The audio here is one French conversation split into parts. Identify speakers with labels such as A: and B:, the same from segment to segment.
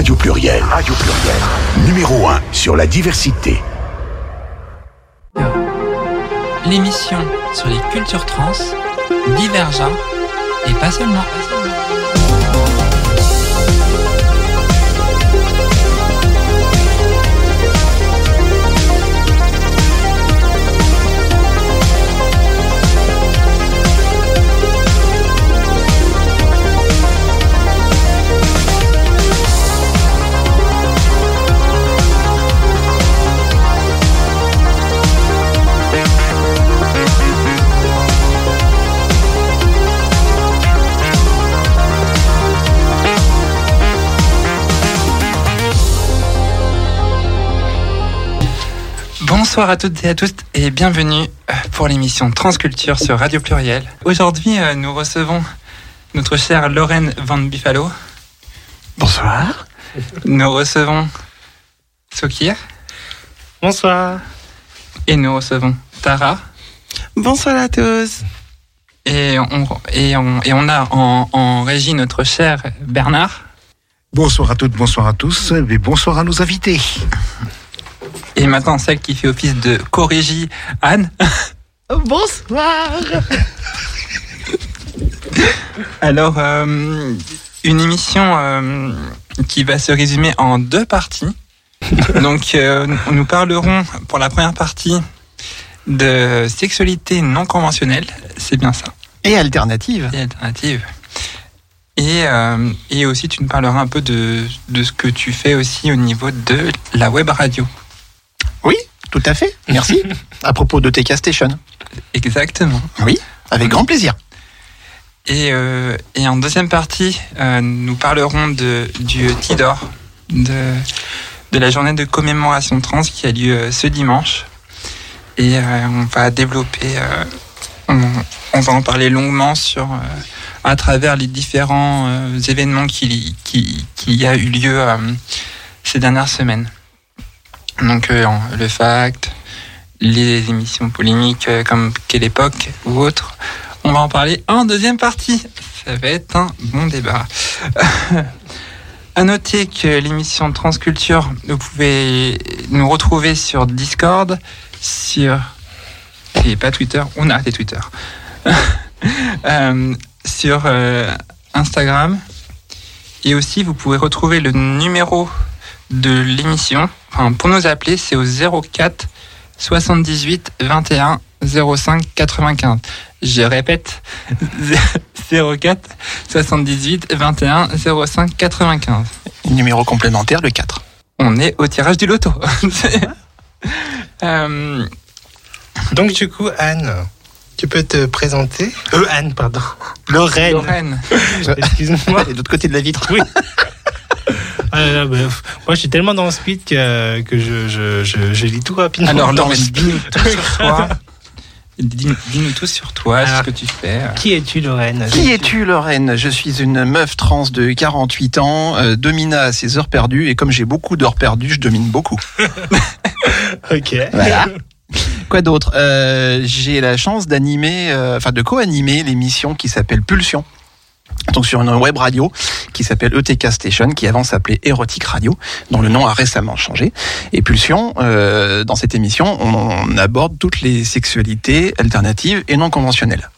A: Radio Pluriel. Radio Pluriel. Numéro 1 sur la diversité.
B: L'émission sur les cultures trans, divergent et pas seulement. Bonsoir à toutes et à tous et bienvenue euh, pour l'émission Transculture sur Radio Pluriel. Aujourd'hui, euh, nous recevons notre chère Lorraine Van Buffalo.
C: Bonsoir.
B: Nous recevons Sokir
D: Bonsoir.
B: et nous recevons Tara.
C: Bonsoir à tous.
B: Et on, et on, et on a en, en régie notre cher Bernard.
E: Bonsoir à toutes, bonsoir à tous, et bonsoir à nos invités.
B: Et maintenant celle qui fait office de corrigie, Anne.
C: Bonsoir.
B: Alors, euh, une émission euh, qui va se résumer en deux parties. Donc, euh, nous parlerons pour la première partie de sexualité non conventionnelle, c'est bien ça,
C: Et alternative.
B: et alternative. Et, et aussi, tu nous parleras un peu de, de ce que tu fais aussi au niveau de la web radio.
C: Tout à fait. Merci. à propos de TK Station.
B: Exactement.
C: Oui, avec grand plaisir.
B: Et, euh, et en deuxième partie, euh, nous parlerons de, du TIDOR, de, de la journée de commémoration trans qui a lieu euh, ce dimanche. Et euh, on va développer, on, on va en parler longuement sur, à travers les différents événements qui, qui, qui a eu lieu ces dernières semaines. Donc euh, le fact, les émissions polémiques euh, comme Quelle époque ou autres. On va en parler en deuxième partie. Ça va être un bon débat. à noter que l'émission Transculture, vous pouvez nous retrouver sur Discord, sur et pas Twitter. On a arrêté Twitter. Euh, sur Instagram. Et aussi, vous pouvez retrouver le numéro de l'émission. Enfin, pour nous appeler, c'est au 04 78 21 05 95. Je répète, 04 78 21 05 95.
C: Numéro complémentaire, le 4.
B: On est au tirage du loto. Euh,
D: Donc du coup, Anne, tu peux te présenter Euh, Anne, pardon. Lorraine.
B: Lorraine,
D: Excuse-moi.
C: Et de l'autre côté de la vitre.
D: Oui. Ah là là, bah, pff, moi, je suis tellement dans le speed que, que je, je, je, je lis tout rapidement.
B: alors
C: dans
B: dis-nous tout sur toi. Dis- Dis-nous tout sur toi,
D: Alors,
B: ce que tu fais.
D: Qui es-tu, Lorraine?
C: Qui es-tu, Lorraine? Je suis une meuf trans de 48 ans, euh, domina à ses heures perdues, et comme j'ai beaucoup d'heures perdues, je domine beaucoup.
D: Ok.
C: Voilà. Quoi d'autre? Euh, J'ai la chance d'animer, euh, enfin de co-animer l'émission qui s'appelle Pulsion. Donc sur une web radio qui s'appelle ETK Station, qui avant s'appelait Erotic Radio, dont le nom a récemment changé. Et Pulsion, euh, dans cette émission, on aborde toutes les sexualités alternatives et non conventionnelles.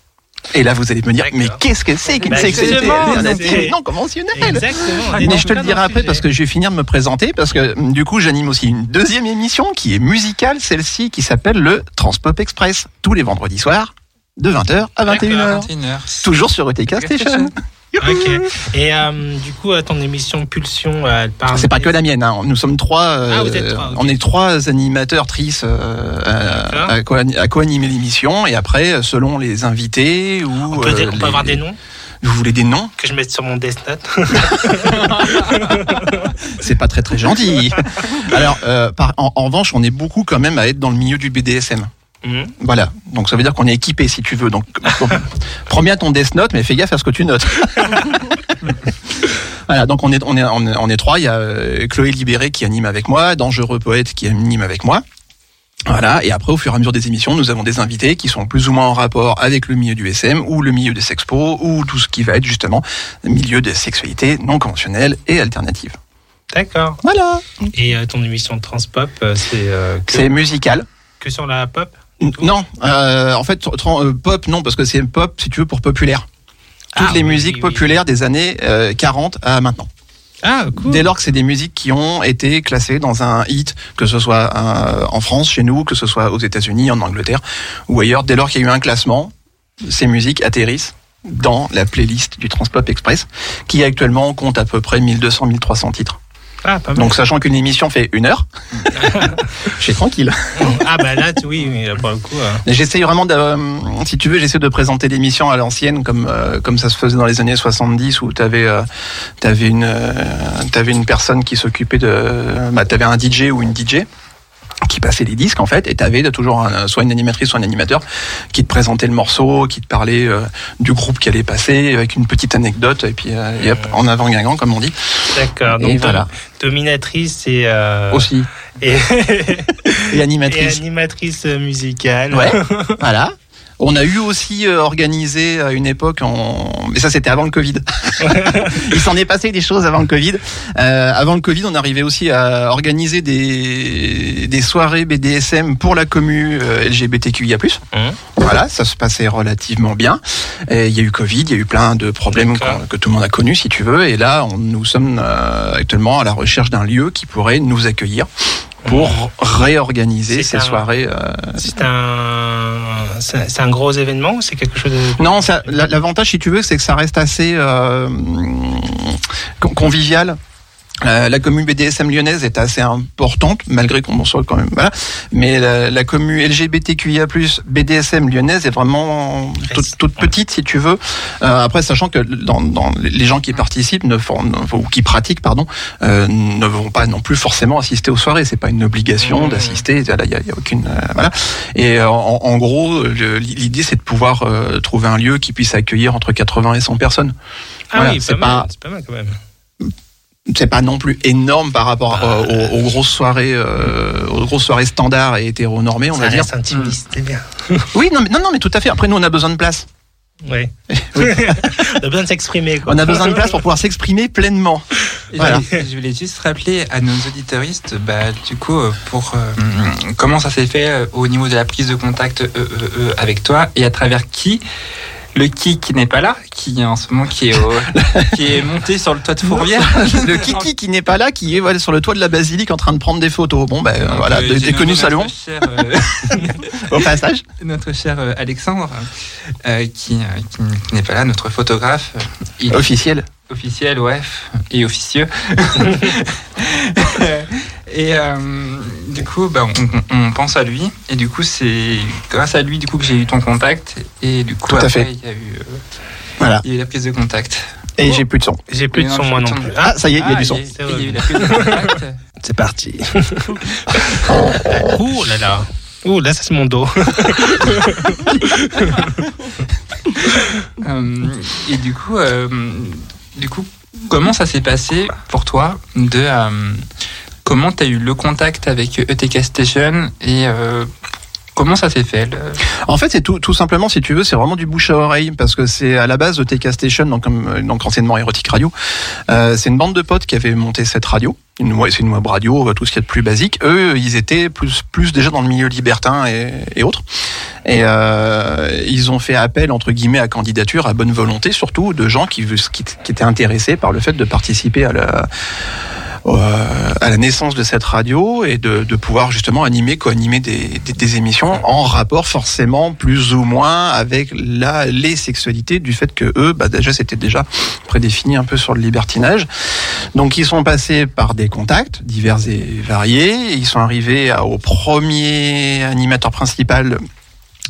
C: Et là, vous allez me dire, mais qu'est-ce que c'est qu'une
D: Bah,
C: sexualité alternative non conventionnelle?
D: Exactement.
C: mais je te le dirai après parce que je vais finir de me présenter parce que mm, du coup j'anime aussi une deuxième émission qui est musicale, celle-ci qui s'appelle le Transpop Express tous les vendredis soirs de 20h à 21h.
B: 21h.
C: Toujours sur ETK Station.
D: Ok. Et euh, du coup, euh, ton émission Pulsion, euh, elle parle.
C: C'est pas que la mienne, hein. nous sommes trois, euh,
D: Ah, vous êtes trois,
C: on est trois animateurs trices euh, à, à co- à co-animer l'émission et après selon les invités ou
D: On peut, on peut
C: les-
D: avoir des noms
C: vous voulez des noms
D: que je mette sur mon Death Note.
C: C'est pas très très gentil. Alors par- en, en revanche on est beaucoup quand même à être dans le milieu du BDSM.
D: Mhm.
C: Voilà, donc ça veut dire qu'on est équipé si tu veux. Donc prends bien ton Death Note, mais fais gaffe à ce que tu notes. voilà, donc on est on est on est, on est trois. Il y a euh, Chloé Libéré qui anime avec moi, Dangereux Poète qui anime avec moi. Voilà, et après au fur et à mesure des émissions, nous avons des invités qui sont plus ou moins en rapport avec le milieu du SM ou le milieu des sexpos ou tout ce qui va être justement le milieu de sexualité non conventionnelle et alternative.
D: D'accord.
C: Voilà.
D: Et euh, ton émission de Transpop, euh, c'est euh, que,
C: C'est musical.
D: que sur la pop?
C: Non, euh, en fait, euh, pop, non, parce que c'est pop, si tu veux, pour populaire. Toutes
D: Ah,
C: les
D: oui,
C: musiques
D: oui, oui.
C: populaires des années euh, 40 à maintenant.
D: Ah, cool.
C: Dès lors que c'est des musiques qui ont été classées dans un hit, que ce soit euh, en France, chez nous, que ce soit aux États-Unis, en Angleterre ou ailleurs, dès lors qu'il y a eu un classement, ces musiques atterrissent dans la playlist du Transpop Express, qui actuellement compte à peu près 1200-1300 titres.
D: Ah, pas mal.
C: Donc sachant qu'une émission fait une heure, je suis tranquille.
D: ah, bah là, tu- oui, oui, là, pour le coup. euh,
C: J'essaye vraiment de, euh, si tu veux, j'essaie de présenter l'émission à l'ancienne, comme euh, comme ça se faisait dans les années 70, où t'avais t'avais une euh, t'avais une personne qui s'occupait de, bah t'avais un DJ ou une DJ qui passait les disques en fait, et t'avais toujours un- soit une animatrice, soit un animateur qui te présentait le morceau, qui te parlait euh, du groupe qui allait passer, avec une petite anecdote, et puis euh, et hop, en avant guingant comme on dit.
D: D'accord.
C: Et
D: Donc,
C: voilà.
D: dominatrice et, euh,
C: Aussi
D: et,
C: et
D: et
C: animatrice.
D: animatrice musicale.
C: Ouais, voilà. On a eu aussi euh, organisé à une époque, en... mais ça c'était avant le Covid. Il s'en est passé des choses avant le Covid. Euh, avant le Covid, on arrivait aussi à organiser des, des soirées BDSM pour la commu euh, LGBTQIA+.
D: Hum.
C: Voilà, ça se passait relativement bien. Et il y a eu Covid, il y a eu plein de problèmes qu'on- que tout le monde a connus, si tu veux. Et là, on, nous sommes euh, actuellement à la recherche d'un lieu qui pourrait nous accueillir pour réorganiser ces
D: un-
C: soirées. euh,
D: C'est un, c'est un gros événement ou c'est quelque chose de.
C: Non, l'avantage, si tu veux, c'est que ça reste assez euh, con- convivial. La, la commune BDSM lyonnaise est assez importante, malgré qu'on en soit quand même. Voilà. Mais la, la commune LGBTQIA+, BDSM lyonnaise est vraiment toute, toute petite, si tu veux. Euh, après, sachant que dans, dans les gens qui participent ne font, ou qui pratiquent, pardon, euh, ne vont pas non plus forcément assister aux soirées. C'est pas une obligation
D: Mmh.
C: d'assister. Il y y a aucune. euh, voilà. Et euh, en, en gros, l'idée c'est de pouvoir euh, trouver un lieu qui puisse accueillir entre 80 et 100 personnes.
D: Ah
C: Voilà,
D: oui,
C: c'est
D: pas, mal.
C: pas-
D: C'est pas mal quand même.
C: C'est pas non plus énorme par rapport euh, aux, aux grosses soirées, euh, aux grosses soirées standards et hétéronormées, on
D: Ça
C: va dire.
D: intimiste, c'est bien.
C: Oui, non, mais non, non, mais tout à fait. Après, nous, on a besoin de place.
D: Oui. on a besoin de s'exprimer. quoi.
C: On a besoin de place pour pouvoir s'exprimer pleinement. Voilà.
B: Je, voulais, juste rappeler à nos auditeuristes, bah, du coup, euh, pour euh, comment ça s'est fait euh, au niveau de la prise de contact euh, euh, euh, avec toi et à travers qui le qui n'est pas là, qui en ce moment qui est, au- qui est monté sur le toit de Fourvière.
C: le kiki qui n'est pas là, qui est voilà, sur le toit de la basilique en train de prendre des photos. Bon, ben
B: Donc,
C: voilà,
B: euh,
C: des, connus salons
B: notre cher, euh,
C: au passage.
B: notre cher euh, Alexandre, euh, qui, n'est pas là, notre photographe. il-
C: Officiel.
B: officiel, ouais, et officieux. et euh, du coup, bah, on, on pense à lui. Et du coup, c'est grâce à lui du coup que j'ai eu ton contact. Et du coup,
C: Tout à
B: après,
C: fait.
B: il y a eu, euh,
C: Voilà.
B: il y a eu la prise de contact.
C: Et j'ai plus de son.
D: J'ai plus de son moi non plus.
C: Ah, ça y est, il y a du son.
B: il y a,
D: c'est
B: il y a eu
D: vrai.
B: la prise de contact.
C: C'est parti.
D: Ouh là là. Ouh là, ça c'est mon dos.
B: Euh, et du coup, euh, du coup, comment ça s'est passé pour toi de euh, comment tu as eu le contact avec ETK Station et euh, comment ça s'est fait
C: En fait, c'est tout, simplement, si tu veux, c'est vraiment du bouche à oreille, parce que c'est à la base de TK Station, donc, euh, donc anciennement Erotic Radio. Euh, c'est une bande de potes qui avait monté cette radio. C'est une web radio, tout ce qu'il y a de plus basique. Eux, ils étaient plus, plus déjà dans le milieu libertin et, et autres. Et ils ont fait appel, entre guillemets, à candidature, à bonne volonté, surtout de gens qui, qui, étaient intéressés par le fait de participer à la à la naissance de cette radio et de, de pouvoir justement animer, co-animer des, des, des émissions en rapport forcément plus ou moins avec la, les sexualités du fait que eux, bah déjà c'était déjà prédéfini un peu sur le libertinage. Donc ils sont passés par des contacts divers et variés. Ils sont arrivés au premier animateur principal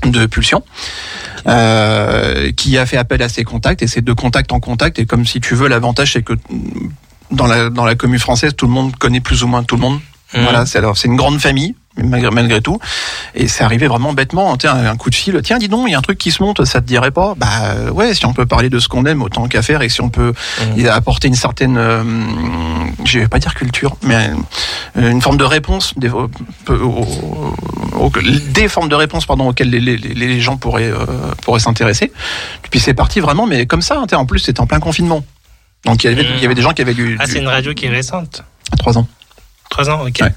C: de Pulsion. euh, qui a fait appel à ses contacts et c'est de contact en contact et comme si tu veux l'avantage c'est que dans la dans la commune française tout le monde connaît plus ou moins tout le monde.
D: Mhm.
C: voilà c'est alors c'est une grande famille malgré malgré tout. Et c'est arrivé vraiment bêtement tiens un coup de fil tiens dis donc il y a un truc qui se monte ça te dirait pas? Bah euh, ouais si on peut parler de ce qu'on aime autant qu'à faire et si on peut
D: Mhm.
C: apporter une certaine euh, je vais pas dire culture mais euh, une forme de réponse des, des formes de réponse pardon auxquelles les, les, les gens pourraient euh, pourraient s'intéresser. Puis c'est parti vraiment mais comme ça hein, en plus c'était en plein confinement donc il y avait
D: Mhm.
C: il y avait des gens qui avaient du,
D: Ah,
C: du-
D: c'est une radio qui est récente.
C: trois ans.
D: Trois ans, ok.
C: Ouais.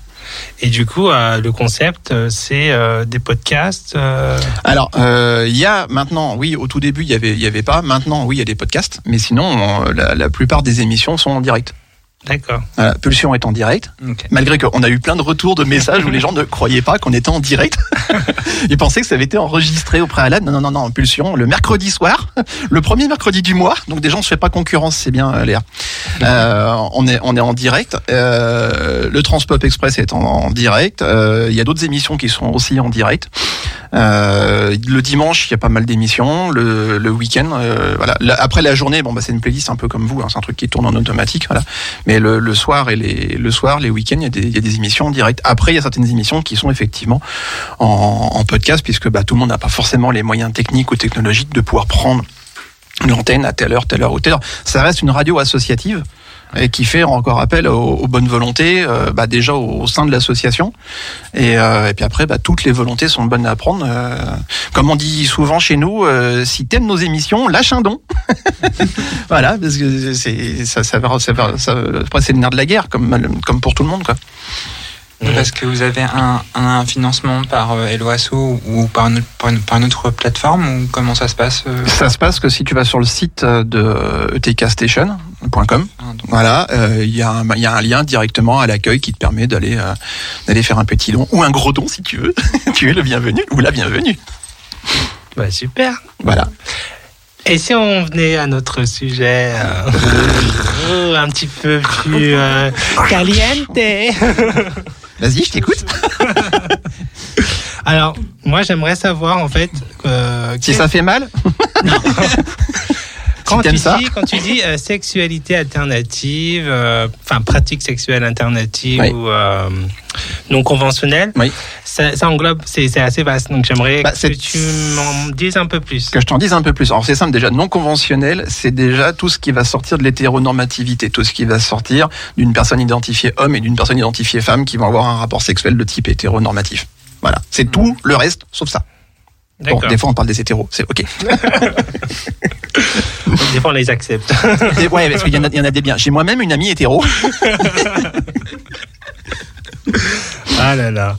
D: Et du coup, euh, le concept, euh, c'est euh, des podcasts. euh,
C: Alors, euh, il y a maintenant, oui, au tout début, il y avait, il y avait pas. Maintenant, oui, il y a des podcasts, mais sinon, on- la, la plupart des émissions sont en direct.
D: D'accord.
C: Voilà, Pulsion est en direct, malgré qu'on a eu plein de retours de messages où les gens ne croyaient pas qu'on était en direct. Ils pensaient que ça avait été enregistré au préalable. Non, non, non, non, Pulsion, le mercredi soir, le premier mercredi du mois. Donc des gens ne se fait pas concurrence, c'est bien, euh, Léa. Euh, on est, on est en direct. Euh, le Transpop Express est en, en direct. Euh, Il y a d'autres émissions qui sont aussi en direct. Euh, le dimanche, il y a pas mal d'émissions. Le, le week-end, euh, voilà. La- après la journée, bon, bah, c'est une playlist un peu comme vous. hein, c'est un truc qui tourne en automatique, voilà. Mais le, soir et les, le soir, les week-ends, il y, a des, il y a des émissions en direct. Après, il y a certaines émissions qui sont effectivement en, en podcast, puisque bah, tout le monde n'a pas forcément les moyens techniques ou technologiques de pouvoir prendre l'antenne à telle heure, telle heure ou telle heure. Ça reste une radio associative et qui fait encore appel aux, bonnes volontés, euh, bah, déjà au, sein de l'association. Et, euh, puis après, bah, toutes les volontés sont bonnes à prendre. Euh, comme on dit souvent chez nous, si t'aimes nos émissions, lâche un don. voilà, parce que c'est ça, ça, ça, le nerf de la guerre, comme pour tout le monde.
B: Parce que vous avez un, un financement par euh, LOASO ou par une, par, une, par une autre plateforme ou comment ça se passe euh,
C: Ça se passe que si tu vas sur le site de E etkstation.com,
B: donc,
C: voilà, euh, il y, a un- il y a un lien directement à l'accueil qui te permet d'aller euh, d'aller faire un petit don ou un gros don si tu veux. tu es le bienvenu ou la bienvenue.
D: Bah, super.
C: Voilà.
D: Et si on venait à notre sujet euh, un petit peu plus euh, caliente
C: Vas-y, je t'écoute.
D: Alors, moi, j'aimerais savoir, en fait, euh,
C: Si ça fait mal,
D: quand, tu
C: ça
D: dis, quand tu dis euh, sexualité alternative, euh, enfin pratique sexuelle alternative
C: Oui.
D: ou euh, non conventionnelle,
C: Oui.
D: ça, ça englobe, c'est assez vaste. Donc j'aimerais
C: Bah,
D: que tu m'en dises un peu plus.
C: que je t'en dise un peu plus. Alors c'est simple déjà, non conventionnel, c'est déjà tout ce qui va sortir de l'hétéronormativité, tout ce qui va sortir d'une personne identifiée homme et d'une personne identifiée femme qui vont avoir un rapport sexuel de type hétéronormatif. Voilà, c'est tout le reste sauf ça. Bon, des fois on parle des hétéros, c'est ok.
D: Des fois, on les accepte.
C: Et ouais, parce qu'il y, en a- il y en a des biens. J'ai moi-même une amie hétéro.
D: ah là là.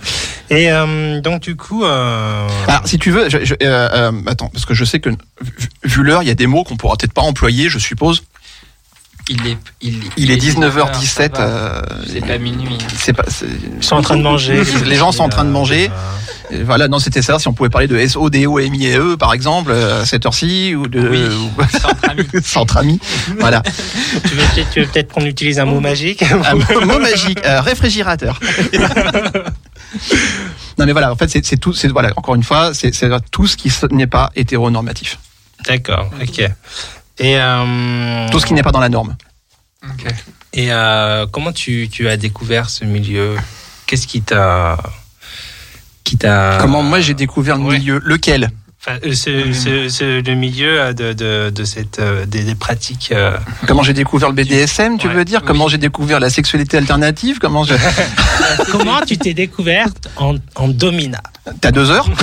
D: Et euh, donc du coup, euh,
C: Alors, si tu veux, je, je- euh, attends, parce que je sais que vu- vu l'heure, il y a des mots qu'on pourra peut-être pas employer, je suppose.
B: Il est, il,
C: Il est 19h17.
B: ça va.
C: euh,
B: C'est pas minuit. hein.
C: c'est pas.
D: ils sont en train de manger.
C: Les gens sont en train de manger. Euh, Voilà, non, c'était ça. Si on pouvait parler de SO, DO, MI et E, par exemple, euh, à cette heure-ci, ou de
B: Oui.
C: ou-
B: Centre ami.
C: voilà.
D: Tu veux peut-être tu veux peut-être qu'on utilise un mot magique
C: Un mot, magique, euh, réfrigérateur. non, mais voilà, en fait, c'est c'est tout. C'est voilà, encore une fois, c'est c'est tout ce qui n'est pas hétéronormatif,
D: D'accord, ok. Et euh,
C: tout ce qui n'est pas dans la norme.
D: Et euh, comment tu, tu as découvert ce milieu? Qu'est-ce qui t'a qui t'a
C: Comment moi j'ai découvert le
D: ouais.
C: milieu, lequel?
D: Enfin, euh, ce, ce, ce- le milieu de, de, de cette des, des pratiques euh,
C: Comment j'ai découvert le BDSM, tu
D: Ouais,
C: veux dire?
B: Oui.
C: Comment j'ai découvert la sexualité alternative? Comment je...
D: comment tu t'es découverte en, en domina?
C: T'as deux heures?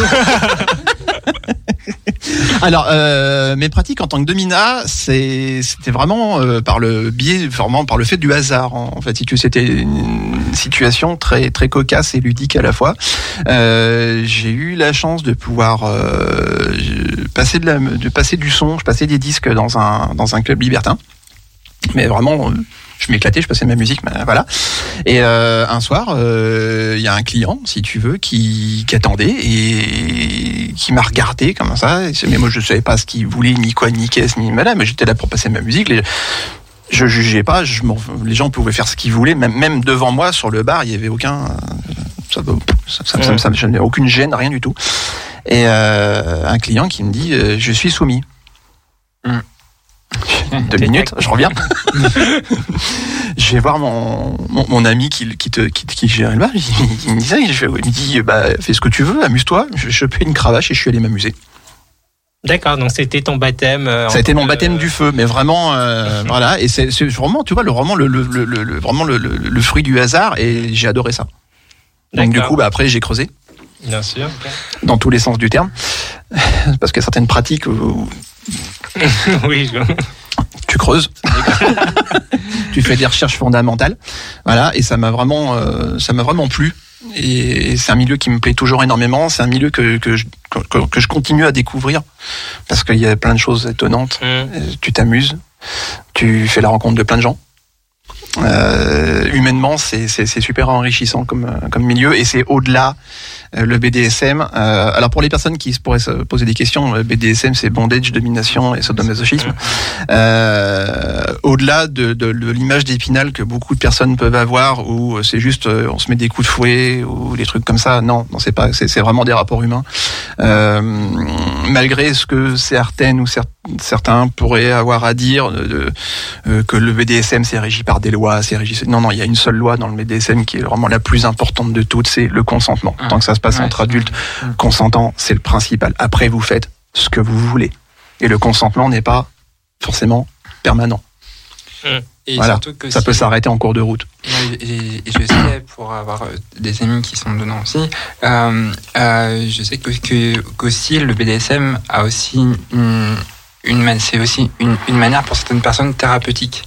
C: Alors, euh, mes pratiques en tant que domina, c'était vraiment euh, par le biais, vraiment par le fait du hasard. En, fait, c'était une situation très très cocasse et ludique à la fois. Euh, J'ai eu la chance de pouvoir passer de, la, de passer du son. Je passais des disques dans un dans un club libertin. Mais vraiment, je m'éclatais, je passais ma musique, voilà. Et euh, un soir, euh, il y a un client, si tu veux, qui, attendait et qui m'a regardé comme ça. Mais moi, je savais pas ce qu'il voulait, ni quoi, ni qu'est-ce, ni madame. Mais j'étais là pour passer ma musique. Les, je jugeais pas. Les gens pouvaient faire ce qu'ils voulaient. Même, devant moi, sur le bar, il y avait aucun. Ça, ça, ça, ça, aucune gêne, rien du tout. Et euh, un client qui me dit, je suis soumis. Deux
D: T'es
C: minutes, je reviens. je vais voir mon, mon, mon ami qui, qui, te, qui, qui gère le bar. Il, il me dit ça, il, je- il me dit bah, fais ce que tu veux, amuse-toi. Je, paie une cravache et je suis allé m'amuser.
D: D'accord, donc c'était ton baptême. euh,
C: Ça a été mon baptême du feu, mais vraiment, euh, voilà. Et c'est vraiment, tu vois, le, vraiment, le, le, le, le- vraiment le, fruit du hasard. Et j'ai adoré ça. Donc du coup, bah, après, j'ai creusé
D: Bien sûr.
C: dans tous les sens du terme, parce que certaines pratiques où
D: oui. je-
C: tu creuses. tu fais des recherches fondamentales. Voilà, et ça m'a vraiment, euh, ça m'a vraiment plu. Et c'est un milieu qui me plaît toujours énormément. C'est un milieu que, que, je, que, que je continue à découvrir parce qu'il y a plein de choses étonnantes.
D: Mm.
C: Euh, Tu t'amuses, tu fais la rencontre de plein de gens. Euh, humainement, c'est super enrichissant comme, comme milieu et c'est au-delà le BDSM. Euh, alors pour les personnes qui se pourraient se poser des questions, le BDSM c'est bondage, domination et sadomasochisme. Euh, au-delà de, de, de l'image d'épinal que beaucoup de personnes peuvent avoir où c'est juste euh, on se met des coups de fouet ou des trucs comme ça. Non, non c'est pas, c'est vraiment des rapports humains. Euh, malgré ce que certaines ou cer- certains pourraient avoir à dire de, de- euh, que le BDSM c'est régi par des lois, c'est régi. Non, non, il y a une seule loi dans le BDSM qui est vraiment la plus importante de toutes, c'est le consentement. Tant que ça se passe
B: Ouais,
C: entre adultes, consentant, c'est le principal. Après, vous faites ce que vous voulez. Et le consentement n'est pas forcément permanent.
B: Et
C: Voilà,
B: surtout que
C: Ça
B: si-
C: peut s'arrêter en cours de route.
B: Et, et- et je sais, pour avoir euh, des amis qui sont dedans aussi, euh, euh, je sais que, que- qu'aussi le BDSM a aussi une, une ma- c'est aussi une, une manière pour certaines personnes thérapeutique,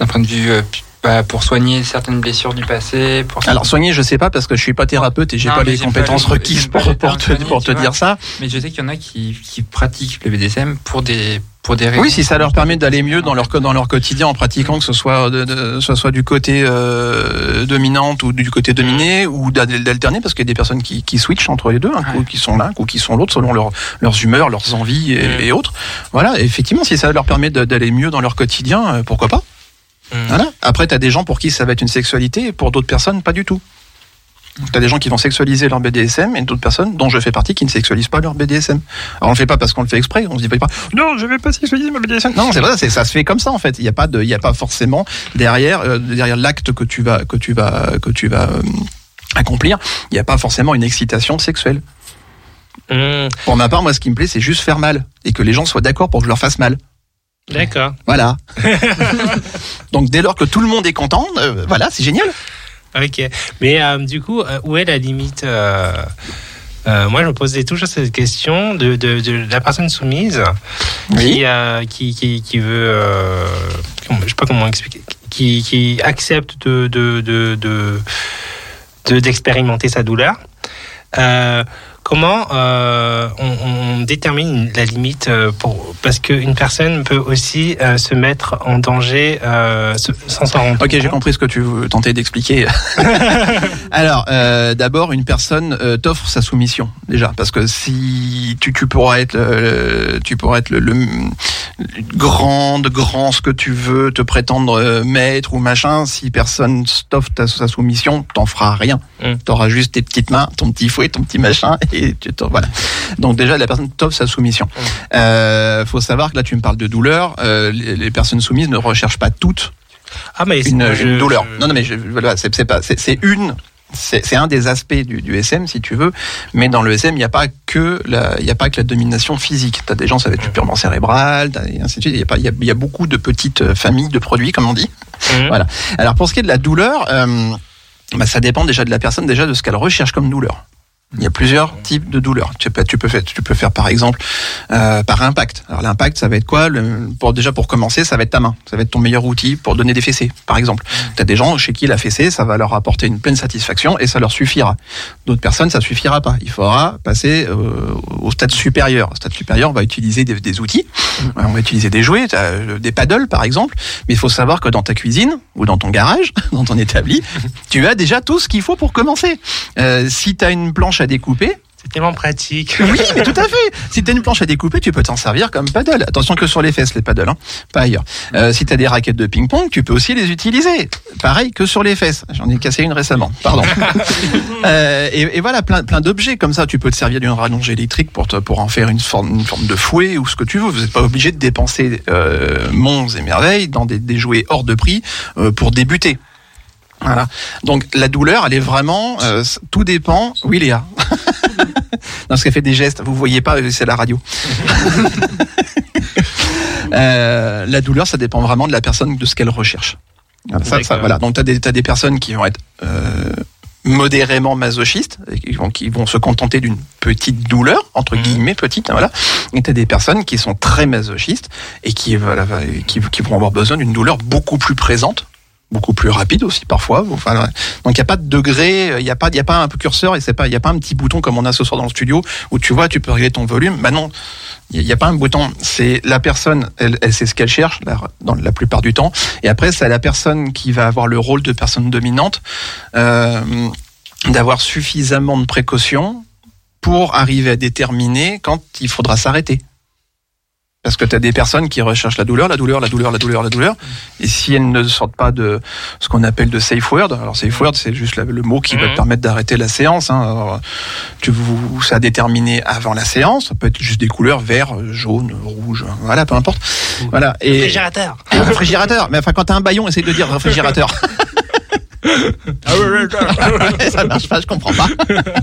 B: d'un point de vue euh, bah, pour soigner certaines blessures du passé. Pour
C: Alors soigner, je sais pas parce que je suis pas thérapeute et j'ai
B: Non,
C: pas les compétences
B: pas
C: requises pour, pour te,
B: soigné,
C: pour
B: tu
C: te
B: vois.
C: dire ça.
B: mais je sais qu'il y en a qui, qui pratiquent le BDSM pour des pour des raisons.
C: Oui, si ça leur permet d'aller mieux dans leur dans leur quotidien en pratiquant, que ce soit de, de- ce soit du côté euh, dominante ou du côté dominé ou d'al- d'alterner, parce qu'il y a des personnes qui, qui switchent entre les deux, un coup
B: Ouais.
C: qui sont l'un, un coup qui sont l'autre, selon leur, leurs humeurs, leurs envies et,
D: Mm.
C: et autres. Voilà, effectivement, si ça leur permet d'aller mieux dans leur quotidien, euh, pourquoi pas
D: Mm.
C: Voilà. Après, t'as des gens pour qui ça va être une sexualité, et pour d'autres personnes, pas du tout. T'as des gens qui vont sexualiser leur BDSM et d'autres personnes, dont je fais partie, qui ne sexualisent pas leur BDSM. Alors on le fait pas parce qu'on le fait exprès, on se dit pas, non, je vais pas sexualiser mon BDSM. Non, c'est pas ça, c'est- ça se fait comme ça en fait. Il y a pas de, il y a pas forcément derrière, euh, derrière l'acte que tu vas, que tu vas, que tu vas euh, accomplir, il n'y a pas forcément une excitation sexuelle.
D: Mm.
C: Pour ma part, moi, ce qui me plaît, c'est juste faire mal et que les gens soient d'accord pour que je leur fasse mal.
D: D'accord.
C: Voilà. Donc dès lors que tout le monde est content, euh, voilà, c'est génial.
D: Ok. Mais euh, du coup, euh, où est la limite Moi, je me posais toujours cette question de, de, de la personne soumise qui, qui, qui, qui veut. Je sais pas comment expliquer. Qui, qui accepte de- d'expérimenter sa douleur. Comment euh, on, on détermine la limite euh, pour parce qu'une personne peut aussi euh, se mettre en danger euh, sans s'en rendre
C: Ok, j'ai
D: compte.
C: compris ce que tu tenter d'expliquer. Alors, euh, d'abord, une personne euh, t'offre sa soumission déjà, parce que si tu, tu pourras être, tu pourras être le, le- le grande, grand ce que tu veux, te prétendre maître ou machin, si personne t'offre sa soumission, t'en feras rien.
D: Mm.
C: T'auras juste tes petites mains, ton petit fouet, ton petit machin, et tu t'en- voilà. Donc déjà, la personne t'offre sa soumission. Euh, faut savoir que là, tu me parles de douleur. Euh, les, les personnes soumises ne recherchent pas toutes
D: Ah, mais
C: une,
D: je-
C: douleur.
D: je-
C: Non, non, mais je, voilà, c'est pas, une, c'est un des aspects du, du SM si tu veux. Mais dans le SM, il n'y a pas que la, il a pas que la domination physique. T'as des gens, ça va être purement cérébral, et ainsi de suite. Il y a pas, il y a, il y a beaucoup de petites euh, familles de produits, comme on dit.
D: Mhm.
C: Voilà. Alors pour ce qui est de la douleur, euh, bah, ça dépend déjà de la personne, déjà de ce qu'elle recherche comme douleur. Il y a plusieurs types de douleurs. Tu peux, tu peux faire, tu peux faire par exemple euh, par impact. Alors l'impact, ça va être quoi? Le- pour, Déjà pour commencer, ça va être ta main. Ça va être ton meilleur outil pour donner des fessées, par exemple. Tu as des gens chez qui la fessée, ça va leur apporter une pleine satisfaction et ça leur suffira. D'autres personnes, ça suffira pas. Il faudra passer euh, au stade supérieur. Au stade supérieur, on va utiliser des, des outils. On va utiliser des jouets, euh, des paddles par exemple. Mais il faut savoir que dans ta cuisine ou dans ton garage, dans ton établi, tu as déjà tout ce qu'il faut pour commencer. Euh, si tu as une planche à découper,
D: C'est tellement pratique.
C: oui, mais tout à fait. Si tu as une planche à découper, tu peux t'en servir comme paddle. Attention que sur les fesses, les paddles, hein, pas ailleurs. Euh, si tu as des raquettes de ping-pong, tu peux aussi les utiliser. Pareil que sur les fesses. J'en ai cassé une récemment, pardon. Euh, et, et voilà, plein, plein d'objets comme ça. Tu peux te servir d'une rallonge électrique pour, te, pour en faire une forme, une forme de fouet ou ce que tu veux. Vous n'êtes pas obligé de dépenser euh, monts et merveilles dans des, des jouets hors de prix euh, pour débuter. Voilà. Donc la douleur, elle est vraiment, euh, tout dépend. Oui, Léa. non, parce qu'elle fait des gestes. Vous voyez pas, euh, c'est la radio. Euh, la douleur, ça dépend vraiment de la personne, de ce qu'elle recherche. Voilà, ça, ça,
D: D'accord.
C: voilà. Donc, tu as, des personnes qui vont être euh, modérément masochistes, et qui vont, qui vont se contenter d'une petite douleur, entre
D: Mhm.
C: guillemets petite, hein, voilà. Et t'as des personnes qui sont très masochistes et qui, voilà, qui, qui vont avoir besoin d'une douleur beaucoup plus présente beaucoup plus rapide aussi parfois. Donc il n'y a pas de degré, il n'y a pas, il a pas un curseur et c'est pas, il y a pas un petit bouton comme on a ce soir dans le studio où tu vois, tu peux régler ton volume. Bah non, il n'y a pas un bouton. C'est la personne, elle, elle sait ce qu'elle cherche la, dans la plupart du temps. Et après, c'est la personne qui va avoir le rôle de personne dominante euh, d'avoir suffisamment de précautions pour arriver à déterminer quand il faudra s'arrêter. Parce que tu as des personnes qui recherchent la douleur, la douleur, la douleur, la douleur, la douleur. Et si elles ne sortent pas de ce qu'on appelle de safe word, alors safe word, c'est juste le mot qui va te permettre d'arrêter la séance. Hein. Alors, tu, vous, ça a déterminé avant la séance. Ça peut être juste des couleurs vert, jaune, rouge, voilà, peu importe. Voilà. Et
D: Réfrigérateur.
C: réfrigérateur. Mais enfin, quand t'as un baillon, essaye de dire réfrigérateur. ça marche pas, je comprends pas.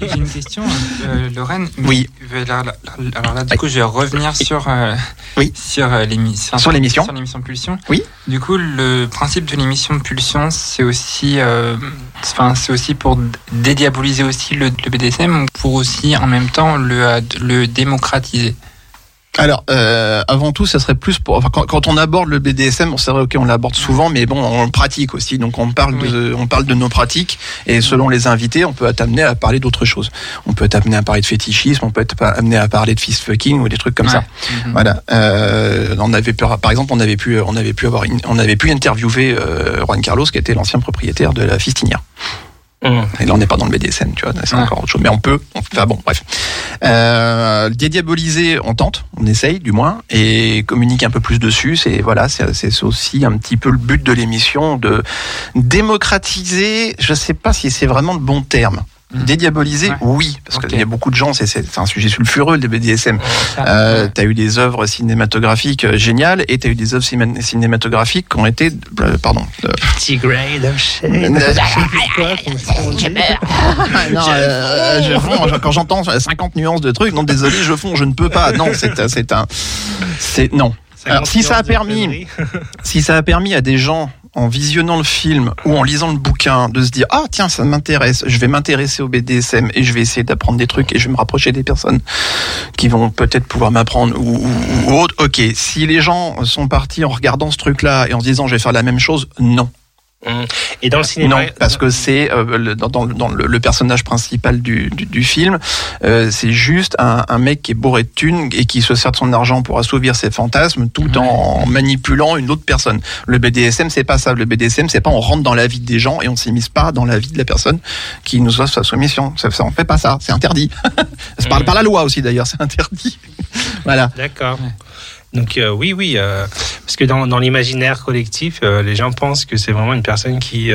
B: J'ai une question, euh, Lorraine.
C: Oui.
B: Mais, alors, là- alors là, du coup, je vais revenir sur, euh,
C: Oui.
B: sur euh, l'émission.
C: Sur l'émission.
B: Sur l'émission Pulsion.
C: Oui.
B: Du coup, le principe de l'émission Pulsion, c'est aussi, euh, enfin, c'est aussi pour dédiaboliser aussi le, le BDSM ou pour aussi, en même temps, le, euh, le démocratiser.
C: Alors, euh, avant tout, ça serait plus pour. Enfin, quand, quand on aborde le BDSM, on vrai, ok, on l'aborde souvent, mais bon, on le pratique aussi. Donc, on parle de, on parle de nos pratiques, et selon les invités, on peut être amené à parler d'autres choses. On peut être amené à parler de fétichisme, on peut être amené à parler de fist fucking ou des trucs comme ça.
B: Mhm.
C: Voilà. Euh, on avait pu, par exemple, on avait pu, on avait pu avoir, une- on avait pu interviewer euh, Juan Carlos, qui était l'ancien propriétaire de la Fistinière. Et là, on n'est pas dans le BDSM, tu vois, c'est encore autre chose. Mais on peut. Enfin bon, bref. Euh, dédiaboliser, on tente, on essaye du moins, et communique un peu plus dessus. C'est voilà, c'est aussi un petit peu le but de l'émission de démocratiser. Je sais pas si c'est vraiment de bon terme.
B: Mhm.
C: Dédiaboliser,
B: Ouais.
C: oui, parce qu'il y a beaucoup de gens, c'est- un sujet sulfureux le BDSM. Euh, t'as eu des œuvres cinématographiques euh, géniales et t'as eu des œuvres cinéma- cinématographiques qui ont été, euh, pardon, euh,
D: Petit grade of shade.
C: Euh, non, euh, je fonds, quand j'entends 50 nuances de trucs, non désolé, je fonds, je ne peux pas. Non, c'est un- c'est un, c'est non. Alors, si ça a permis, si ça a permis à des gens en visionnant le film ou en lisant le bouquin de se dire ah tiens ça m'intéresse, je vais m'intéresser au BDSM et je vais essayer d'apprendre des trucs et je vais me rapprocher des personnes qui vont peut-être pouvoir m'apprendre ou, ou, ou autre. Ok, si les gens sont partis en regardant ce truc-là et en se disant je vais faire la même chose, non.
D: Et dans le cinéma.
C: Non, parce que c'est euh, le- dans, dans, dans le, le personnage principal du, du, du film, euh, c'est juste un, un mec qui est bourré de thunes et qui se sert de son argent pour assouvir ses fantasmes tout en manipulant une autre personne. Le BDSM, c'est pas ça. Le BDSM, c'est pas on rentre dans la vie des gens et on s'immisce pas dans la vie de la personne qui nous offre sa soumission. Ça, ça on fait pas ça. C'est interdit. c'est par,
D: Mhm.
C: par la loi aussi d'ailleurs, c'est interdit. voilà.
D: D'accord. Donc euh, oui, oui, euh, parce que dans, dans l'imaginaire collectif, euh, les gens pensent que c'est vraiment une personne qui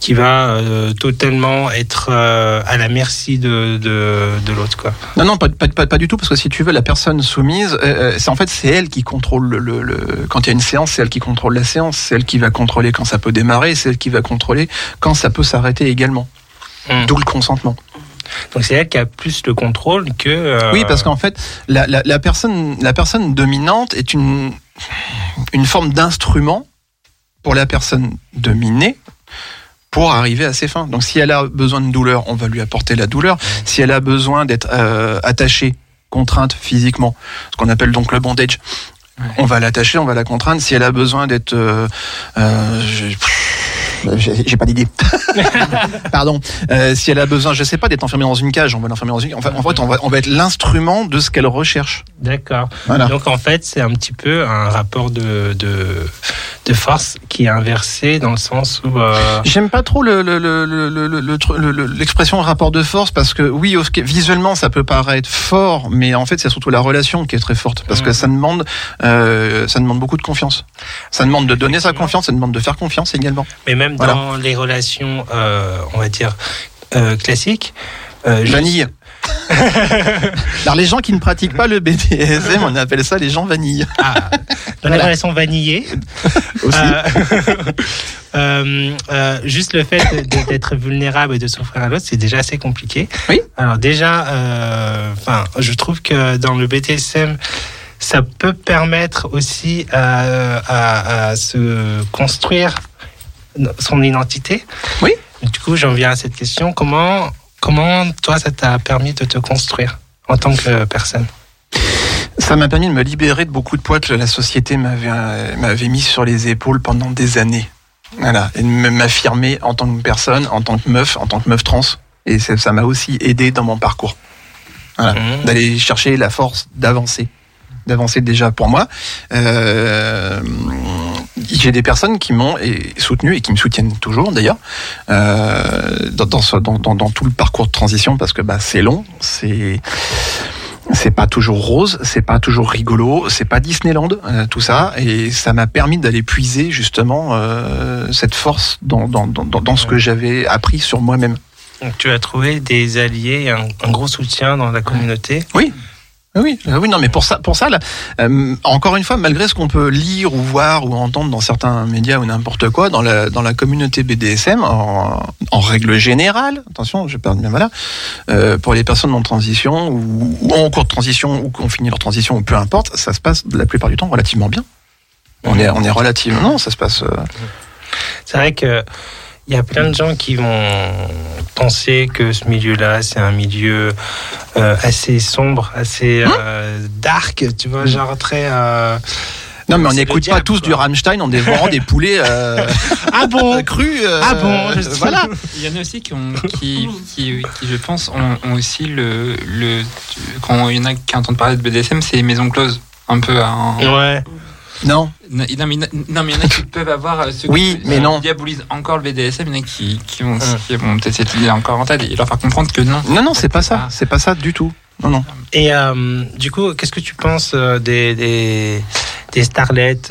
D: qui va totalement être à la merci de, de, de l'autre, quoi.
C: Non, non, pas, pas, pas, pas du tout, parce que si tu veux, la personne soumise, c'est en fait c'est elle qui contrôle le, quand il y a une séance, c'est elle qui contrôle la séance, c'est elle qui va contrôler quand ça peut démarrer, c'est elle qui va contrôler quand ça peut s'arrêter également.
D: Mm.
C: D'où le consentement.
D: Donc c'est elle qui a plus le contrôle que. euh,
C: Oui, parce qu'en fait, la, la, la personne, la personne dominante est une, une forme d'instrument pour la personne dominée pour arriver à ses fins. Donc si elle a besoin de douleur, on va lui apporter la douleur. Si elle a besoin d'être euh, attachée, contrainte physiquement, ce qu'on appelle donc le bondage,
B: Ouais.
C: on va l'attacher, on va la contraindre. Si elle a besoin d'être... Euh, euh, j'ai pas d'idée. Pardon. Euh, si elle a besoin, je sais pas, d'être enfermée dans une cage, on va l'enfermer dans une. Enfin, en fait, on va, on va être l'instrument de ce qu'elle recherche.
D: D'accord.
C: Voilà.
D: Donc en fait, c'est un petit peu un rapport de, de, de force qui est inversé dans le sens où. euh,
C: J'aime pas trop le, le, le, le, le, le- le- le- le- l'expression rapport de force parce que oui, visuellement ça peut paraître fort, mais en fait c'est surtout la relation qui est très forte parce que
D: Mhm.
C: ça demande, euh, ça demande beaucoup de confiance. Ça demande de donner sa confiance, ça demande de faire confiance également.
D: mais même
C: Voilà.
D: dans les relations, euh, on va dire, euh, classiques. euh,
C: Vanille. Alors les gens qui ne pratiquent pas le BDSM, on appelle ça les gens vanille.
D: Ah, dans les
C: Voilà.
D: relations vanillées,
C: Aussi.
D: euh, euh, euh, juste le fait d'être vulnérable et de souffrir à l'autre, c'est déjà assez compliqué.
C: Oui.
D: Alors déjà, euh, je trouve que dans le BTSM, ça peut permettre aussi à, à- à se construire son identité.
C: Oui.
D: Du coup, j'en viens à cette question. Comment, comment toi, ça t'a permis de te construire en tant que personne?
C: Ça m'a permis de me libérer de beaucoup de poids que la société m'avait euh, m'avait mis sur les épaules pendant des années. Voilà, et de m'affirmer en tant que personne, en tant que meuf, en tant que meuf trans. Et ça m'a aussi aidé dans mon parcours. Voilà,
D: Mhm.
C: d'aller chercher la force d'avancer, d'avancer déjà pour moi. Euh, J'ai des personnes qui m'ont soutenu et qui me soutiennent toujours d'ailleurs euh, dans, dans, ce- dans, dans- dans tout le parcours de transition parce que bah, c'est long, c'est c'est pas toujours rose, c'est pas toujours rigolo, c'est pas Disneyland, euh, tout ça, et ça m'a permis d'aller puiser justement euh, cette force dans, dans, dans, dans- dans ce que j'avais appris sur moi-même.
D: Donc, tu as trouvé des alliés, un, un gros soutien dans la communauté.
C: Oui. Ah Oui, ah oui, non, mais pour ça, pour ça, là, euh, encore une fois, malgré ce qu'on peut lire ou voir ou entendre dans certains médias ou n'importe quoi, dans la dans la communauté BDSM, en, en règle générale, attention, je parle bien voilà, euh, pour les personnes en transition ou, ou en cours de transition ou qui ont fini leur transition ou peu importe, ça se passe la plupart du temps relativement bien. On est on est relativement non, ça se passe. euh,
D: C'est vrai que il y a plein de gens qui vont penser que ce milieu-là, c'est un milieu euh, assez sombre, assez euh, dark, tu vois, genre très. euh,
C: Non, mais on n'écoute pas
D: diable,
C: tous
D: quoi.
C: du Rammstein en dévorant des poulets euh,
D: Ah bon
C: crus. euh,
D: Ah bon je-
C: Voilà.
B: Il y en a aussi qui, ont, qui, qui, qui, je pense, ont, ont aussi le, le. Quand il y en a qui entendent parler de BDSM, c'est les maisons closes. Un peu en.
D: Ouais.
C: Non.
B: Non, non, mais, non, mais il y en a qui peuvent avoir. euh, Ceux
C: Oui,
B: qui,
C: mais
B: qui
C: non.
B: diabolisent encore le BDSM, il y en a qui, qui vont,
D: Hum.
B: qui vont peut-être cette idée encore en tête et leur faire comprendre que non.
C: Non, non, c'est pas ça.
B: Ah.
C: C'est pas ça du tout. Non, non.
D: Et euh, du coup, qu'est-ce que tu penses euh, des, des,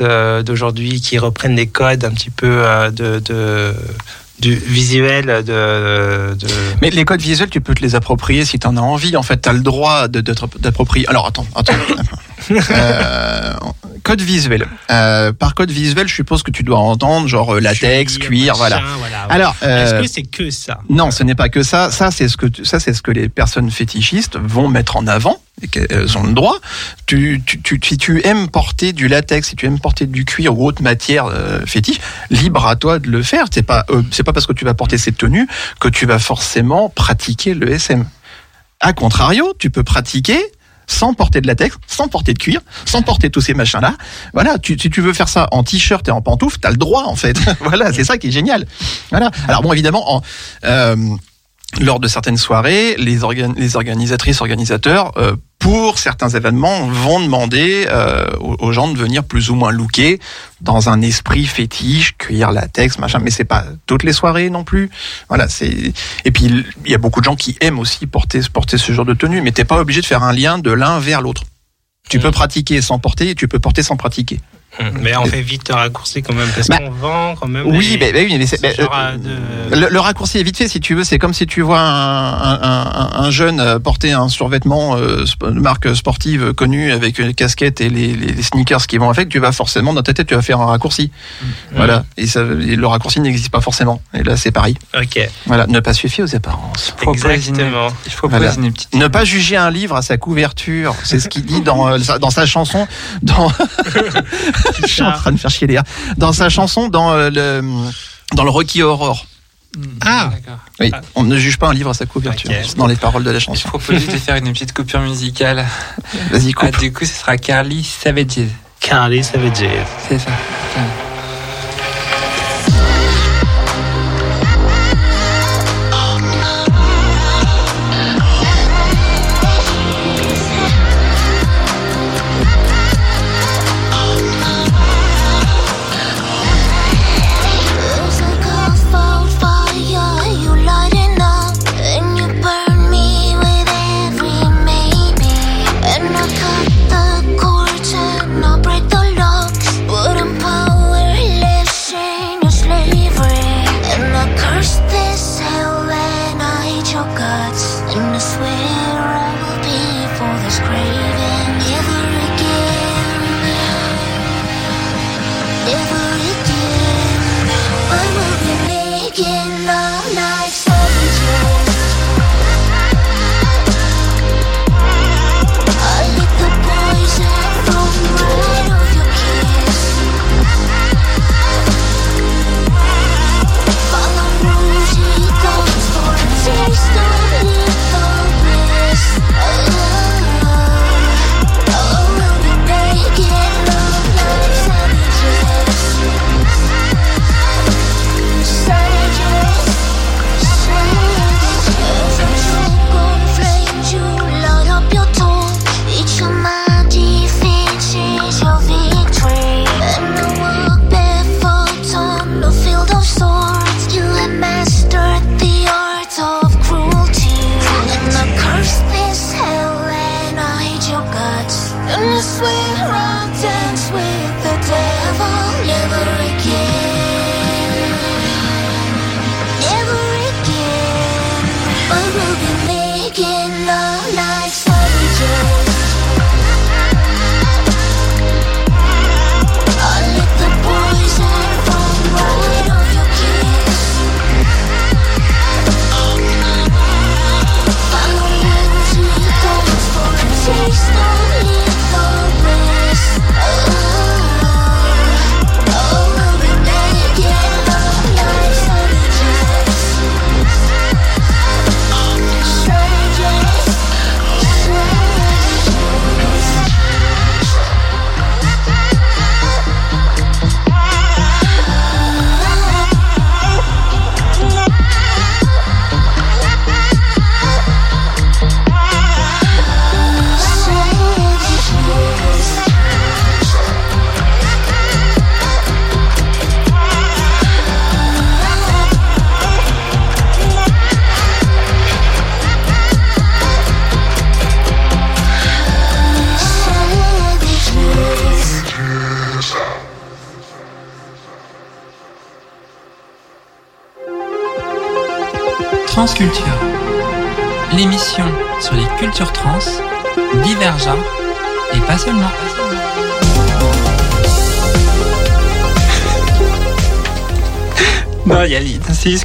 D: euh, d'aujourd'hui qui reprennent des codes un petit peu euh, de, de, du visuel de, de...
C: Mais les codes visuels, tu peux te les approprier si tu en as envie. En fait, tu as le droit de. Alors, attends, attends. Euh, code visuel. Euh, par code visuel, je suppose que tu dois entendre genre euh, latex, cuir, voilà.
D: machin, voilà.
C: Alors,
D: Est-ce que c'est que ça
C: non, ce n'est pas que ça. Ça, c'est ce que tu- ça, c'est ce que les personnes fétichistes vont mettre en avant et qu'elles ont le droit. Tu, tu, tu, si tu aimes porter du latex, si tu aimes porter du cuir ou autre matière fétiche, libre à toi de le faire. C'est pas, c'est pas parce que tu vas porter cette tenue que tu vas forcément pratiquer le SM. A contrario, tu peux pratiquer sans porter de latex, sans porter de cuir, sans porter tous ces machins-là. Voilà, si tu veux faire ça en t-shirt et en pantoufle, t'as le droit en fait. voilà, c'est ça qui est génial. Voilà. Alors bon, évidemment, en, euh, lors de certaines soirées, les, organ- les organisatrices, organisateurs, euh, pour certains événements, vont demander euh, aux, gens de venir plus ou moins looker dans un esprit fétiche, cuir, latex, machin. Mais c'est pas toutes les soirées non plus. Voilà, c'est. Et puis il y a beaucoup de gens qui aiment aussi porter porter ce genre de tenue, mais t'es pas obligé de faire un lien de l'un vers l'autre. Tu
D: Mm.
C: peux pratiquer sans porter, et tu peux porter sans pratiquer.
D: Mais on fait vite le raccourci quand même, parce
C: Bah,
D: qu'on vend quand même.
C: Oui,
D: des-
C: mais, mais oui, mais c'est. euh,
D: de-
C: Le, le raccourci est vite fait, si tu veux. C'est comme si tu vois un, un, un- un jeune euh, porter un survêtement euh, de marque sportive connue avec une casquette et les, les- les sneakers qui vont avec. Tu vas forcément dans ta tête, tu vas faire un raccourci. Voilà. Et, ça, et le raccourci n'existe pas forcément. Et là, c'est pareil.
D: Ok,
C: Voilà. Ne pas fier aux apparences.
D: Exactement.
B: Je propose
C: Voilà.
B: une petite.
C: Ne pas juger un livre à sa couverture. C'est ce qu'il dit dans, euh, sa- dans sa chanson. Dans... Je suis en train de faire chier les gars. Dans sa chanson, dans euh, le dans le Rocky Horror.
D: Ah.
B: D'accord.
C: Oui,
D: Ah.
C: on ne juge pas un livre à sa couverture. Dans les paroles de la
B: Je
C: chanson.
B: propose juste de faire une petite coupure musicale.
C: Vas-y,
B: Ah,
C: coupe.
B: du coup, ce sera Carly Savages.
D: Carly Savages.
B: C'est ça.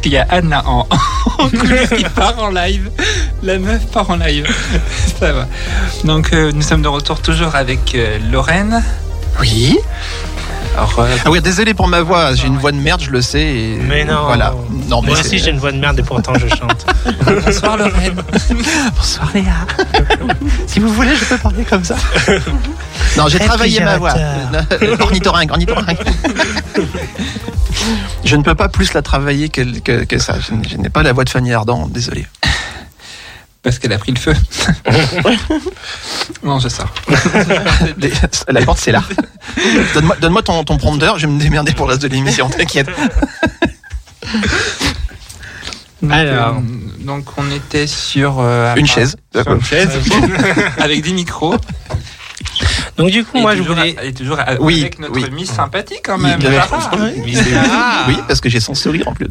B: Qu'il y a Anna en, en qui part en live. La meuf part en live. Ça va. Donc, euh, nous sommes de retour toujours avec euh, Lorraine.
C: Oui.
B: Alors, euh,
C: Ah oui, désolé pour ma voix, j'ai une voix de merde, je le sais. et
D: Mais non.
C: Voilà. Non, mais
D: Moi aussi, j'ai une voix de merde et pourtant je chante.
B: bonsoir Lorraine.
C: Bonsoir Léa. si vous voulez, je peux parler comme ça. Non, j'ai travaillé ma voix. ornithorynque, ornithorynque. je ne peux pas plus la travailler que, que, que ça. Je n'ai pas la voix de Fanny Ardant, désolé.
B: Parce qu'elle a pris le feu. non, je sors.
C: La porte, c'est là. Donne-moi donne-moi ton, ton prompteur, je vais me démerder pour le reste de l'émission, t'inquiète.
B: Donc,
D: Alors.
B: euh, donc on était sur euh,
C: Une chaise.
B: sur une chaise avec des micros.
D: Donc du coup,
B: Et
D: moi je
B: toujours,
D: voulais.
B: et toujours à-
C: Oui,
B: avec notre
C: oui.
B: Miss sympathique quand même.
D: Mais c'est là.
C: Oui, parce que j'ai son sourire en plus.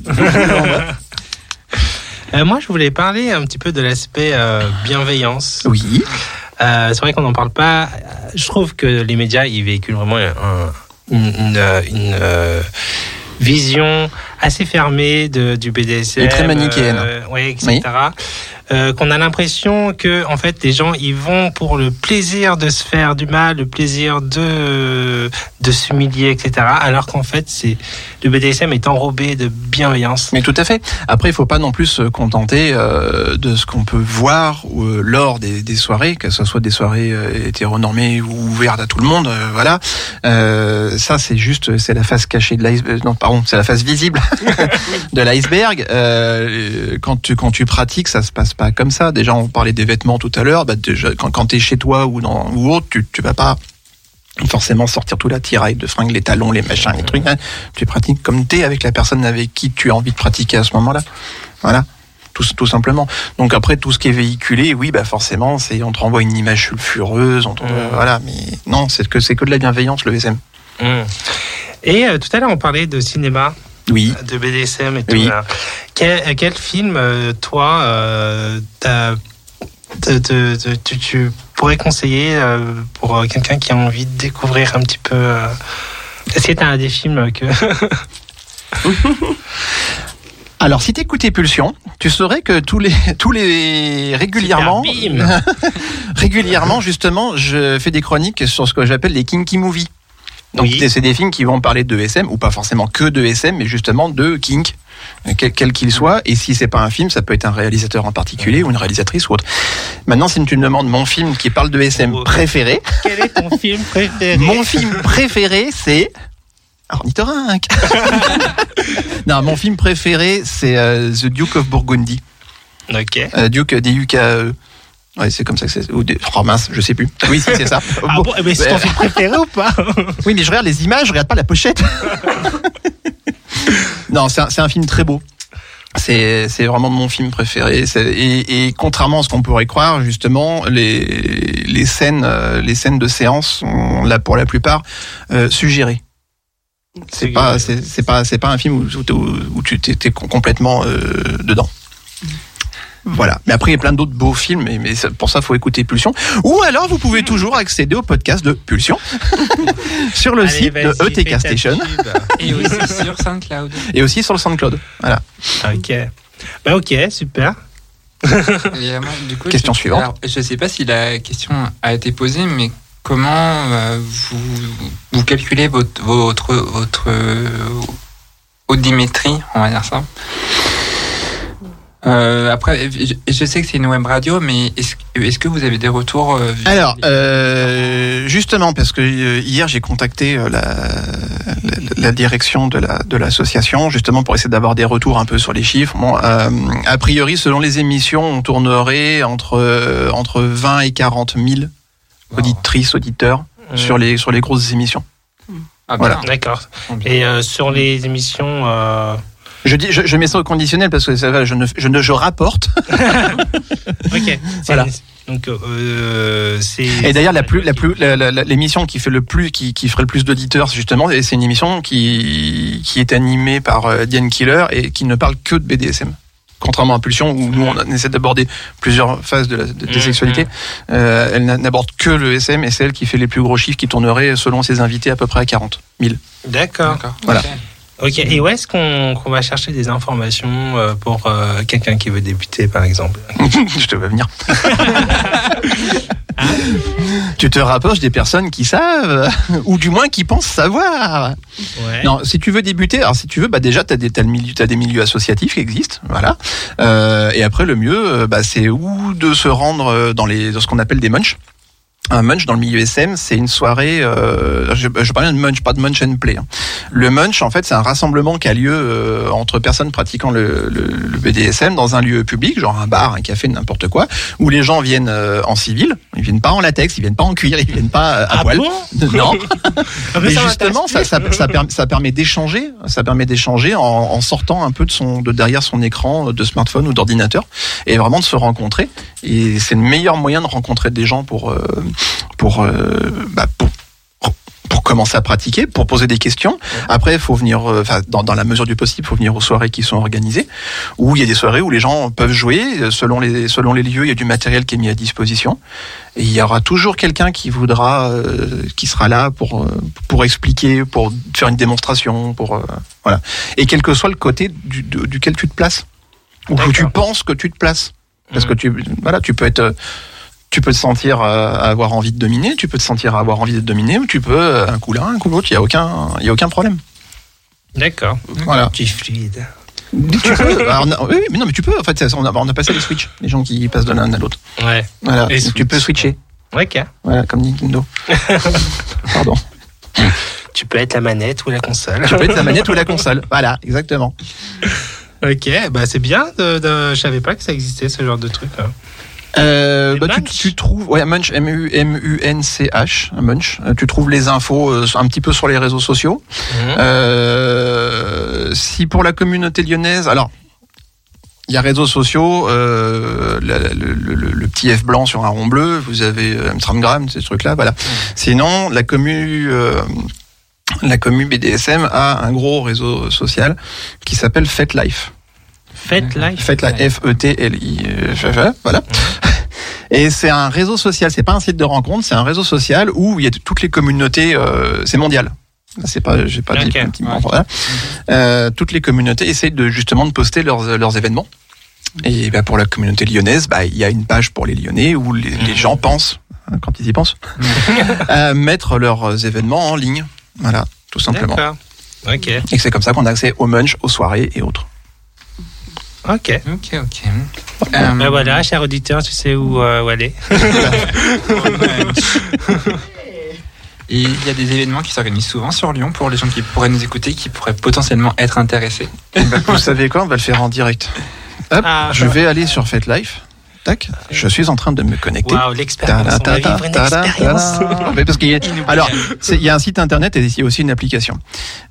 D: Euh, moi, je voulais parler un petit peu de l'aspect euh, bienveillance.
C: Oui.
D: Euh, c'est vrai qu'on n'en parle pas. Je trouve que les médias, ils véhiculent vraiment un- une, une, une, vision assez fermée de, du BDSM.
C: Et très manichéenne.
D: euh, ouais, etc. Euh, qu'on a l'impression que en fait les gens ils vont pour le plaisir de se faire du mal, le plaisir de de s'humilier, etc. Alors qu'en fait c'est le BDSM est enrobé de bienveillance.
C: Mais tout à fait. Après, il faut pas non plus se contenter euh, de ce qu'on peut voir euh, lors des, des soirées, que ce soit des soirées euh, hétéronormées ou ouvertes à tout le monde. euh, voilà. Euh, ça, c'est juste, c'est la face cachée de l'iceberg. Non, pardon, c'est la face visible de l'iceberg. Euh, quand tu quand tu pratiques, ça se passe pas comme ça. Déjà, on parlait des vêtements tout à l'heure. Bah, déjà, quand quand t'es chez toi ou dans ou autre, tu tu vas pas forcément sortir tout la tiraille de fringues, les talons, les machins, les trucs. hein. Tu pratiques comme t'es avec la personne avec qui tu as envie de pratiquer à ce moment-là. Voilà. Tout, tout simplement. Donc après tout ce qui est véhiculé, oui, bah forcément, c'est on te renvoie une image sulfureuse, on te-
D: Mhm.
C: voilà. Mais non, c'est que c'est que de la bienveillance le SM.
D: Mm. Et euh, tout à l'heure on parlait de cinéma.
C: Oui.
D: de BDSM et tout.
C: Oui.
D: là. Quel, quel film, euh, toi, euh, t'as- te- te- te- tu, tu pourrais conseiller euh, pour quelqu'un qui a envie de découvrir un petit peu euh, Est-ce que tu as des films que.
C: Alors si t'écoutais Pulsion, tu saurais que tous les tous les régulièrement régulièrement justement, je fais des chroniques sur ce que j'appelle les kinky movies. Donc
D: Oui.
C: c'est- des films qui vont parler de SM ou pas forcément que de SM, mais justement de kink, quel qu'il soit. Et si c'est pas un film, ça peut être un réalisateur en particulier ou une réalisatrice ou autre. Maintenant, si tu me demandes mon film qui parle de SM
D: Oh.
C: préféré,
D: Quel est ton film préféré
C: mon film préféré c'est Ornithorynque. non, mon film préféré c'est euh, The Duke of Burgundy.
D: Ok.
C: Euh, Duke D-U-K-E. Ouais, c'est comme ça que c'est. Ou des... Oh mince, je sais plus. Oui, si, c'est ça.
D: Ah
C: Bon.
D: ben, c'est ton film préféré ou pas?
C: Oui, mais je regarde les images, je regarde pas la pochette. non, c'est un, film très beau. C'est vraiment mon film préféré. Et, et contrairement à ce qu'on pourrait croire, justement, les, les scènes euh, les scènes de séance sont là pour la plupart euh, suggérées. C'est pas c'est c'est pas c'est pas un film où, où, où tu t'es complètement euh, dedans. Voilà. Mais après, il y a plein d'autres beaux films, mais, pour ça, faut écouter Pulsion. Ou alors, vous pouvez toujours accéder au podcast de Pulsion sur le
D: Allez,
C: site de ETK
D: ta
C: Station.
B: Et aussi sur SoundCloud.
C: et aussi sur le SoundCloud. Voilà.
D: Ok. Bah, ok, super.
B: Et, euh, moi, du coup,
C: Question
B: je,
C: suivante.
B: alors, je sais pas si la question a été posée, mais comment euh, vous, vous calculez votre, votre, votre euh, audiométrie, on va dire ça? Euh, après, je, je sais que c'est une web radio, mais est-ce est que vous avez des retours euh,
C: Alors, euh, justement, parce que euh, hier j'ai contacté euh, la, la, la direction de la de l'association, justement pour essayer d'avoir des retours un peu sur les chiffres. Bon, euh, a priori, selon les émissions, on tournerait entre entre 20 et 40 000 auditrices, auditeurs sur les sur les grosses émissions.
B: Ah,
C: voilà.
D: D'accord. Et euh, sur les émissions.
C: Je dis, je, je mets ça au conditionnel parce que ça je ne, je ne, je rapporte.
D: Ok.
C: Voilà.
D: Donc, euh, c'est.
C: Et d'ailleurs, la plus, la plus, la- la- la- l'émission qui fait le plus, qui, qui ferait le plus d'auditeurs, justement, et c'est une émission qui, qui est animée par euh, Diane Killer et qui ne parle que de BDSM. contrairement à Pulsion où nous on essaie d'aborder plusieurs phases de la, de- des
D: Mhm.
C: sexualités, euh, elle n'a- n'aborde que le SM et c'est elle qui fait les plus gros chiffres qui tourneraient selon ses invités à peu près à 40 000.
D: D'accord.
B: D'accord.
C: Voilà.
B: Ok.
D: Et où est-ce qu'on va chercher des informations euh, pour euh, quelqu'un qui veut débuter, par exemple?
C: Je te vois venir. tu te rapproches des personnes qui savent, ou du moins qui pensent savoir.
D: Ouais.
C: Non, si tu veux débuter, alors si tu veux, bah déjà milieu, t'as des milieux associatifs qui existent, voilà. Euh, et après le mieux, bah, c'est ou de se rendre dans les dans ce qu'on appelle des munchs. Un munch dans le milieu SM, c'est une soirée. Euh, je, je parle bien de munch, pas de munch and play. hein. Le munch, en fait, c'est un rassemblement qui a lieu euh, entre personnes pratiquant le, le, le BDSM dans un lieu public, genre un bar, un café, n'importe quoi, où les gens viennent euh, en civil. Ils viennent pas en latex, ils viennent pas en cuir, ils viennent pas euh, à
D: Ah
C: poil.
D: bon?
C: Non.
D: Mais
C: justement, ça, ça, ça, permet, ça permet d'échanger, ça permet d'échanger en, en sortant un peu de son, de derrière son écran de smartphone ou d'ordinateur, et vraiment de se rencontrer. Et c'est le meilleur moyen de rencontrer des gens pour, euh, pour, euh, bah, pour pour commencer à pratiquer, pour poser des questions. Après, il faut venir, euh, enfin, dans, dans la mesure du possible, il faut venir aux soirées qui sont organisées, où il y a des soirées où les gens peuvent jouer. euh, Selon les, selon les lieux, il y a du matériel qui est mis à disposition. Et il y aura toujours quelqu'un qui voudra, euh, qui sera là pour, pour expliquer, pour faire une démonstration, pour, euh, voilà. Et quel que soit le côté du, duquel tu te places, ou que tu penses que tu te places. Parce
D: Mhm.
C: que tu, voilà, tu peux être, tu peux te sentir euh, avoir envie de dominer, tu peux te sentir avoir envie d'être dominé, ou tu peux euh, un coup l'un, un coup l'autre. Il y a aucun, il y a aucun problème.
D: D'accord.
C: Voilà.
D: Tu es fluide.
C: tu peux. alors, oui, mais non, mais tu peux. En fait, on a, on a passé les switch, les gens qui passent de l'un à l'autre.
D: Ouais.
C: Voilà.
D: Les
C: Tu peux switcher.
D: Ok.
C: Voilà, comme Nintendo. Pardon.
D: Tu peux être la manette ou la console.
C: Tu peux être la manette ou la console. Voilà, exactement.
D: Ok, bah c'est bien. De, de- Je savais pas que ça existait ce genre de truc. hein.
C: Euh, bah, tu, trouves, ouais, Munch, M-U-M-U-N-C-H, un Munch. Euh, Tu trouves les infos euh, un petit peu sur les réseaux sociaux.
D: Mhm.
C: Euh, si pour la communauté lyonnaise, alors il y a réseaux sociaux, euh, le, le- le petit F blanc sur un rond bleu, vous avez euh, Instagram, ces trucs-là, voilà. Sinon, la commu, euh, la commu BDSM a un gros réseau social qui s'appelle FetLife.
D: Faites live.
C: FetLife, E F-E-T-L-I, euh, voilà. Et c'est un réseau social, c'est pas un site de rencontre, c'est un réseau social où il y a toutes les communautés, euh, c'est mondial. C'est pas, j'ai pas dit
D: Ok.
C: petit- voilà. Euh, toutes les communautés essayent de justement de poster leurs, leurs événements. Et bah, pour la communauté lyonnaise, bah, il y a une page pour les Lyonnais où les, les gens pensent, hein, quand ils y pensent, à mettre leurs événements en ligne. Voilà, tout simplement.
D: Ok.
C: Et c'est comme ça qu'on a accès aux munch, aux soirées et autres.
D: Ok.
B: Ok, ok. Euh,
D: Ben voilà, cher auditeur, tu sais où, euh, où aller.
B: Et il y a des événements qui s'organisent souvent sur Lyon pour les gens qui pourraient nous écouter, qui pourraient potentiellement être intéressés.
C: Vous savez quoi On va le faire en direct. Hop,
D: Ah,
C: je vais aller sur FateLife. Tac, je suis en train de me connecter.
D: Waouh, l'expérience. On va vivre une expérience.
C: ta-da. Mais parce qu'il y a- alors, il y a un site internet et il y a aussi une application.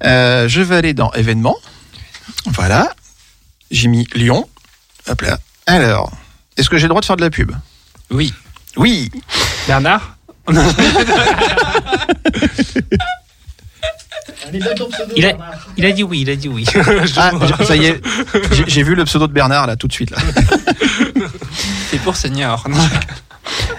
C: Euh, je vais aller dans événements. Voilà. J'ai mis Lyon. Hop là. Alors, est-ce que j'ai le droit de faire de la pub?
B: Oui.
C: Oui.
F: Bernard?
D: Il a, il a dit oui, il a dit oui.
C: Ah, ça y est. J'ai- J'ai vu le pseudo de Bernard là tout de suite là.
B: C'est pour senior.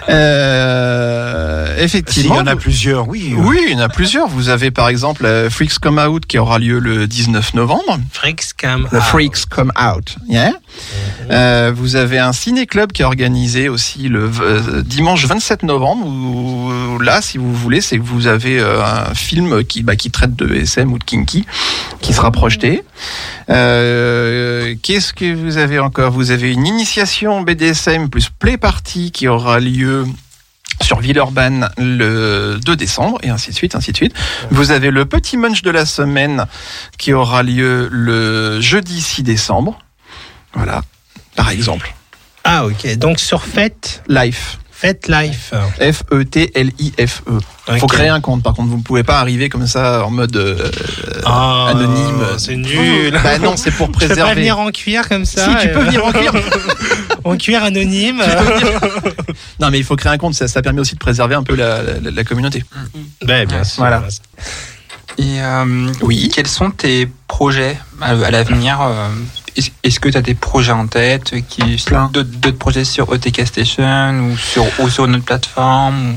C: Euh,
E: S'il
C: effectivement.
E: y en a plusieurs, oui.
C: Oui, il y en a plusieurs. Vous avez par exemple euh, Freaks Come Out qui aura lieu le 19 novembre.
D: Freaks Cam.
C: Le Freaks Come Out. Yeah. Euh, vous avez un ciné-club qui est organisé aussi le euh, dimanche 27 novembre. Où, où là, si vous voulez, c'est que vous avez euh, un film qui, bah, qui traite de SM ou de kinky qui sera projeté. Euh, Qu'est-ce que vous avez encore? Vous avez une initiation BDSM plus Play Party qui aura lieu sur Villeurbanne le 2 décembre et ainsi de suite, ainsi de suite. Vous avez le petit munch de la semaine qui aura lieu le jeudi 6 décembre. Voilà, par exemple.
D: Ah, ok. Donc sur Fête,
C: Life.
D: Fête Life.
C: E F-E-T-L-I-F-E. Faut créer un compte, par contre. Vous ne pouvez pas arriver comme ça en mode euh,
D: Ah,
C: anonyme.
D: C'est nul.
C: Bah non, c'est pour
D: Je peux pas
C: préserver.
D: venir en cuir comme ça.
C: Si, tu
D: euh,
C: peux venir en cuir.
D: en cuir anonyme.
C: Non, mais il faut créer un compte. Ça, ça permet aussi de préserver un peu la, la- la communauté.
D: Ben, bien sûr.
C: Voilà.
B: Et euh,
C: Oui.
B: quels sont tes projets à, à l'avenir euh, est-ce que tu as des projets en tête qui d'autres projets sur OTK Station ou sur ou sur une autre plateforme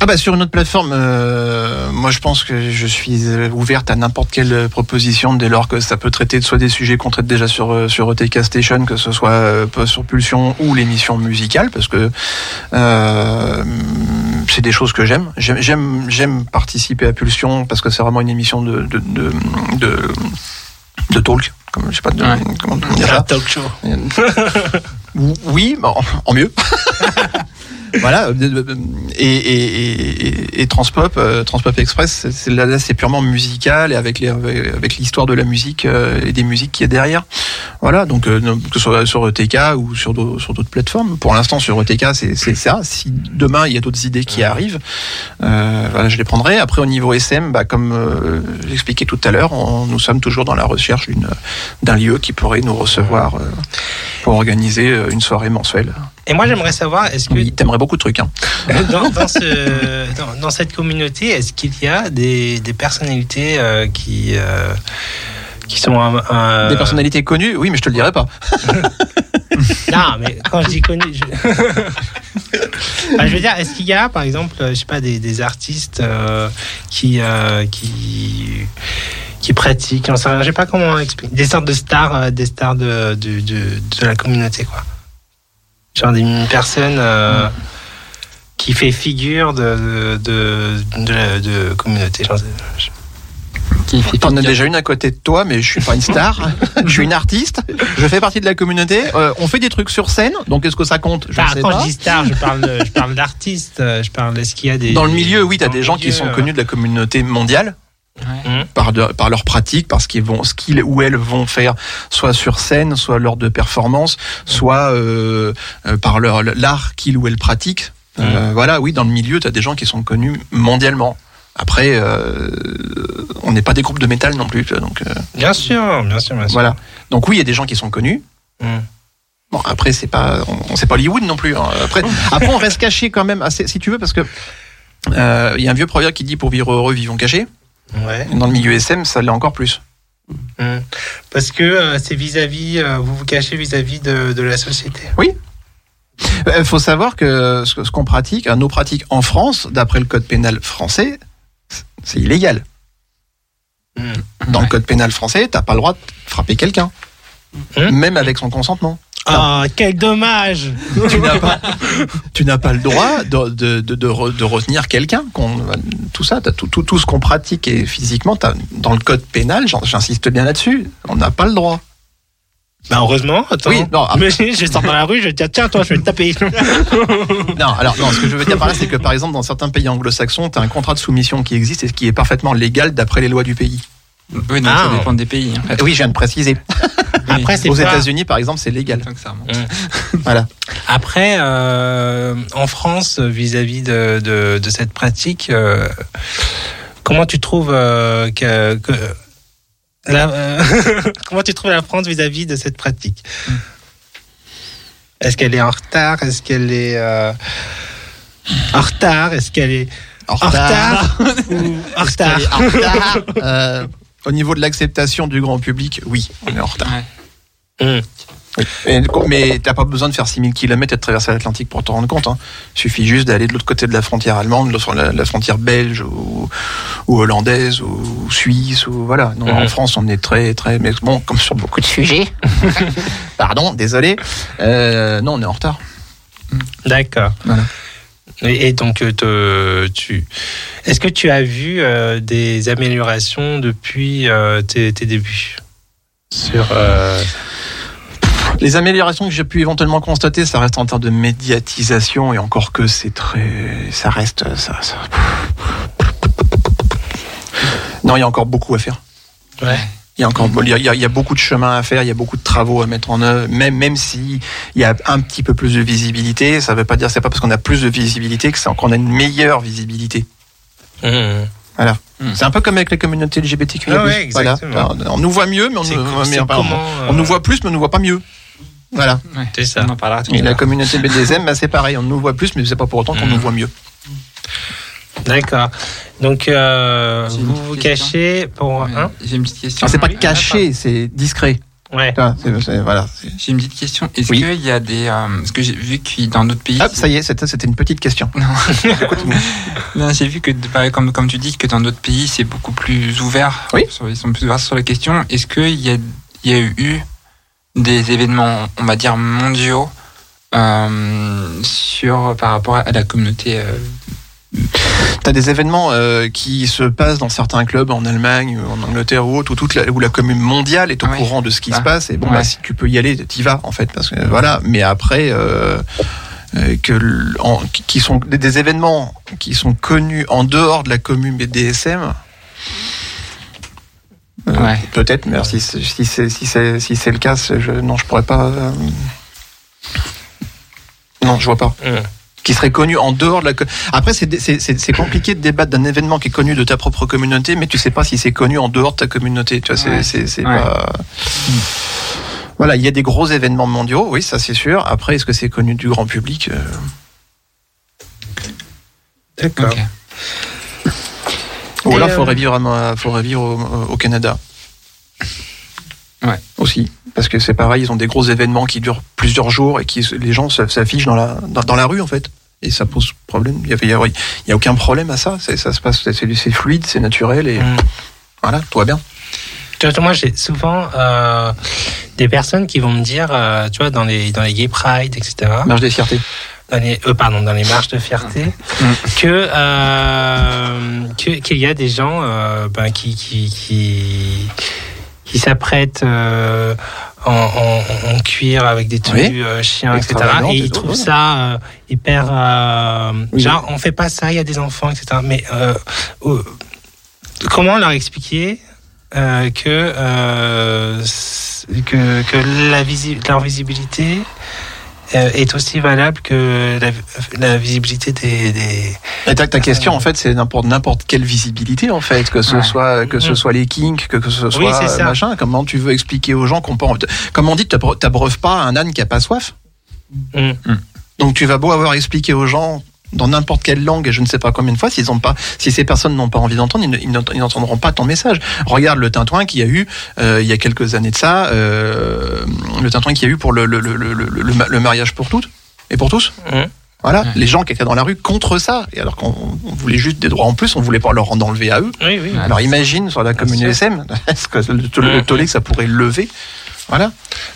C: Ah bah sur une autre plateforme, euh, moi je pense que je suis ouverte à n'importe quelle proposition dès lors que ça peut traiter de soit des sujets qu'on traite déjà sur euh, sur OTK Station, que ce soit euh, sur Pulsion ou l'émission musicale, parce que euh, c'est des choses que j'aime. J'aime j'aime j'aime participer à Pulsion parce que c'est vraiment une émission de de de, de, de talk, comme je sais pas de,
B: Ouais.
C: comment dire
D: Un
C: ça.
D: talk show.
C: Oui, bah, en, en mieux. voilà. euh, euh, Et, et, et, et Transpop, euh, Transpop Express, c'est- là, c'est purement musical et avec les avec l'histoire de la musique et des musiques qui est derrière. Voilà. Donc que ce soit sur ETK ou sur sur d'autres plateformes. Pour l'instant, sur ETK, c'est c'est ça. Si demain il y a d'autres idées qui arrivent, voilà, je les prendrai. Après, au niveau SM, bah, comme j'expliquais tout à l'heure, on- nous sommes toujours dans la recherche d'une d'un lieu qui pourrait nous recevoir pour organiser une soirée mensuelle.
D: Et moi, j'aimerais savoir, est-ce que
C: Oui, t'aimerais beaucoup de trucs. Hein.
D: dans, dans, ce- dans- dans cette communauté, est-ce qu'il y a des, des personnalités euh, qui, euh, qui sont un, un-
C: Des personnalités connues, oui, mais je te le dirai pas.
D: Non, mais quand je dis connu, je... Enfin, je veux dire, est-ce qu'il y a, par exemple, je sais pas, des, des artistes euh, qui, qui qui pratiquent, je sais pas comment expliquer, des sortes de stars, des stars de, de, de, de la communauté, quoi. Genre des- une personne euh, qui fait figure de, de, de, de, la- de communauté. sais- je-
B: qui fait
C: T'en as déjà une à côté de toi, mais je suis pas une star. je suis une artiste. Je fais partie de la communauté. Euh, on fait des trucs sur scène, donc est-ce que ça compte? Je
D: Enfin,
C: sais
D: quand
C: pas.
D: je dis star, je parle, de- je parle d'artistes. euh, Je parle, est-ce qu'il y a des
C: Dans le milieu, oui, t'as des gens qui sont connus de la communauté mondiale.
B: Ouais.
C: par, de- par leur pratique, par ce qu'ils vont, ce qu'ils ou elles vont faire, soit sur scène, soit lors de performances, soit euh, euh, par leur l'art qu'ils ou elles pratiquent. Euh, voilà, oui, dans le milieu, tu as des gens qui sont connus mondialement. Après, euh, on n'est pas des groupes de métal non plus, donc
D: Bien sûr, bien sûr, bien sûr.
C: voilà. Donc oui, il y a des gens qui sont connus.
D: Mm.
C: Bon, après, c'est pas, on, c'est pas Hollywood non plus. hein. Après, après, on reste caché quand même, assez, si tu veux, parce que il y a un vieux proverbe qui dit pour vivre heureux, vivons cachés.
D: Ouais.
C: Dans le milieu SM, ça l'est encore plus.
D: Mm. Parce que euh, c'est vis-à-vis, euh, vous vous cachez vis-à-vis de, de la société.
C: Il faut savoir que ce qu'on pratique, euh, nos pratiques en France, d'après le code pénal français, c'est illégal.
D: Mm.
C: Dans le code pénal français, t'as pas le droit de frapper quelqu'un,
D: Hmm
C: même avec son consentement.
D: Ah, quel dommage
C: tu n'as pas, tu n'as pas le droit de, de, de, de re- de retenir quelqu'un. qu'on- Tout ça, t'as tout, tout, tout ce qu'on pratique et physiquement, t'as- dans le code pénal, j'insiste bien là-dessus, on n'a pas le droit.
D: Bah heureusement, attends.
C: Oui, non, après-
D: Mais je sors dans la rue, je dis tiens toi, je vais te taper.
C: Non, alors non, ce que je veux dire par là, c'est que par exemple, dans certains pays anglo-saxons, tu as un contrat de soumission qui existe et qui est parfaitement légal d'après les lois du pays.
B: Oui, donc
D: Ah.
B: ça dépend des pays. hein.
C: Oui, je viens de préciser.
D: Après c'est
C: Aux
D: pas-
C: États-Unis, par exemple, c'est légal.
B: Tant que ça remonte.
C: Voilà.
D: Après, euh, en France, vis-à-vis de, de, de cette pratique, euh, comment tu trouves euh, que, que la, euh, comment tu trouves la France vis-à-vis de cette pratique? Est-ce qu'elle est en retard? Est-ce qu'elle est en retard? Est-ce qu'elle est
C: En
D: en retard ou en retard
C: En retard? Au niveau de l'acceptation du grand public, oui, on est en retard.
D: Hum.
C: Et- mais t'as pas besoin de faire 6000 km et de traverser l'Atlantique pour te rendre compte. Hein. suffit juste d'aller de l'autre côté de la frontière allemande, de la, la frontière belge ou, ou hollandaise ou suisse ou voilà. Non, En
D: Mhm.
C: France, on est très très mais bon comme sur beaucoup de sujets. Pardon, désolé. Euh, non, on est en retard.
D: D'accord.
C: Voilà.
D: Et, et donc, euh, te- tu, est-ce que tu as vu euh, des améliorations depuis euh, tes, tes débuts sur euh,
C: Les améliorations que j'ai pu éventuellement constater, ça reste en termes de médiatisation et encore que c'est très, ça reste, ça, ça- Non, il y a encore beaucoup à faire.
D: Ouais.
C: Il y a encore, il y a, il y a- il y a beaucoup de chemin à faire, il y a beaucoup de travaux à mettre en œuvre, même, même si il y a un petit peu plus de visibilité, ça veut pas dire, c'est pas parce qu'on a plus de visibilité que c'est qu'on a une meilleure visibilité.
D: Mmh.
C: C'est un peu comme avec les communautés.
D: Ah ouais,
C: voilà.
D: exactement.
C: On nous voit mieux, mais on, nous-
D: co-
C: mais
D: c'est
C: pardon.
D: comment,
C: on nous
D: euh,
C: voit plus, mais on nous voit pas mieux. Voilà.
B: Ouais.
D: C'est ça.
B: On en parlera tout
C: Et la communauté BDSM, bah, c'est pareil, on nous voit plus, mais c'est pas pour autant qu'on
D: Mhm.
C: nous voit mieux.
D: D'accord. Donc, euh, vous vous
B: question.
D: cachez pour
B: Ouais.
D: un.
B: J'ai une petite question.
C: Ah, c'est pas
D: Oui,
C: caché, c'est discret.
D: Ouais.
C: C'est- voilà.
B: J'ai une petite question. Est-ce
C: Oui.
B: qu'il y a des. euh, parce que j'ai vu que dans d'autres pays.
C: Ah, ça y est, c'était c'était une petite question.
B: Non, j'ai vu que, pareil, comme, comme tu dis, que dans d'autres pays, c'est beaucoup plus ouvert.
C: Oui.
B: Sur- Ils sont plus ouverts sur la question. Est-ce qu'il y a, il y a eu des événements, on va dire, mondiaux euh, sur, par rapport à la communauté euh,
C: T'as des événements euh, qui se passent dans certains clubs en Allemagne, ou en Angleterre ou autre, où, toute la, où la commune mondiale est au
B: Ouais.
C: courant de ce qui
B: Ah.
C: se passe. Et bon,
B: Ouais.
C: bah, si tu peux y aller, t'y vas en fait, parce que voilà. Mais après, euh, euh, que l- en- qui- sont des, des événements qui sont connus en dehors de la commune BDSM. euh,
B: Ouais.
C: Peut-être, mais alors, si, c'est- si c'est si c'est si c'est le cas, je, non, je pourrais pas. euh, Non, je vois pas. Qui serait connu en dehors de la. Après, c'est compliqué de débattre d'un événement qui est connu de ta propre communauté, mais tu sais pas si c'est connu en dehors de ta communauté. Tu vois, c'est
B: Ouais.
C: c'est c'est
B: Ouais.
C: pas. Voilà, il y a des gros événements mondiaux, oui, ça c'est sûr. Après, est-ce que c'est connu du grand public euh,
D: D'accord.
B: Ok.
C: Ou alors,
D: euh,
C: faudrait vivre, à- faudrait vivre au, au Canada.
B: Ouais.
C: Aussi, parce que c'est pareil, ils ont des gros événements qui durent plusieurs jours et qui les gens s- s'affichent dans la dans, dans la rue en fait. Et ça pose problème. Il y a, a- aucun problème à ça. C'est- Ça se passe, c'est fluide, c'est naturel et
D: Mm.
C: voilà, tout va bien.
D: Tu vois, moi, j'ai souvent euh, des personnes qui vont me dire, euh, tu vois, dans les, dans les gay pride, etc.,
C: Marche des fiertés.
D: dans les, euh, pardon, dans les marches de fierté, que euh, que- qu'il y a des gens euh, ben, qui qui qui, qui s'apprêtent euh, en, en, en cuir avec des tenues
C: Oui.
D: euh, chiens, etc. Et ils trouvent ça euh, hyper euh,
C: Oui.
D: genre on fait pas ça, il y a des enfants, etc. Mais comment leur expliquer euh, que, euh, que que la visi leur visibilité est aussi valable que la, la visibilité des, des...
C: Et ta, ta question, en fait, c'est n'importe n'importe quelle visibilité, en fait, que ce
B: Ouais.
C: soit que ce
D: Mhm.
C: soit les kinks, que, que ce soit
D: Oui, c'est ça.
C: machin. Comment tu veux expliquer aux gens qu'on peut, comme on dit, t'abre- t'abreuves pas un âne qui a pas soif?
D: Mm.
C: Donc tu vas beau avoir expliqué aux gens dans n'importe quelle langue, et je ne sais pas combien de fois, s'ils ont pas, si ces personnes n'ont pas envie d'entendre, ils ne- ils n'ent- ils n'entendront pas ton message. Regarde le tintouin qu'il y a eu euh, il y a quelques années de ça, euh, le tintouin qu'il y a eu pour le, le, le, le, le- le ma- le mariage pour toutes et pour tous. Voilà,
B: Ouais.
C: les gens qui étaient dans la rue contre ça, et alors qu'on on voulait juste des droits en plus, on voulait pas leur en enlever à eux.
D: Oui, oui.
B: Ouais.
C: Alors imagine sur la commune
D: sûr.
C: SM, ce que le, tollé que ça pourrait lever. Voilà.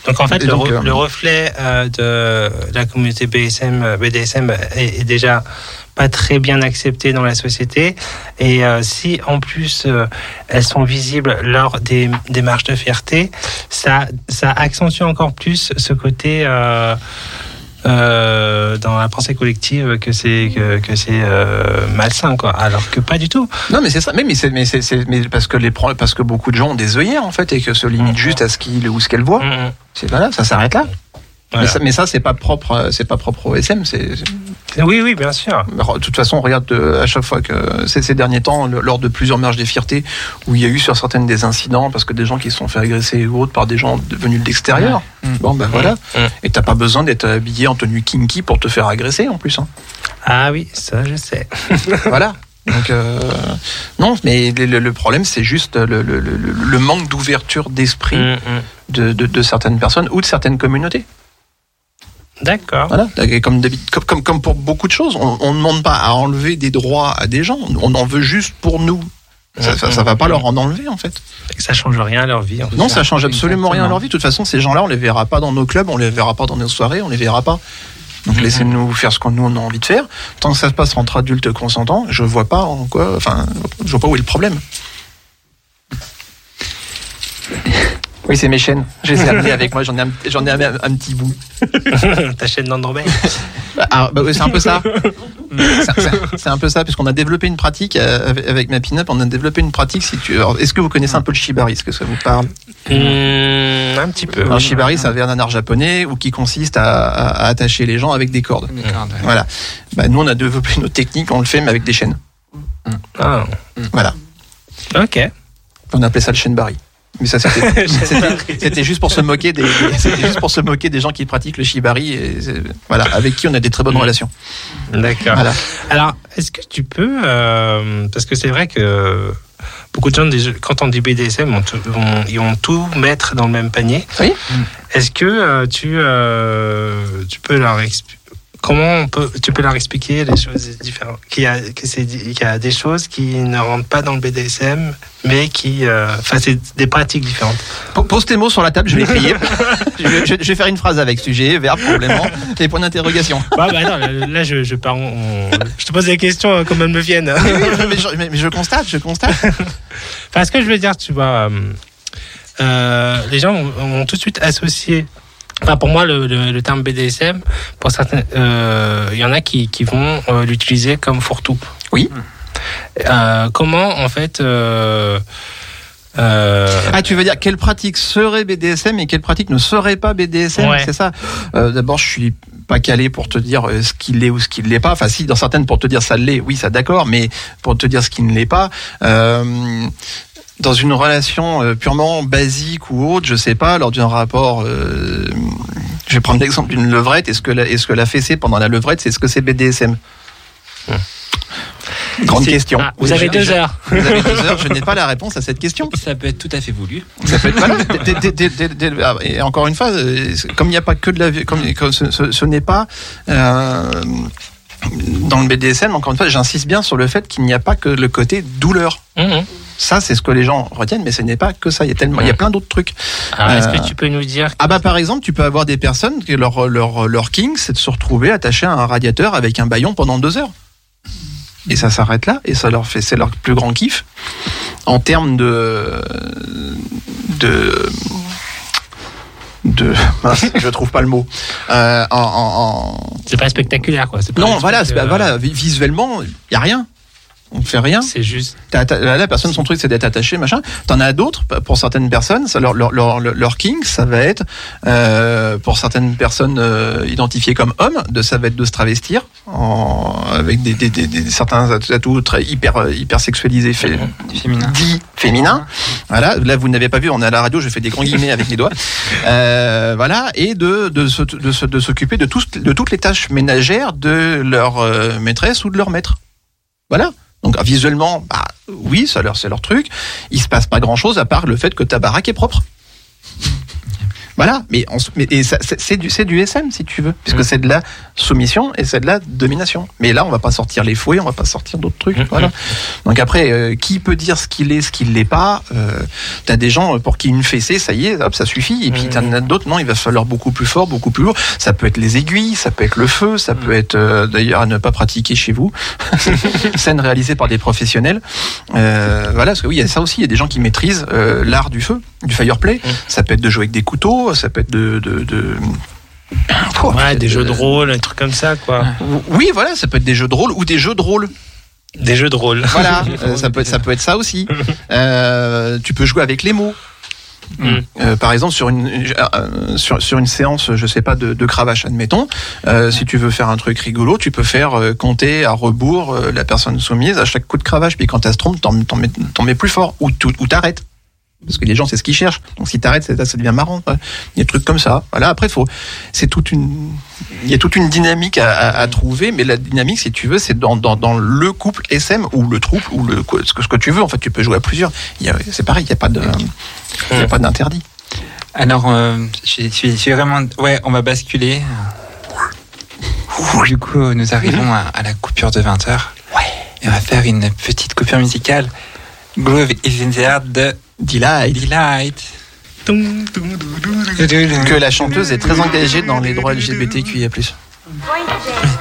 D: Donc en fait, le,
C: donc,
D: re-
C: euh,
D: le reflet euh, de la communauté BSM, euh, BDSM est, est déjà pas très bien accepté dans la société. Et euh, si en plus euh, elles sont visibles lors des, des marches de fierté, ça, ça accentue encore plus ce côté euh, dans la pensée collective que c'est que, que c'est euh, malsain quoi. Alors que pas du tout.
C: Non, mais c'est ça. Mais, mais, c'est, mais, c'est, c'est- mais parce que les parce que beaucoup de gens ont des œillères en fait et que se limitent
D: Mhm.
C: juste à ce qu'ils ou ce qu'elles voient.
D: Mm, mm.
C: C'est voilà, ça s'arrête là.
D: Voilà.
C: Mais, ça, mais ça, c'est pas propre, euh, c'est pas propre au SM. C'est, c'est-
D: Oui, oui, bien sûr.
C: de toute façon, on regarde euh, à chaque fois que ces, ces derniers temps, lors de plusieurs marches des fiertés, où il y a eu sur certaines des incidents parce que des gens qui se sont fait agresser ou autres par des gens venus de l'extérieur.
B: Mm.
C: Bon, ben voilà.
D: Mm.
C: Et t'as pas besoin d'être habillé en tenue kinky pour te faire agresser en plus. Hein.
D: Ah oui, ça je sais.
C: voilà. Donc euh, non, mais le, le problème c'est juste le, le- le- le manque d'ouverture d'esprit
D: Mm, mm.
C: de, de- de certaines personnes ou de certaines communautés.
D: D'accord.
C: Voilà. Comme, pour beaucoup de choses, on ne demande pas à enlever des droits à des gens, on en veut juste pour nous. Ça, ça, ça va pas leur en enlever en fait.
D: Ça change rien à leur vie. en.
C: Non, ça change absolument rien à leur vie. De toute façon, ces gens-là, on les verra pas dans nos clubs, on les verra pas dans nos soirées, on les verra pas. Donc
D: Mhm.
C: laissez-nous faire ce qu'on nous on a envie de faire. Tant que ça se passe entre adultes consentants, je vois pas en quoi, enfin, je vois pas où est le problème. Oui, c'est mes chaînes. Je les ai amenées avec moi. J'en ai, un, j'en ai amené un, un petit bout.
D: Ta chaîne d'Andromède.
C: Ah, bah c'est un peu ça. C'est- c'est- C'est un peu ça, puisqu'on a développé une pratique euh, avec, ma pin-up. On a développé une pratique. Si tu, alors, est-ce que vous connaissez un peu le shibari Est-ce que ça vous parle?
D: Hmm, un petit peu.
C: Un shibari, ça vient d'un art japonais où qui consiste à, à- à attacher les gens avec des cordes.
B: Ouais.
C: Voilà. Bah, nous, on a développé notre technique, on le fait, mais avec des chaînes.
D: Ah,
C: Voilà.
D: ok.
C: On appelait ça le shenbari. Mais ça, c'était, c'était, c'était juste pour se moquer des, c'était juste pour se moquer des gens qui pratiquent le shibari, et c'est- voilà, avec qui on a des très bonnes
D: Mm.
C: relations.
D: D'accord.
C: Voilà.
D: Alors, est-ce que tu peux, euh, parce que c'est vrai que beaucoup de gens, quand on dit BDSM, ils vont tout mettre dans le même panier.
C: Oui.
D: Est-ce que euh, tu, euh, tu peux leur expliquer Comment on peut, tu peux leur expliquer les choses différentes? Qu'il y a, que c'est, qu'il y a des choses qui ne rentrent pas dans le BDSM, mais qui, euh, enfin, c'est des pratiques différentes.
C: Po- Pose tes mots sur la table, je vais écrire. je, vais, je vais- je vais faire une phrase avec sujet, verbe, complément et point d'interrogation.
D: Bah, bah non, là, là, je, je pars. je te pose des questions comme elles me viennent.
C: Oui, mais, je, mais- mais je constate, je constate.
D: Enfin, ce que je veux dire, tu vois, euh, euh, les gens vont tout de suite associer. Enfin, pour moi, le, le- le terme BDSM, pour certains, euh, il y en a qui, qui vont euh, l'utiliser comme fourre-tout.
C: Oui.
D: Euh, comment, en fait. euh, euh,
C: Ah, tu veux dire quelle pratique serait BDSM et quelle pratique ne serait pas BDSM
D: Ouais.
C: C'est ça? Euh, D'abord, je suis pas calé pour te dire euh, ce qu'il est ou ce qu'il l'est pas. Enfin, si, dans certaines, pour te dire ça l'est, oui, ça d'accord, mais pour te dire ce qui ne l'est pas. euh, dans une relation euh, purement basique ou autre, je sais pas, lors d'un rapport, euh, je vais prendre l'exemple d'une levrette. Est-ce que la, est-ce que la fessée pendant la levrette, c'est ce que c'est BDSM Grande question.
D: Ah, vous avez deux heures.
C: Vous avez deux heures. Je n'ai pas la réponse à cette question.
B: Ça peut être tout à fait voulu.
C: Ça peut être ah, Et encore une fois, euh, comme il n'y a pas que de la, comme, comme ce, ce- ce n'est pas euh, dans le BDSM. Encore une fois, j'insiste bien sur le fait qu'il n'y a pas que le côté douleur.
D: Mhm.
C: Ça, c'est ce que les gens retiennent, mais ce n'est pas que ça. Il y a tellement, il y a plein d'autres trucs.
D: Alors, est-ce
C: Euh,
D: que tu peux nous dire
C: Ah bah par exemple, tu peux avoir des personnes que leur leur leur king, c'est de se retrouver attaché à un radiateur avec un baillon pendant deux heures. Et ça s'arrête là, et ça leur fait, c'est leur plus grand kiff en termes de de de mince, je trouve pas le mot. Euh, en, en- en-
D: C'est pas spectaculaire, quoi. pas
C: non, voilà,
D: euh,
C: voilà, vi- visuellement, il y a rien. On fait rien.
D: C'est juste.
C: T'as- la personne, son truc, c'est d'être attaché, machin. T'en as d'autres, pour certaines personnes, ça, leur, leur, leur, leur king, ça va être, euh, pour certaines personnes euh, identifiées comme hommes, de, ça va être de se travestir, en, avec des, des, des, des- certains atouts très hyper, euh, hyper sexualisés, fait,
B: Féminin.
C: dit féminin. Voilà, là vous n'avez pas vu, on est à la radio, je fais des grands guillemets avec les doigts. Euh, voilà, et de de se- de de s'occuper de, tous- de toutes les tâches ménagères de leur euh, maîtresse ou de leur maître. Voilà. Donc visuellement, bah oui, ça leur c'est leur truc. Il se passe pas grand chose à part le fait que ta baraque est propre. Voilà, mais, on mais et ça, c'est du c'est du SM si tu veux, puisque
D: Mm.
C: c'est de la soumission et c'est de la domination. Mais là, on va pas sortir les fouets, on va pas sortir d'autres trucs.
D: Mm,
C: Voilà. Donc après, euh, qui peut dire ce qu'il est, ce qu'il l'est pas euh, T'as des gens pour qui une fessée, ça y est, hop, ça suffit. Et puis
D: Mm.
C: t'en as d'autres, non, il va falloir beaucoup plus fort, beaucoup plus lourd. Ça peut être les aiguilles, ça peut être le feu, ça peut être euh, d'ailleurs à ne pas pratiquer chez vous. Scène réalisée par des professionnels. Euh, voilà, parce que oui, il y a ça aussi. Il y a des gens qui maîtrisent euh, l'art du feu, du fireplay.
D: Mm.
C: Ça peut être de jouer avec des couteaux, ça peut être de, de, de... Oh,
D: Ouais, des
C: de-
D: jeux de rôle, des trucs comme ça, quoi.
C: Oui, voilà, ça peut être des jeux de rôle ou des jeux de rôle.
D: Des jeux de rôle.
C: Voilà, euh, ça peut être ça peut être ça aussi. Euh, tu peux jouer avec les mots.
D: Mm.
C: Euh, par exemple, sur une euh, sur, sur une séance, je sais pas de, de cravache, admettons. euh, si tu veux faire un truc rigolo, tu peux faire euh, compter à rebours euh, la personne soumise à chaque coup de cravache. Puis quand elle se trompe, t'en mets, plus fort ou tu- ou t'arrêtes. Parce que les gens, c'est ce qu'ils cherchent. Donc si t'arrêtes, ça, ça devient marrant. Il y a des trucs comme ça. Voilà. Après, faut, c'est toute une, il y a toute une dynamique à, à- à trouver. Mais la dynamique, si tu veux, c'est dans, dans, dans le couple SM ou le trouble ou le ce que, ce que tu veux. En fait, tu peux jouer à plusieurs. C'est pareil. Il n'y a pas de, il y a pas d'interdit.
B: Alors, euh, je suis, je suis vraiment. Ouais, on va basculer. Du coup, nous arrivons à, à la coupure de 20h. Ouais. Et on va faire une petite coupure musicale. Groove is in the heart de
C: Delight.
B: Delight.
C: Que la chanteuse est très engagée dans les droits LGBTQIA+.
F: going to dance.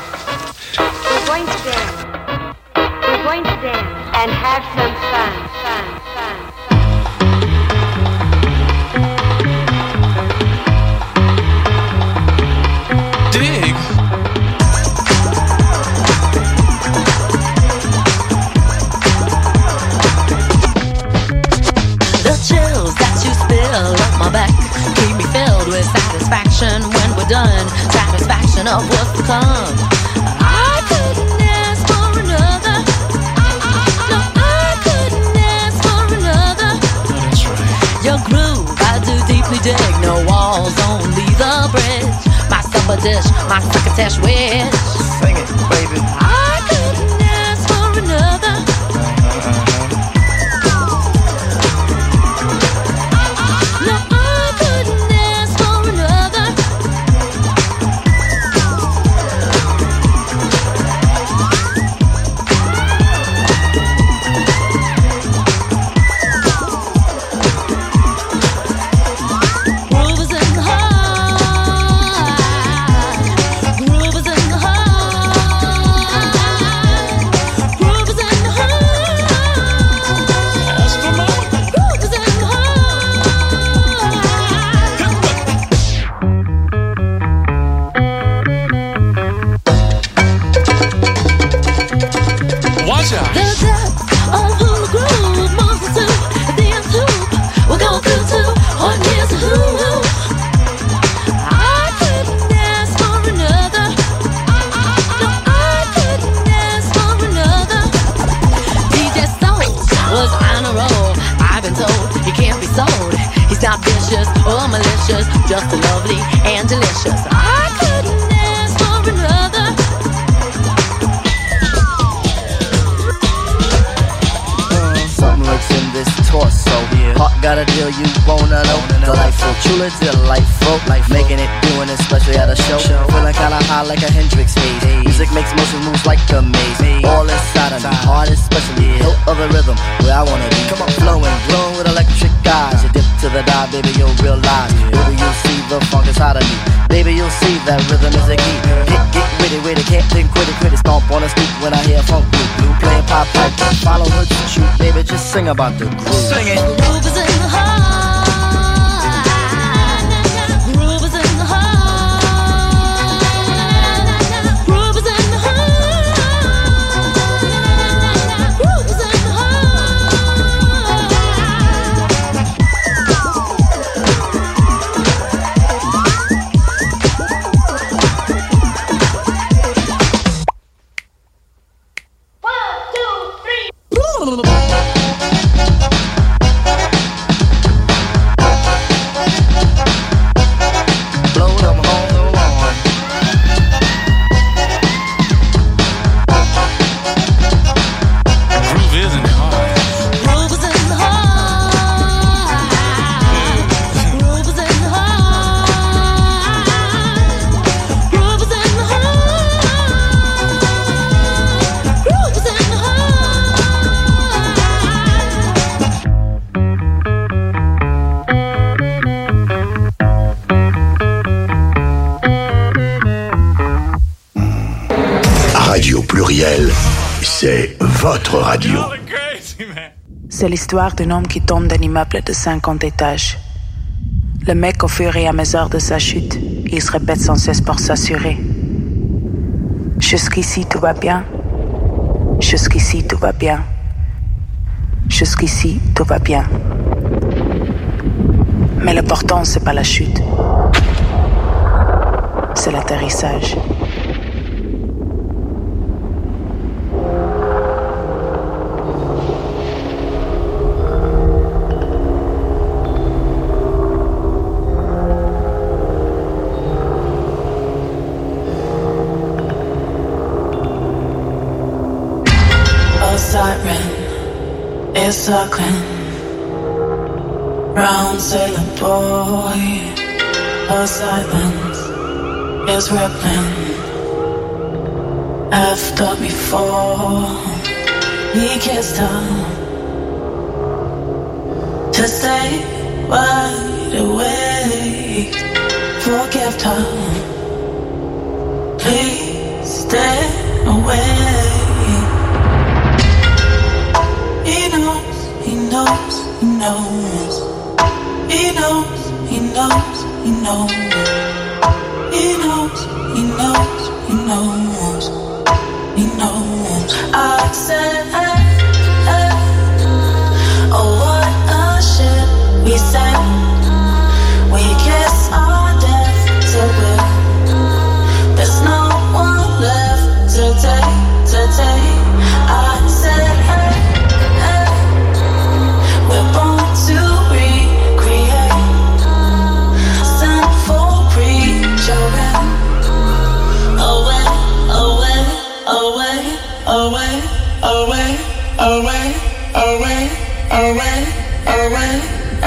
F: We're going to dance. We're going to dance and have some fun. Fun, fun,
G: my back keep me filled with satisfaction when we're done. Satisfaction of what's to come. I couldn't ask for another. No, I couldn't ask for another. Your groove, I do deeply dig. No walls, only the bridge. My supper dish, my crocketesh wish.
C: Sing it, baby.
G: I
H: sing about the groove. Sing it.
A: C'est
I: l'histoire d'un homme qui tombe d'un immeuble de 50 étages. Le mec, au fur et à mesure de sa chute, il se répète sans cesse pour s'assurer. Jusqu'ici, tout va bien. Jusqu'ici, tout va bien. Jusqu'ici, tout va bien. Mais l'important, c'est pas la chute. C'est l'atterrissage. Brown sailor boy, a silence is rippling. After before he kissed her to stay wide awake. Forgive her, please stay away. He knows, he knows, he knows. He knows, he knows, he knows. He knows, he knows, he knows. He knows. I said, uh, uh, oh, what a we. We kiss our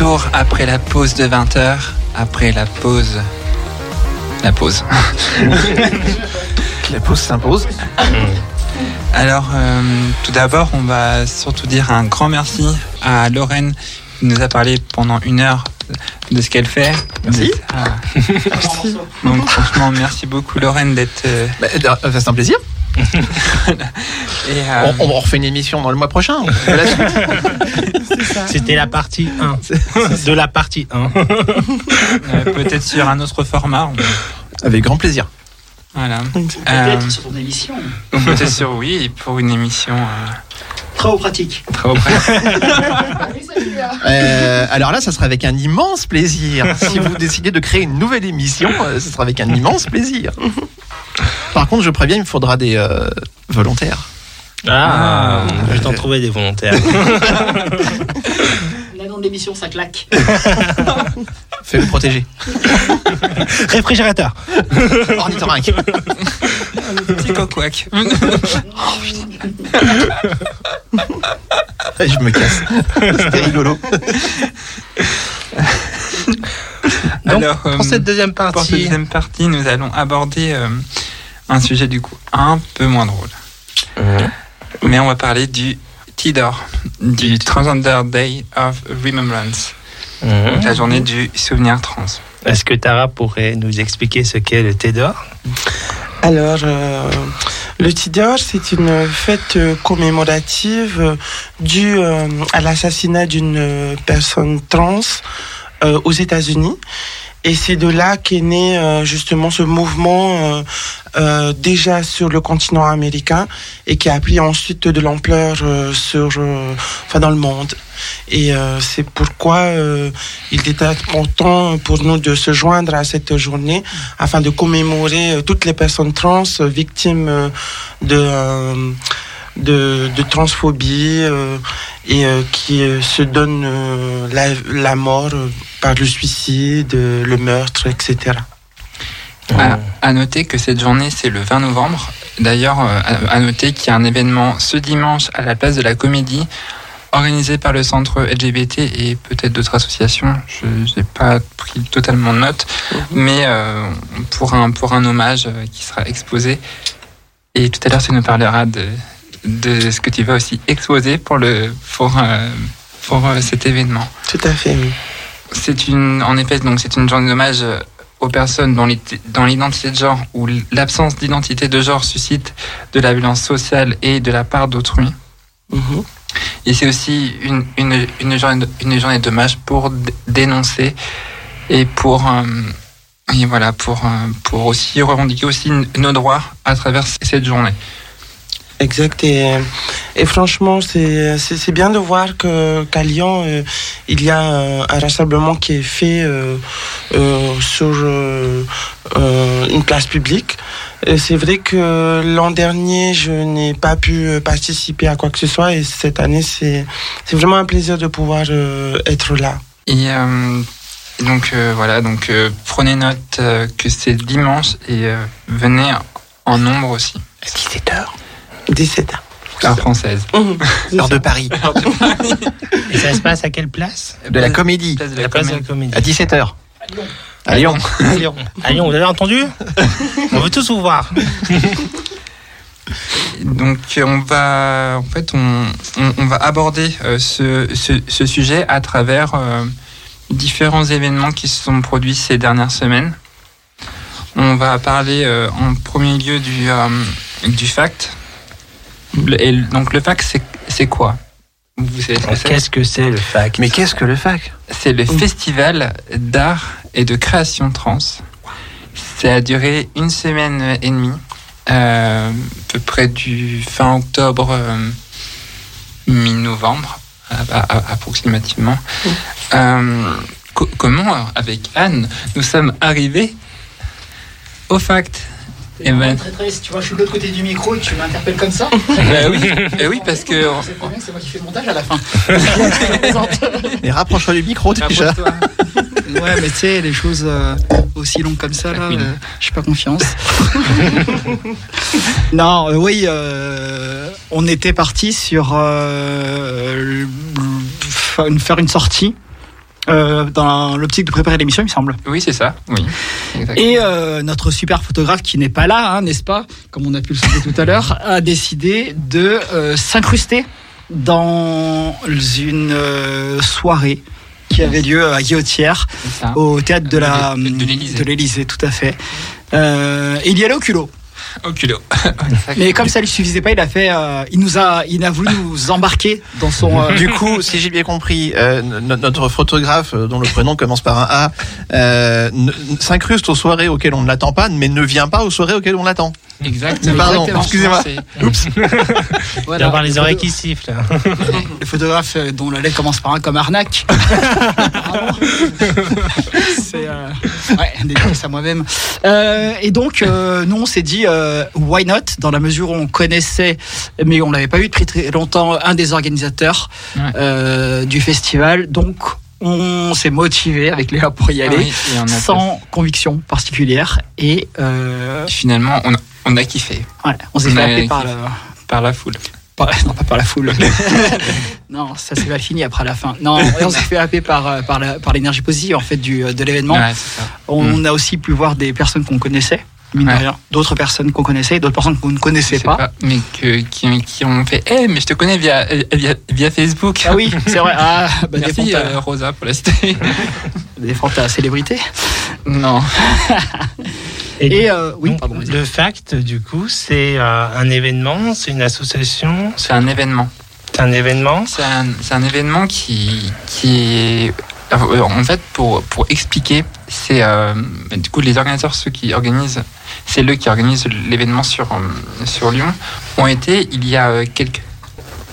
B: Retour après la pause de 20h, après la pause. La pause.
C: La pause s'impose.
B: Alors, euh, tout d'abord, on va surtout dire un grand merci à Lorraine qui nous a parlé pendant une heure de ce qu'elle fait.
C: Merci.
B: Ah. Donc, franchement, merci beaucoup, Lorraine, d'être. euh,
C: Bah, c'est un plaisir.
B: et, euh,
C: On, on refait une émission dans le mois prochain.
D: C'était la partie 1. De la partie 1.
B: euh, Peut-être sur un autre format. on-
C: Avec grand plaisir.
B: Voilà.
J: Peut-être
B: Euh,
J: sur ton émission.
B: Peut-être sur oui, pour une émission euh,
J: Trop pratique.
B: trop près.
C: Euh, alors là, ça sera avec un immense plaisir. Si vous décidez de créer une nouvelle émission, euh, ce sera avec un immense plaisir. Par contre, je préviens, il me faudra des euh, volontaires.
D: Ah, je vais t'en trouver des volontaires.
J: La nom de l'émission, ça claque.
C: Fais-le protéger.
D: Réfrigérateur.
C: Ornithorynque.
B: Petit coquac.
C: Je me casse. C'était rigolo.
D: Donc,
B: Alors, euh,
D: pour cette deuxième
B: Pour cette
D: partie,
B: deuxième partie, nous allons aborder euh, un sujet du coup un peu moins drôle. Mais on va parler du TIDOR, du Transgender Day of Remembrance,
D: Mhm.
B: la journée du souvenir trans.
D: est-ce que Tara pourrait nous expliquer ce qu'est le thé d'or
K: Alors, euh, le Tidor, c'est une fête commémorative due euh, à l'assassinat d'une personne trans euh, aux États-Unis. Et c'est de là qu'est né euh, justement ce mouvement euh, euh, déjà sur le continent américain et qui a pris ensuite de l'ampleur euh, sur, euh, enfin dans le monde. Et c'est pourquoi il était important pour nous de se joindre à cette journée afin de commémorer toutes les personnes trans victimes de, de, de transphobie euh, et euh, qui euh, se donnent euh, la, la mort par le suicide, le meurtre, etc.
B: À, à noter que cette journée, c'est le 20 novembre. D'ailleurs, euh, à, noter qu'il y a un événement ce dimanche à la place de la Comédie, organisé par le centre LGBT et peut-être d'autres associations. Je n'ai pas pris totalement note, mais euh, pour, un, pour un hommage qui sera exposé. Et tout à l'heure, tu nous parleras de, de ce que tu vas aussi exposer pour, le, pour, pour cet événement.
K: Tout à fait, oui.
B: C'est une, en effet, donc c'est une journée d'hommage euh, aux personnes dont l'ident- dont l'identité de genre ou l'absence d'identité de genre suscite de la violence sociale et de la part d'autrui.
K: Mhm.
B: Et c'est aussi une, une, une journée, une journée d'hommage pour dénoncer et pour, euh, et voilà, pour, euh, pour aussi revendiquer aussi nos droits à travers cette journée.
K: Exact. Et, et franchement, c'est bien de voir que qu'à Lyon, euh, il y a euh, un rassemblement qui est fait euh, euh, sur euh, euh, une place publique. Et C'est vrai que l'an dernier, je n'ai pas pu euh, participer à quoi que ce soit. Et cette année, c'est c'est vraiment un plaisir de pouvoir euh, être là.
B: Et euh, donc euh, voilà, donc euh, prenez note euh, que c'est dimanche et euh, venez en nombre aussi.
C: À 17h.
K: 17 ans.
B: Heure française.
C: Heure de Paris.
D: Et ça se passe à quelle place
C: De la comédie.
B: Place de la
D: La place de la
B: Comédie.
D: comédie.
C: À 17h. À Lyon.
D: À Lyon. À Lyon, vous avez entendu On veut tous vous voir.
B: Donc on va en fait on, on, on va aborder euh, ce, ce, ce sujet à travers euh, différents événements qui se sont produits ces dernières semaines. On va parler euh, en premier lieu du, euh, du fact. Le- et donc le fact c'est quoi? Vous savez ce que c'est?
D: Qu'est-ce que c'est le fac?
C: Mais qu'est-ce que le fac?
B: C'est le festival d'art et de création trans. Ça a duré une semaine et demie, euh, à peu près du fin octobre, euh, mi-novembre, approximativement. Euh, co- comment, avec Anne, nous sommes arrivés au fact Eh ben,
J: Très triste, tu vois, je suis de l'autre côté du micro et tu m'interpelles comme ça.
B: bah oui, eh oui, parce que.
J: C'est pas bien que c'est moi qui fais le montage à la fin.
C: Mais rapproche-toi du micro déjà.
J: Ouais, mais tu sais, les choses euh, aussi longues comme ça, là, euh, j'ai pas confiance. non, euh, oui, euh, on était parti sur euh, faire une- faire une sortie euh, dans l'optique de préparer l'émission, il me semble.
B: Oui, c'est ça, oui.
J: Et euh, notre super photographe qui n'est pas là, hein, n'est-ce pas, comme on a pu le soulever tout à l'heure, a décidé de euh, s'incruster dans une soirée qui avait lieu à Guillotière, au théâtre de
B: de l'Élysée.
J: de l'Élysée, tout à fait. Et il y allait au culot.
B: Au culot.
J: Mais comme ça lui suffisait pas, il a fait, euh, il nous a, il a voulu nous embarquer dans son. euh,
C: Du coup, si j'ai bien compris, euh, no- notre photographe, dont le prénom commence par un A, euh, s'incruste aux soirées auxquelles on ne l'attend pas, mais ne vient pas aux soirées auxquelles on l'attend.
B: Exactement.
C: Pardon,
B: Exactement.
C: excusez-moi. Oups.
D: Il
J: voilà.
D: avoir les oreilles qui sifflent.
J: Le photographe euh, dont la lettre commence par un comme arnaque. C'est euh, ouais, dédicace à moi-même. Euh, et donc, euh, nous, on s'est dit, euh, why not, dans la mesure où on connaissait, mais on l'avait pas eu depuis très longtemps, un des organisateurs
B: Ouais.
J: euh, du festival. Donc, on s'est motivé avec Léa pour y
B: Ah
J: aller,
B: oui, on
J: sans conviction particulière. Et euh,
B: Finalement, on a, on a kiffé
J: voilà, on s'est fait
B: a
J: happer par la,
B: par la foule.
J: par- non, pas par la foule. non, ça s'est mal fini après la fin. Non, on s'est fait happer par, euh, par, l'énergie positive en fait du, de l'événement.
B: Ouais.
J: On a aussi pu voir des personnes qu'on connaissait, mine de
B: Ouais.
J: rien. D'autres personnes qu'on connaissait, d'autres personnes qu'on ne connaissait pas.
B: mais que, qui, qui ont fait Eh, mais je te connais via, euh, via, via Facebook.
J: Ah oui, c'est vrai. Ah, bah,
B: Merci euh, Rosa pour la cité.
J: des fois, t'as la célébrité.
B: non.
J: Et euh, oui,
D: Donc,
J: pardon, vas-y.
D: le FACT, du coup, c'est euh, un événement, c'est une association,
B: C'est un événement.
D: c'est un événement?
B: C'est un, c'est un événement qui, qui est. En fait, pour, pour expliquer, c'est. euh, du coup, les organisateurs, ceux qui organisent, c'est eux qui organisent l'événement sur, euh, sur Lyon, ont été il y a euh, quelques.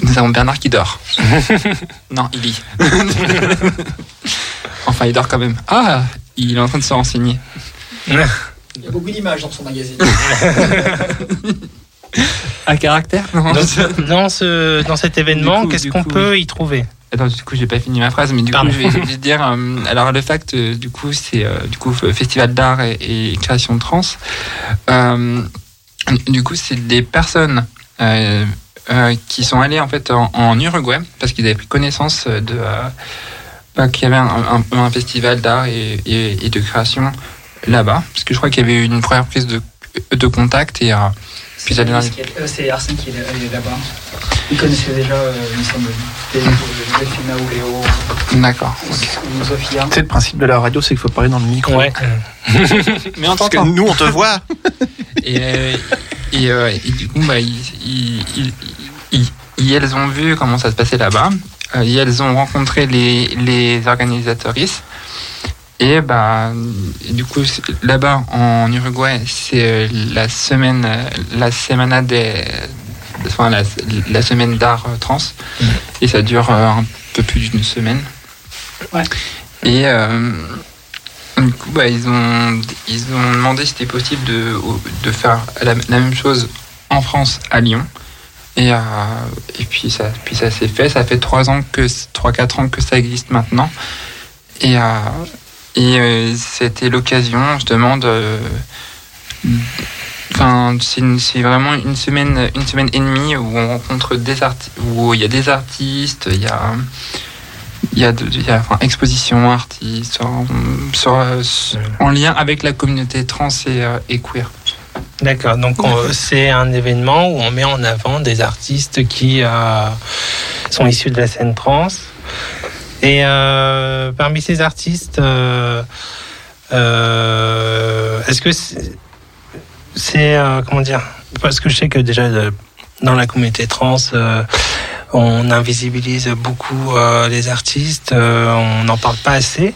B: Nous avons Bernard qui dort. non, il lit. enfin, il dort quand même. Ah, il est en train de se renseigner.
J: Il y a beaucoup d'images dans son magazine.
B: À caractère non
D: Dans, ce- dans, ce, dans cet événement, qu'est-ce qu'on peut y trouver?
B: Attends, du coup, j'ai pas fini ma phrase, mais du
D: Pardon.
B: coup, je vais, je vais dire. euh, alors, le fact, euh, du coup, c'est euh, du coup festival d'art et, et création de trans. Du coup, c'est des personnes qui sont allées en fait en, en Uruguay parce qu'ils avaient pris connaissance de bah, qu'il y avait un, un- un festival d'art et, et- et de création là-bas, parce que je crois qu'il y avait eu une première prise de, de contact et puis
J: C'est Arsène qui est allé là-bas. Il connaissait déjà, euh, il me semble, Delphina ou Léo,
B: D'accord.
J: Sophia.
C: C'est le principe de la radio, c'est qu'il faut parler dans le micro.
D: Ouais.
B: Mais on
C: Parce que nous, on te voit.
B: Et, euh, et, euh, et du coup, bah, ils, ils- ils- ils- ils- elles ont vu comment ça se passait là-bas. Euh, elles ont rencontré les, les organisatrices. Et bah, et du coup, là-bas, en Uruguay, c'est euh, la semaine, euh, la semana des, enfin, la, la semaine d'art euh, trans. Et ça dure un peu plus d'une semaine.
J: Ouais.
B: Et euh, du coup, bah, ils, ont, ils ont demandé si c'était possible de, de faire la, la même chose en France, à Lyon. Et, euh, et puis ça, puis ça s'est fait. Ça fait 3 ans que 3-4 ans que ça existe maintenant. Et, euh, et euh, c'était l'occasion, justement, de. Enfin, c'est vraiment une semaine, une semaine et demie où on rencontre des artistes, où il y a des artistes, il y a, il y a, de- il y a, enfin, exposition artistes, en, sur, euh, en lien avec la communauté trans et, euh, et queer.
D: D'accord, donc on- c'est un événement où on met en avant des artistes qui euh, sont issus de la scène trans. Et euh, parmi ces artistes, euh, euh, est-ce que c'est, euh, comment dire? Parce que je sais que déjà euh, dans la communauté trans, euh, on invisibilise beaucoup les artistes, on n'en parle pas assez.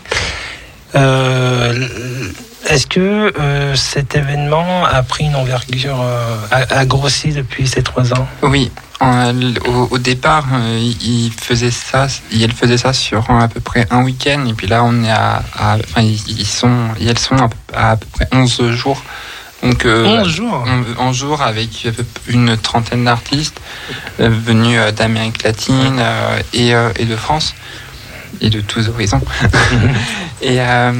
D: Est-ce que euh, cet événement a pris une envergure, euh, a, a grossi depuis ces trois ans?
B: Oui. euh, au, au départ, euh, il faisait ça, il faisait ça sur à peu près un week-end, et puis là, on est à, à- enfin, ils sont, elles sont à, à peu près 11 jours. Donc, euh,
D: 11 jours?
B: en, en jours avec une trentaine d'artistes venus d'Amérique latine et, et de France et de tous horizons. et euh,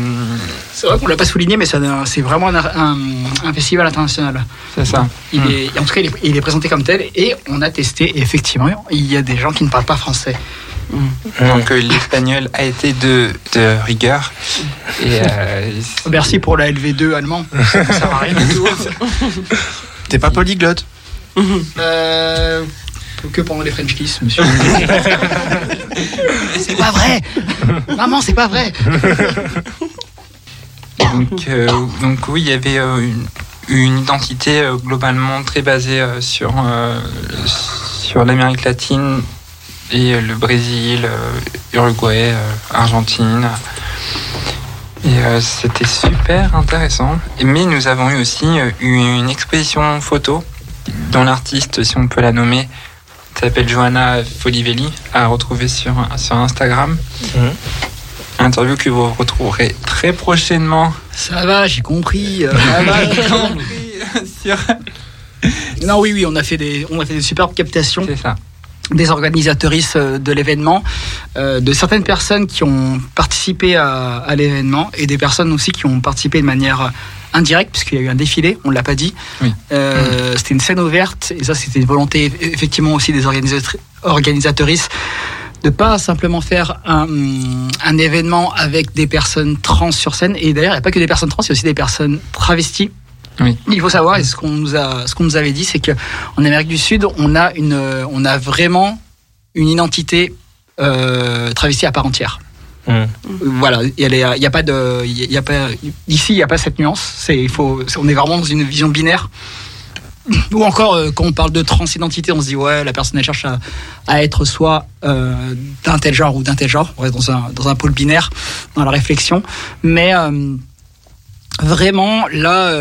J: C'est vrai qu'on l'a pas souligné, mais c'est vraiment un, un- un festival international.
B: c'est ça.
J: Il
B: Mm.
J: est, en tout cas, il est, il est présenté comme tel et on a testé. Et effectivement, il y a des gens qui ne parlent pas français.
B: Donc euh, l'espagnol a été de, de rigueur. Et euh,
J: Merci pour la LV2 allemand. Ça sert à rien du tout.
C: T'es pas polyglotte
J: Euh, que pendant les French Kiss, monsieur. c'est pas vrai Maman, c'est pas vrai
B: donc, euh, donc oui, il y avait euh, une, une identité euh, globalement très basée euh, sur, euh, sur l'Amérique latine et euh, le Brésil, euh, Uruguay, euh, Argentine. Et euh, c'était super intéressant. Mais nous avons eu aussi euh, une exposition photo dont l'artiste, si on peut la nommer, s'appelle Johanna Folivelli, à retrouver sur, sur Instagram.
D: Mhm.
B: Interview que vous retrouverez très prochainement
J: Ça va, j'ai compris. euh, ça va, j'ai compris.
B: sur.
J: Non, oui, oui, on a fait des, on a fait des superbes captations.
B: C'est ça.
J: des organisatrices euh, de l'événement, euh, de certaines personnes qui ont participé à, à l'événement et des personnes aussi qui ont participé de manière indirecte, puisqu'il y a eu un défilé, on ne l'a pas dit.
B: Oui.
J: Euh, C'était une scène ouverte et ça, c'était une volonté eff- effectivement aussi des organisatri- organisatrices de pas simplement faire un, un événement avec des personnes trans sur scène. Et d'ailleurs, il n'y a pas que des personnes trans, il y a aussi des personnes travesties.
B: Oui.
J: Il faut savoir, et ce qu'on nous a, ce qu'on nous avait dit, c'est que en Amérique du Sud, on a une, on a vraiment une identité euh, travestie à part entière.
D: Mhm.
J: Voilà, il y a, pas de, il y a pas, ici il n'y a pas cette nuance. C'est, il faut, on est vraiment dans une vision binaire. Ou encore, euh, quand on parle de transidentité, on se dit ouais, la personne elle cherche à, à être soit euh, d'un tel genre ou d'un tel genre. On reste dans un, dans un pôle binaire dans la réflexion. Mais euh, vraiment, là,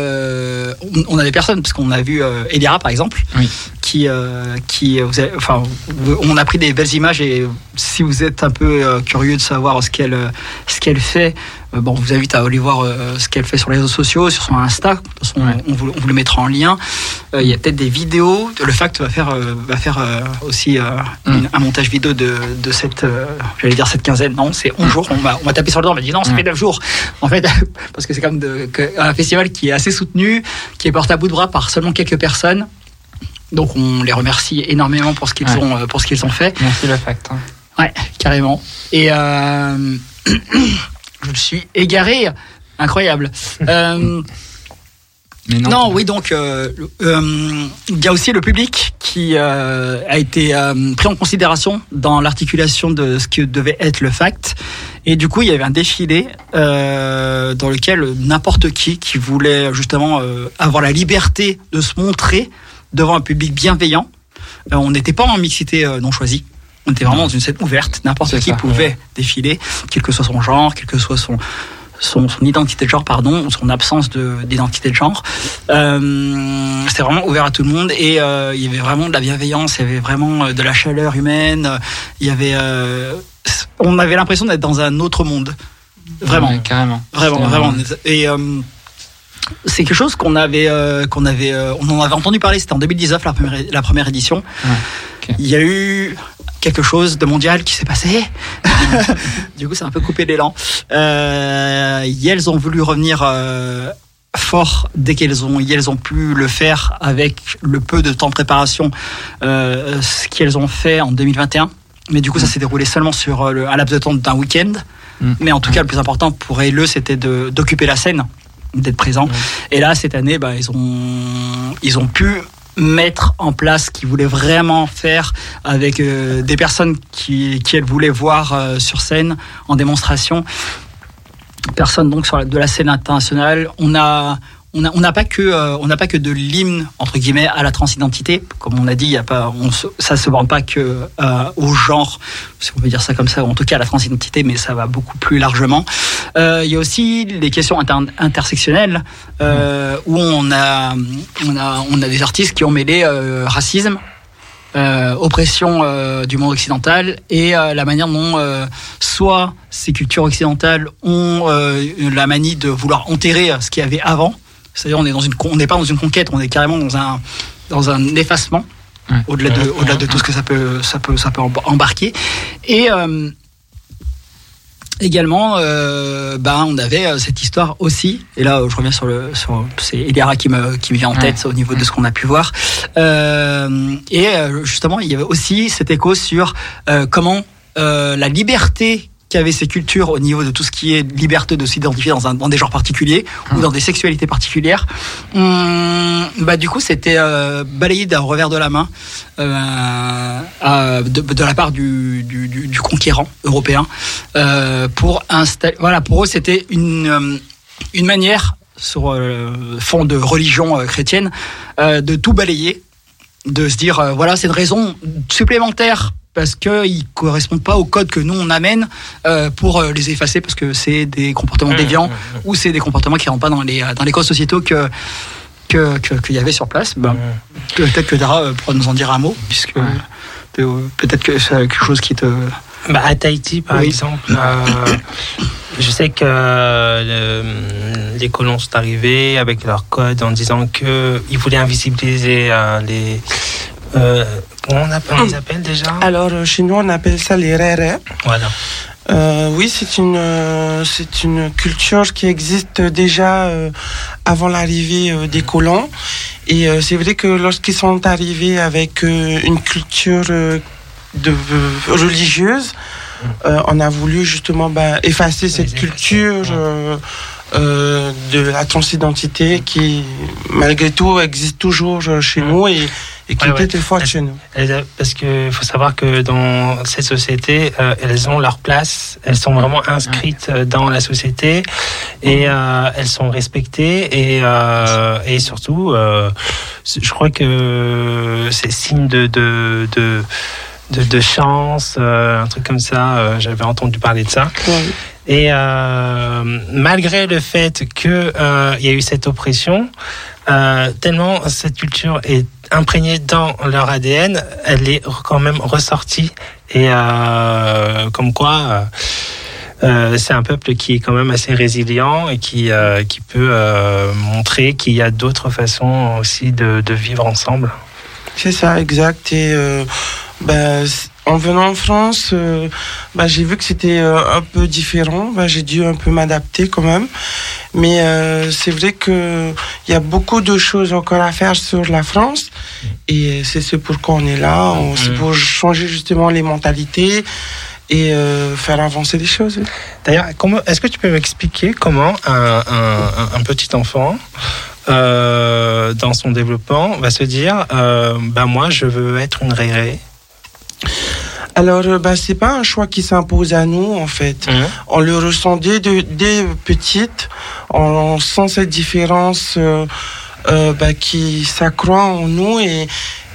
J: on, on a des personnes, parce qu'on a vu Elira par exemple,
B: Oui.
J: Qui, euh, qui vous avez- enfin, vous- on a pris des belles images et si vous êtes un peu euh, curieux de savoir ce qu'elle, euh, ce qu'elle fait, euh, bon, on vous invite à aller voir euh, ce qu'elle fait sur les réseaux sociaux, sur son Insta. De toute façon,
B: Ouais.
J: on, vous, on vous le mettra en lien. Euh, Il y a peut-être des vidéos. Le Fact va faire, euh, va faire euh, aussi euh,
B: Mm.
J: une- un montage vidéo de, de cette, euh, j'allais dire cette quinzaine. Non, c'est 11 jours. On m'a on tapé sur le dos. On m'a dit non, ça
B: Ouais.
J: fait 9 jours. En fait, parce que c'est de, que- un festival qui est assez soutenu, qui est porté à bout de bras par seulement quelques personnes. Donc on les remercie énormément pour ce qu'ils
B: Ouais.
J: ont, euh, pour ce qu'ils ont fait.
B: Merci le fact. hein.
J: Ouais, carrément. Et euh, je suis égaré. Incroyable. Euh,
B: Mais non.
J: non, oui, donc il y a aussi le public qui a été pris en considération dans l'articulation de ce que devait être le fact. Et du coup, il y avait un défilé euh, dans lequel n'importe qui qui voulait justement euh, avoir la liberté de se montrer devant un public bienveillant. Euh, on n'était pas en mixité euh, non choisie. On était vraiment dans une scène ouverte. N'importe qui
B: ça.
J: pouvait défiler, quel que soit son genre, quel que soit son, son, son identité de genre, pardon, ou son absence de- d'identité de, genre. Euh, C'était vraiment ouvert à tout le monde et il y avait vraiment de la bienveillance, il y avait vraiment de la chaleur humaine. Il y avait, on avait l'impression d'être dans un autre monde. Vraiment.
B: Ouais, carrément.
J: Vraiment,
B: C'était
J: vraiment. Et c'est quelque chose qu'on avait, euh, qu'on avait, euh, on en avait entendu parler. C'était en 2019 la première, la première édition. Il y a eu quelque chose de mondial qui s'est passé. du coup, c'est un peu coupé l'élan. Euh, elles ont voulu revenir. euh, fort dès qu'elles ont elles ont pu le faire avec le peu de temps de préparation euh, ce qu'elles ont fait en 2021 mais du coup ça s'est déroulé seulement sur le, un laps de temps d'un week-end
B: Mm.
J: mais en tout cas le plus important pour eux c'était d'occuper la scène d'être présent et là cette année bah, ils ont ils ont pu mettre en place ce qu'ils voulaient vraiment faire avec euh, des personnes qui, qui elles voulaient voir euh, sur scène en démonstration. Personnes donc sur la- de la scène internationale. On a, on n'a on pas que euh, on n'a pas que de l'hymne entre guillemets à la transidentité comme on a dit y a pas on se- ça se borne pas que euh, au genre si on peut dire ça comme ça ou en tout cas à la transidentité mais ça va beaucoup plus largement Euh, il y a aussi les questions inter- intersectionnelles où on a on a on a des artistes qui ont mêlé racisme oppression du monde occidental et la manière dont soit ces cultures occidentales ont la manie de vouloir enterrer ce qu'il y avait avant. C'est-à-dire on est dans une on n'est pas dans une conquête, on est carrément dans un dans un effacement au-delà de au-delà de tout ce que ça peut ça peut ça peut emb- embarquer. Et euh, Également, euh, ben, on avait euh, cette histoire aussi, et là je reviens sur le, sur, c'est Eliara qui me, qui me vient en tête au niveau de ce qu'on a pu voir. Euh, et justement, il y avait aussi cet écho sur comment la liberté qu'avaient ces cultures au niveau de tout ce qui est liberté de s'identifier dans, un, dans des genres particuliers ou dans des sexualités particulières, hum, bah, du coup c'était euh, balayé d'un revers de la main euh, de, de la part du, du, du- conquérant européen euh, pour installer. Voilà, pour eux c'était une, euh, une manière sur euh, fond de religion chrétienne euh, de tout balayer de se dire voilà c'est une raison supplémentaire parce qu'ils ne correspondent pas au code que nous on amène euh, pour euh, les effacer parce que c'est des comportements déviants ou c'est des comportements qui ne rentrent pas dans les, dans les codes sociétaux que que- que- qu'il y avait sur place. Ben, Peut-être que Dara euh, pourra nous en dire un mot puisque euh, peut-être que c'est quelque chose qui te...
D: Bah, à Tahiti, par
J: Oui.
D: exemple, euh, je sais que euh, les colons sont arrivés avec leur code en disant qu'ils voulaient invisibiliser euh, les. Euh, on, les appelle déjà
K: Alors, euh, chez nous, on appelle ça les rérés.
D: Voilà.
K: Euh, oui, c'est une, euh, c'est une culture qui existe déjà euh, avant l'arrivée des colons. Et c'est vrai que lorsqu'ils sont arrivés avec une culture de, religieuse, on a voulu justement bah, effacer cette culture euh, de la transidentité qui, malgré tout, existe toujours euh, chez nous et, et qui
D: Ouais,
K: était
D: ouais.
K: forte chez nous.
D: Parce qu'il faut savoir que dans cette société, euh, elles ont leur place, elles sont vraiment inscrites dans la société et euh, elles sont respectées et, euh, et surtout, euh, je crois que c'est signe de, de, de, de, de chance, euh, un truc comme ça, euh, j'avais entendu parler de ça. Et euh, malgré le fait qu'il y a eu cette oppression, euh, tellement cette culture est imprégnée dans leur ADN, elle est quand même ressortie. Et euh, comme quoi, euh, euh, c'est un peuple qui est quand même assez résilient et qui, euh, qui peut euh, montrer qu'il y a d'autres façons aussi de, de vivre ensemble.
K: C'est ça, exact. Et euh, c- en venant en France, euh, ben, j'ai vu que c'était euh, un peu différent. Ben, j'ai dû un peu m'adapter quand même. Mais c'est vrai qu'il y a beaucoup de choses encore à faire sur la France. Et c'est ce pourquoi on est là. On- C'est pour changer justement les mentalités et euh, faire avancer les choses.
D: D'ailleurs, est-ce que tu peux m'expliquer comment un, un- un- un petit enfant, euh, dans son développement, va se dire, euh, bah moi, je veux être une réré
K: Alors, bah, c'est pas un choix qui s'impose à nous, en fait. On le ressent dès, de- dès petite. On sent cette différence euh, euh, bah, qui s'accroît en nous. Et,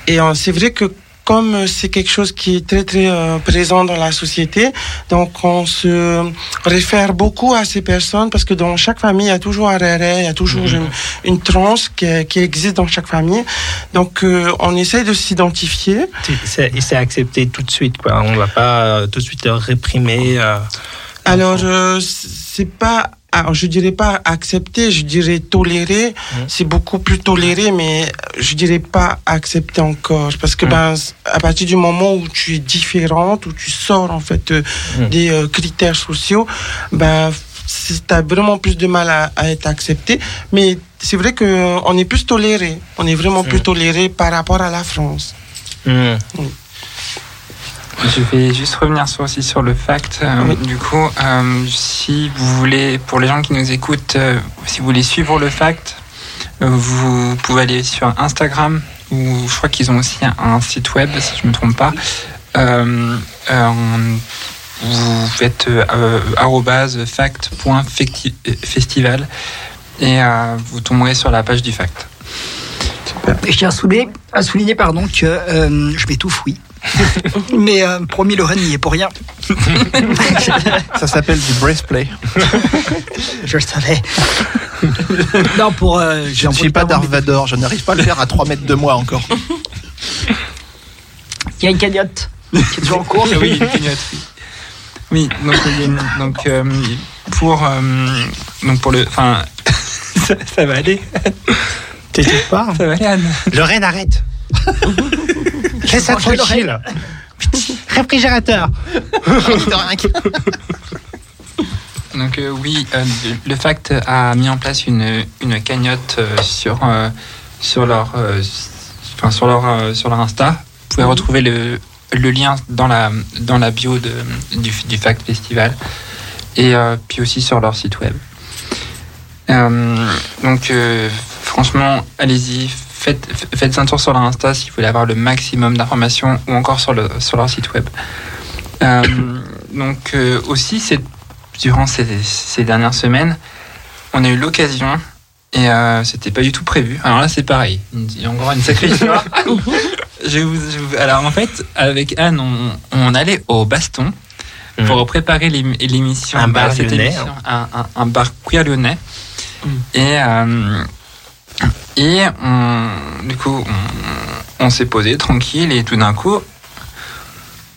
K: et c'est vrai que comme euh, c'est quelque chose qui est très, très euh, présent dans la société, donc on se réfère beaucoup à ces personnes parce que dans chaque famille, il y a toujours un réré, il y a toujours une, une transe qui, qui existe dans chaque famille. Donc, euh, on essaie de s'identifier.
D: C'est c'est accepté tout de suite, quoi. On va pas euh, tout de suite réprimer. euh,
K: Alors, euh, c'est pas, alors, je dirais pas accepter, je dirais tolérer. C'est beaucoup plus toléré, mais je dirais pas accepter encore. Parce que, ben, à partir du moment où tu es différente, où tu sors, en fait, euh, des euh, critères sociaux, ben, tu as vraiment plus de mal à, à être accepté. Mais c'est vrai qu'on est plus toléré. On est vraiment plus toléré par rapport à la France.
B: Je vais juste revenir sur, aussi sur le fact. euh, Du coup, euh, si vous voulez, pour les gens qui nous écoutent, euh, si vous voulez suivre le fact, vous pouvez aller sur Instagram ou je crois qu'ils ont aussi un, un site web, si je ne me trompe pas. Vous faites fact.festival et vous tomberez sur la page du fact.
J: Je tiens à souligner, à souligner pardon, que je m'étouffe, oui. Mais euh, promis, Lorraine n'y est pour rien.
C: Ça s'appelle du breastplay.
J: je le savais. non, pour. euh,
C: Je ne suis pas Darth Vader, je n'arrive pas à le faire à 3 mètres de moi encore.
J: Il y a une cagnotte qui est toujours en cours.
B: oui, une cagnotte, oui. Oui, donc, il y a une- donc euh, pour euh, donc pour le, enfin, ça, ça va aller.
D: T'étouffes pas
B: Ça va aller, Anne.
D: Lorraine, arrête Laisse ça tranquille Réfrigérateur
B: Donc euh, oui, euh, le FACT a mis en place une, une cagnotte euh, sur, euh, sur leur, euh, enfin, sur leur, euh, sur leur Insta. Vous pouvez retrouver le, le lien dans la, dans la bio de, du, du FACT Festival et euh, puis aussi sur leur site web. Euh, donc euh, franchement, allez-y, faites, faites un tour sur leur Insta si vous voulez avoir le maximum d'informations ou encore sur, le, sur leur site web. Euh, donc euh, aussi, c'est durant ces, ces dernières semaines, on a eu l'occasion, et euh, c'était pas du tout prévu. Alors là, c'est pareil. Il y a encore une sacrée histoire. Je vous- je vous- alors en fait, avec Anne, on, on allait au baston pour préparer l'ém- l'émission.
D: Un bar
B: bah, cette
D: lyonnais,
B: émission, un, un- un bar queer lyonnais. Et, euh, et on, du coup, on, on s'est posé tranquille et tout d'un coup,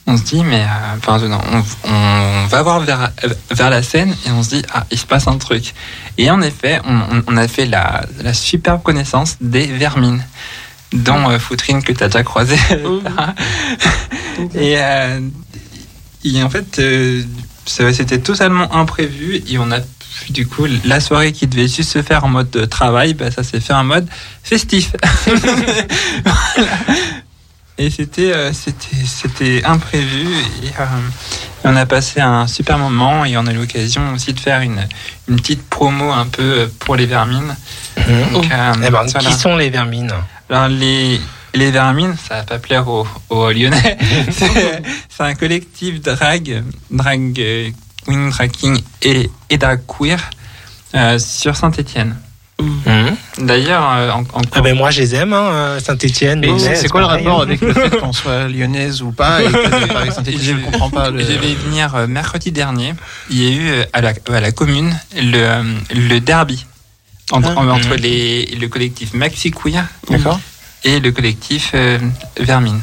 B: on se dit, mais euh, enfin, non, on, on va voir vers, vers la scène et on se dit, ah, il se passe un truc. Et en effet, on, a fait la, la superbe connaissance des vermines, dont euh, Foutrine que tu as déjà croisé. et, euh, et en fait, euh, c'était totalement imprévu et on a du coup, la soirée qui devait juste se faire en mode de travail, bah, ça s'est fait en mode festif. Voilà. Et c'était euh, c'était c'était imprévu et euh, on a passé un super moment et on a eu l'occasion aussi de faire une, une petite promo un peu pour les vermines. Donc, euh,
D: Eh ben,
B: voilà.
D: Qui sont les vermines
B: Alors les, les vermines, ça va pas plaire aux, aux Lyonnais. c'est c'est un collectif drag, drag euh, queen, drag king et, drag queer euh, sur Saint-Étienne. D'ailleurs, euh, en, en-
D: Ah ben moi je les aime, hein, Saint-Etienne.
C: Et c'est- c'est quoi le rapport avec le fait qu'on soit lyonnaise ou pas et que Saint-Étienne Je ne comprends pas. Le...
B: Je vais venir euh, mercredi dernier. Il y a eu euh, à la, à la commune le, euh, le derby entre,
C: Ah.
B: entre les, le collectif Maxi Queer et le collectif euh, Vermine.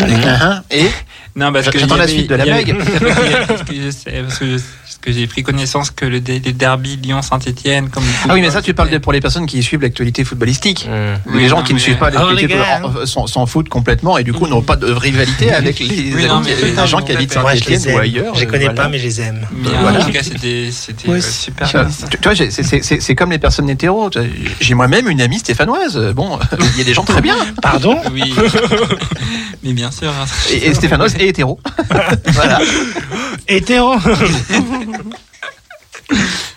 C: Hein Et
B: Non, parce que
C: J'attends la suite de la
B: il y avait-
C: blague.
B: parce que je sais, parce que je- parce que j'ai pris connaissance que le, dé- le derby Lyon-Saint-Etienne, comme
C: Ah oui, mais ça, tu parles de- pour les personnes qui suivent l'actualité footballistique.
B: Oui,
C: les gens
B: non,
C: qui ne suivent pas
B: Oh,
C: l'actualité
B: les
C: football- s'en- s'en foutent complètement et du coup n'ont pas de rivalité avec les,
B: Oui, non, mais-
C: les
B: non,
C: gens qui habitent Saint-Etienne
D: les
C: ou ailleurs.
D: Je les connais
C: voilà.
D: pas, mais je les aime.
B: Mais
C: Euh,
B: en
C: voilà.
B: tout cas, c'était
C: Ouais,
B: euh, super.
C: Tu vois, c'est- comme les personnes hétéros. J'ai moi-même une amie stéphanoise. Bon, il y a des gens très bien.
D: Pardon
B: Oui. mais bien sûr. hein.
C: Et, et stéphanoise et hétéro. voilà.
D: Hétéro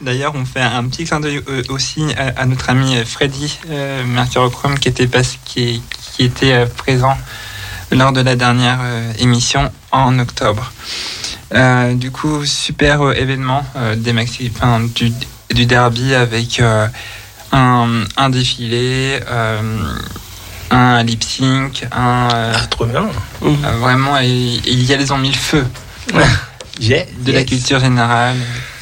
B: D'ailleurs, on fait un petit clin d'œil aussi à, à notre ami Freddy euh, Mercurochrome qui était, pas, qui, qui était euh, présent lors de la dernière euh, émission en octobre. Euh, du coup, super euh, événement euh, des maxi, enfin, du, du derby avec euh, un, un défilé, euh, un lip sync, un. euh,
D: Trop bien.
B: euh, vraiment, et, et ils y ont mis le feu de la culture générale,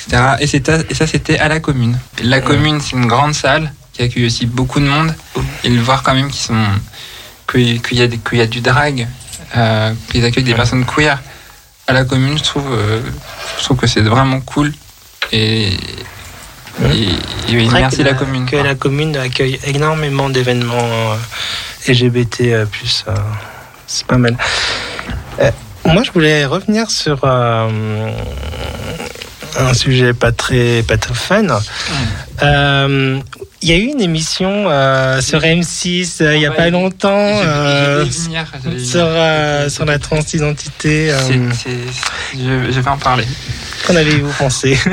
B: etc. Et, ça, c'était à la commune. La commune, c'est une grande salle qui accueille aussi beaucoup de monde. Et le voir quand même qu'ils sont, qu'il qu'il y, a des- qu'il y a du drag, euh, qu'ils accueillent des personnes queer à la commune, je trouve, euh, je trouve que c'est vraiment cool. Et, et- et oui,
D: Vrai
B: merci
D: que
B: la commune.
D: Que la commune accueille énormément d'événements euh, LGBT+. euh, plus, euh, c'est pas mal. Euh, moi, je voulais revenir sur euh, un sujet pas très, pas très fun. Euh, Il y a eu une émission euh, sur M6 euh, il y a pas longtemps euh, sur, sur la transidentité.
B: je, je vais en parler.
D: Qu'en avez-vous pensé?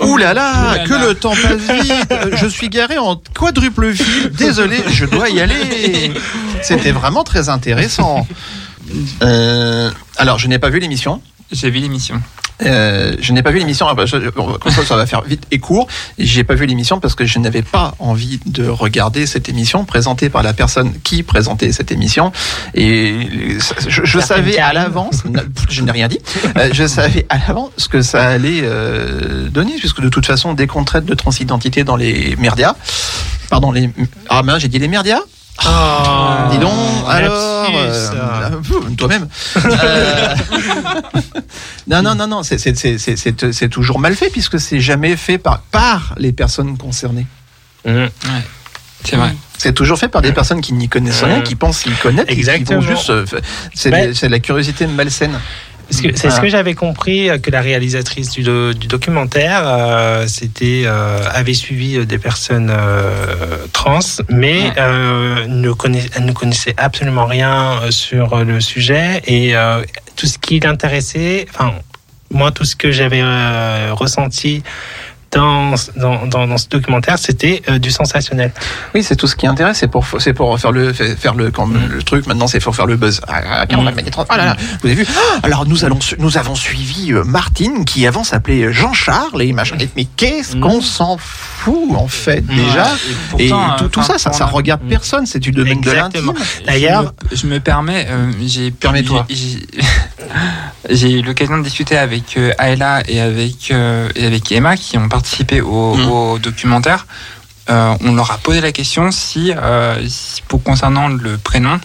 C: Ouh là là, que le temps passe vite. Je suis garé en quadruple fil. Désolé, je dois y aller. C'était vraiment très intéressant. Euh, alors, je n'ai pas vu l'émission.
B: J'ai vu l'émission.
C: Euh, je n'ai pas vu l'émission, je- comme ça, ça va faire vite et court. J'ai pas vu l'émission parce que je n'avais pas envie de regarder cette émission présentée par la personne qui présentait cette émission. Et je, savais à l'avance, je n'ai rien dit, euh, je savais à l'avance ce que ça allait euh, donner, puisque de toute façon, dès qu'on traite de transidentité dans les merdias, pardon, les, ah mince, j'ai dit les merdias
D: Oh,
C: Dis donc, alors, euh, toi-même. Euh, non, non, non, non, c'est- c'est- c'est c'est- c'est- c'est toujours mal fait puisque c'est jamais fait par, par les personnes concernées.
D: Mm.
B: C'est vrai.
C: C'est toujours fait par des personnes qui n'y connaissent rien, qui pensent qu'ils connaissent, et qui vont juste. euh, C'est
D: Ben-
C: c'est de la curiosité malsaine.
D: C'est ce que j'avais compris euh, que la réalisatrice du, do- du documentaire euh, c'était euh, avait suivi euh, des personnes euh, trans, mais euh, ne elle ne connaissait absolument rien sur le sujet et euh, tout ce qui l'intéressait, enfin moi tout ce que j'avais ressenti dans, dans, dans, dans ce documentaire, c'était euh, du sensationnel.
C: Oui, c'est tout ce qui intéresse, c'est pour, c'est pour faire le, faire le, quand le truc, maintenant, c'est pour faire le buzz. Ah, tiens, on va
D: Mm.
C: mettre- ah là là, vous avez vu? Ah, Alors, nous allons, nous avons suivi euh, Martine, qui avant s'appelait Jean-Charles, et machin. Mais qu'est-ce qu'on s'en fout, en fait, déjà? Et,
B: pourtant,
C: tout, tout
B: enfin,
C: ça, ça, ça regarde personne, c'est du domaine de l'intime.
D: Exactement. D'ailleurs,
B: je me, je me permets, euh, j'ai
C: Permets-toi.
B: j'ai- j'ai- J'ai eu l'occasion de discuter avec euh, Ayla et avec euh, et avec Emma qui ont participé au,
C: Mm.
B: au documentaire. Euh, on leur a posé la question si, euh, si- pour concernant le prénom,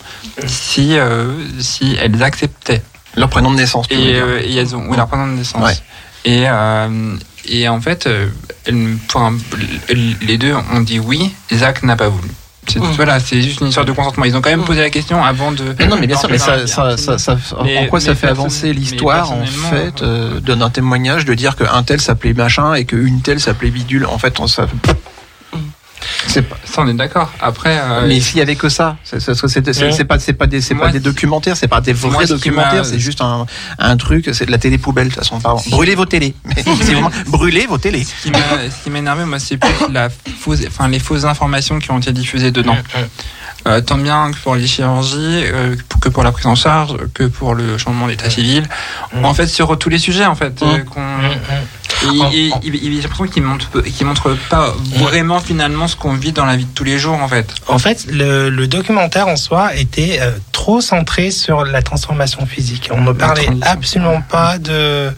B: si euh, si elles acceptaient.
C: Leur prénom de naissance.
B: Et, euh, et elles ont oui, leur prénom de naissance.
C: Ouais.
B: Et euh, et en fait, euh, elles- enfin, les deux ont dit oui. Zach n'a pas voulu. C'est voilà, c'est juste une histoire de consentement. Ils ont quand même posé la question avant de.
C: Mais non, mais bien sûr, mais ça, ça, ça, ça-
B: Mais-
C: en quoi ça fait avancer l'histoire, en fait, euh, donne un témoignage de dire qu'un tel s'appelait machin et qu'une telle s'appelait bidule. En fait, on, ça.
B: Ça, on est d'accord. Après, euh,
C: Mais s'il y avait que ça, c'est c'est- c'est- c'est-
B: Ouais.
C: c'est pas, c'est pas des, c'est
B: Moi,
C: pas des documentaires, c'est pas des vrais
B: Moi, ce qui
C: documentaires, c'est juste un, un truc, c'est de la télé poubelle de toute façon. Pardon. Brûlez vos télés. Vraiment brûlez vos télés.
B: ce qui m'a- ce qui m'énervait, moi, c'est plus la fausse, enfin, les fausses informations qui ont été diffusées dedans. Euh, tant bien que pour les chirurgies, euh, que pour la prise en charge, que pour le changement d'état civil. En fait, sur tous les sujets, en fait, euh, qu'on. Et, et- et j'ai l'impression qu'ils montrent, peu- qu'ils montrent pas vraiment finalement ce qu'on vit dans la vie de tous les jours, en fait.
D: En fait, le, le documentaire en soi était euh, trop centré sur la transformation physique. On ne parlait absolument pas de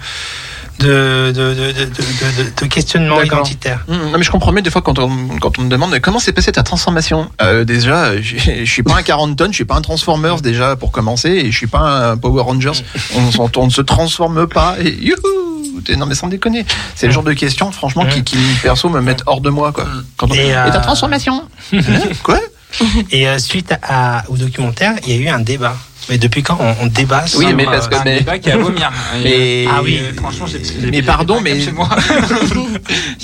D: de, de, de, de, de- de- de questionnement identitaire.
C: Hum, Non mais je comprends mieux des fois quand on, quand on me demande comment s'est passée ta transformation? Euh, déjà, je suis pas un 40 tonnes, je suis pas un Transformers déjà pour commencer, et je suis pas un Power Rangers. On, ne se transforme pas. Et youhou Non mais sans déconner, c'est le genre de questions franchement qui, qui perso me mettent hors de moi quoi. Quand on-
D: Et,
C: Et,
D: euh,
C: ta transformation? Hein? Quoi?
D: Et euh, suite à, au documentaire, il y a eu un débat. Mais depuis quand on, on débat
C: Oui,
D: sur,
C: mais parce que
D: euh,
B: un
C: mais,
B: débat qui a à vomir.
C: mais-
D: Ah oui.
B: Euh, franchement, j'ai-
C: mais pardon, mais
B: chez moi.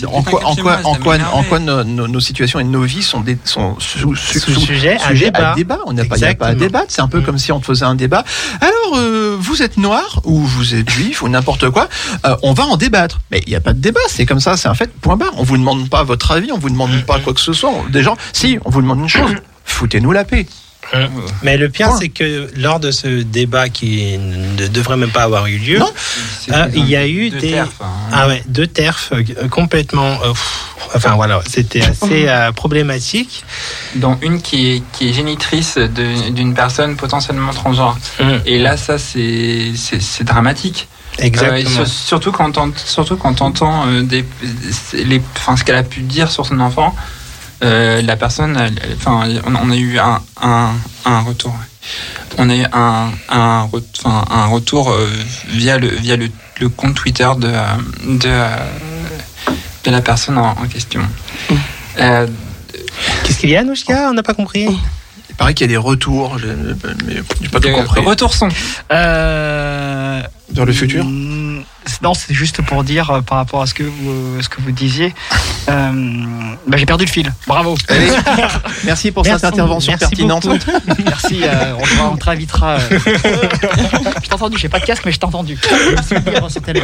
C: En quoi, en quoi, en quoi, en quoi nos, nos- nos situations et nos vies sont, des, sont sous, sous-
D: Sous
C: sous-
D: sujet à
C: sujet
D: débat.
C: On n'a pas, a pas à débattre. C'est un peu
D: Mm.
C: comme si on te faisait un débat. Alors, euh, vous êtes noir ou vous êtes juif ou n'importe quoi. euh, on va en débattre. Mais il n'y a pas de débat. C'est comme ça. C'est un fait. Point barre. On vous demande pas votre avis. On vous demande pas quoi que ce soit. Des gens, si, on vous demande une chose. Foutez-nous la paix.
D: Hum. Mais le pire,
C: Point.
D: c'est que lors de ce débat qui ne devrait même pas avoir eu lieu, euh, il y a eu
B: deux
D: des
B: terfs, hein.
D: ah ouais deux terfs euh, complètement euh, pff, enfin voilà c'était assez euh, problématique
B: dont une qui est, qui est génitrice d'une personne potentiellement transgenre.
D: Hum.
B: Et là, ça, c'est dramatique.
D: exactement
B: Euh, sur- surtout quand on, surtout quand entend euh, des, les, enfin, ce qu'elle a pu dire sur son enfant. Euh, la personne, enfin, on, on a eu un, un, un retour. On a eu un, un, un retour euh, via le via le, le compte Twitter de de, de la personne en, en question. Euh,
D: qu'est-ce qu'il y a Nouchka? On n'a pas compris
C: Il paraît qu'il y a des retours. j'ai- Mais j'ai pas tout compris.
B: retour son.
J: Euh,
C: Vers le futur?
J: Mm, Non, c'est juste pour dire euh, par rapport à ce que vous, euh, ce que vous disiez. Euh, bah, J'ai perdu le fil. Bravo.
C: Allez, merci pour
D: Merci,
C: cette intervention
D: merci
C: pertinente.
D: beaucoup.
J: Merci. euh, on, te- on te réinvitera. euh. je t'ai entendu. J'ai pas de casque, mais je t'ai entendu. C'était.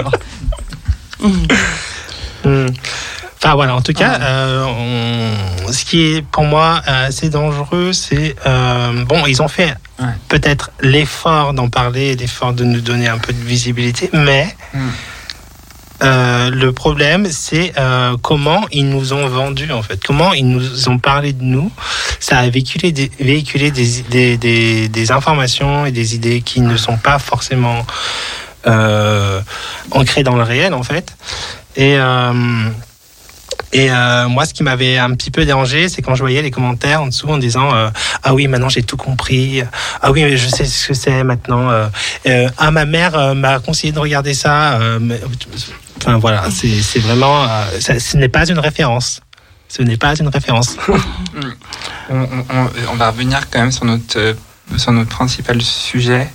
D: Enfin voilà, en tout cas, euh, on- ce qui est pour moi euh, assez dangereux, c'est euh, bon, ils ont fait
B: Ouais.
D: peut-être l'effort d'en parler, l'effort de nous donner un peu de visibilité, mais
B: Mm.
D: Euh, le problème, c'est comment ils nous ont vendu en fait, comment ils nous ont parlé de nous. Ça a véhiculé des, véhiculé des, des, des, des informations et des idées qui ne sont pas forcément ancrées dans le réel en fait. Et et euh, moi, ce qui m'avait un petit peu dérangé, c'est quand je voyais les commentaires en dessous en disant euh, ah oui, maintenant j'ai tout compris. Ah oui, je sais ce que c'est maintenant. Euh, ah ma mère m'a conseillé de regarder ça. Enfin voilà, c'est vraiment, ce n'est pas une référence. Ce n'est pas une référence.
I: On, on- va revenir quand même sur notre, sur notre principal sujet,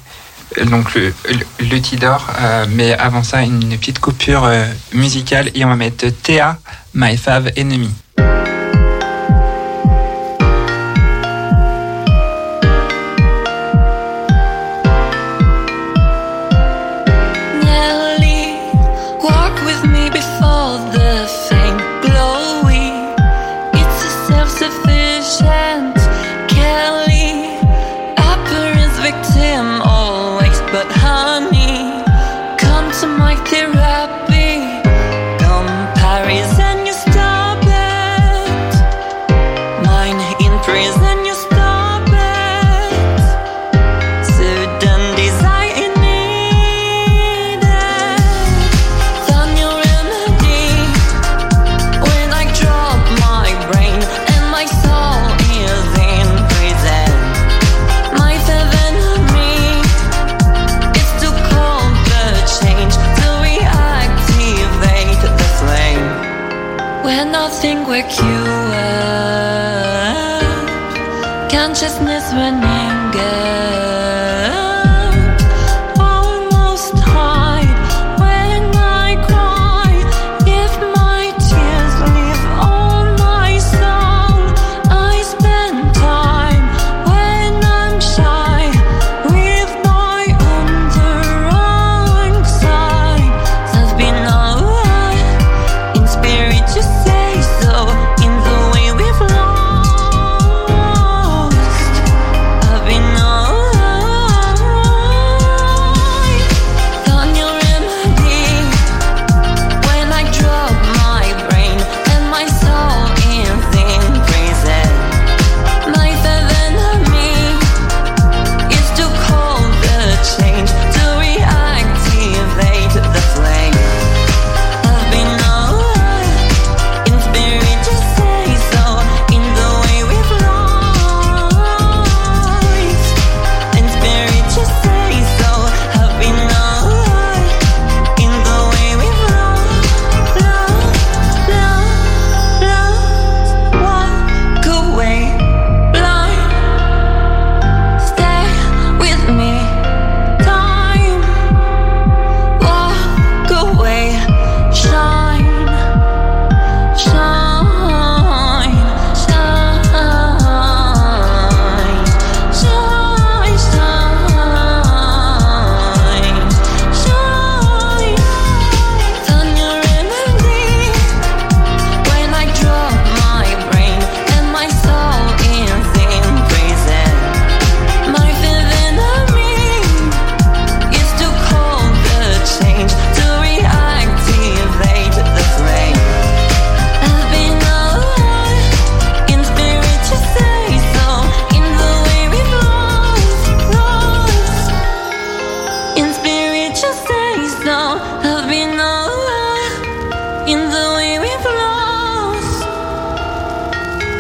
I: donc le, le, le Tidor. euh, mais avant ça, une petite coupure euh, musicale et on va mettre Théa, My Fave Enemy.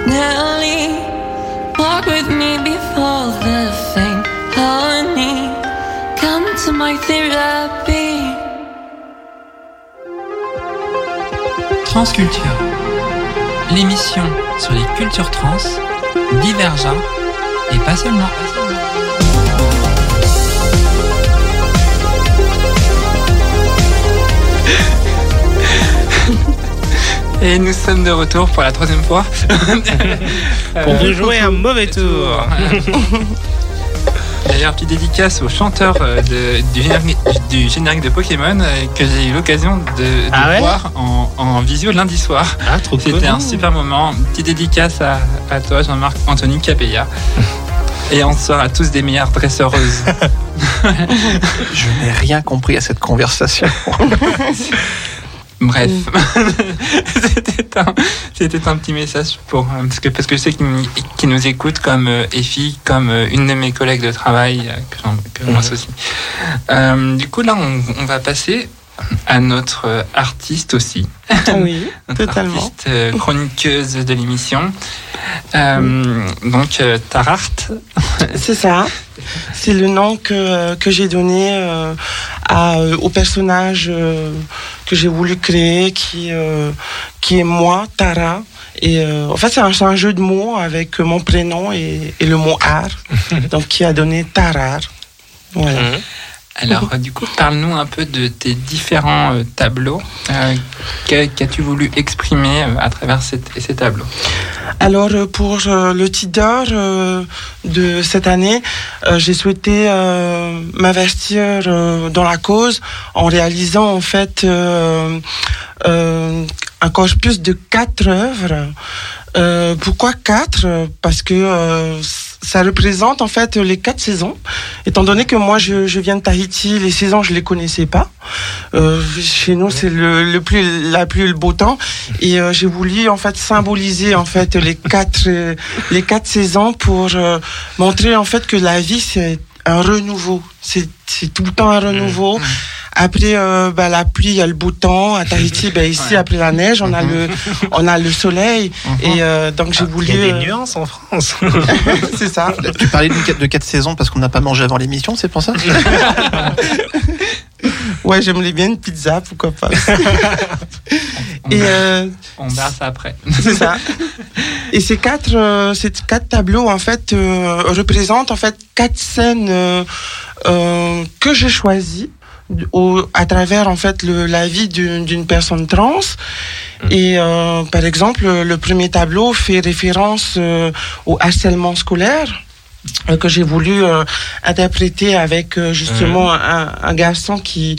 B: Nelly, walk with me before the fame. Honey, come to my therapy.
I: Transculture, l'émission sur les cultures trans, divergent et pas seulement. Et nous sommes de retour pour la troisième fois.
D: Pour vous jouer un mauvais tour.
I: D'ailleurs, petite dédicace au chanteur euh, de- du, générique, du générique de Pokémon euh, que j'ai eu l'occasion de, de
D: Ah ouais
I: voir en, en visio lundi soir.
D: Ah, trop cool.
I: C'était un super moment. Petite dédicace à, à toi, Jean-Marc Anthony Capella. Et on sera tous des meilleures dresseuses.
C: Je n'ai rien compris à cette conversation.
B: Bref, c'était un, c'était un petit message pour euh, parce que parce que je sais qu'ils qui nous écoutent comme euh, Effie, comme euh, une de mes collègues de travail que, j'en- que
D: Mhm.
B: j'associe. Euh, du coup là, on, on va passer à notre artiste aussi.
K: Oui,
B: notre
K: totalement.
B: artiste euh, chroniqueuse de l'émission. Euh, donc euh, Tarart.
K: C'est ça. C'est le nom que, que j'ai donné euh, à, au personnage euh, que j'ai voulu créer, qui, euh, qui est moi, Tara. Et euh, en fait, c'est un, jeu de mots avec mon prénom et, et le mot art, donc qui a donné Tarar. Voilà.
B: Alors, euh, du coup, parle-nous un peu de tes différents euh, tableaux. Euh, qu'a- Qu'as-tu voulu exprimer à travers cette- ces tableaux?
K: Alors pour le Tidor de cette année, j'ai souhaité m'investir dans la cause en réalisant en fait un corpus de quatre œuvres. Euh, pourquoi quatre? Parce que euh, ça représente en fait les quatre saisons. Étant donné que moi je, je viens de Tahiti, les saisons je les connaissais pas. Euh, chez nous c'est le, le plus la plus le beau temps et euh, j'ai voulu en fait symboliser en fait les quatre euh, les quatre saisons pour montrer en fait que la vie c'est un renouveau. C'est c'est tout le temps un renouveau. Après euh, bah, la pluie, il y a le beau temps. À Tahiti, bah, ici après la neige, on a le on a le soleil. Et euh, donc j'ai voulu.
D: Il y a des
K: euh,
D: nuances en France.
K: c'est ça.
C: Tu parlais de quatre saisons parce qu'on n'a pas mangé avant l'émission, c'est pour ça
K: Ouais, j'aimerais bien une pizza, pourquoi pas. Et euh,
B: On verra ça après.
K: c'est ça. Et ces quatre, euh, ces quatre tableaux en fait euh, représentent en fait quatre scènes euh, euh, que j'ai choisies au, à travers en fait le, la vie d'une personne trans. Et euh, par exemple, le premier tableau fait référence euh, au harcèlement scolaire euh, que j'ai voulu euh, interpréter avec euh, justement un, un garçon qui,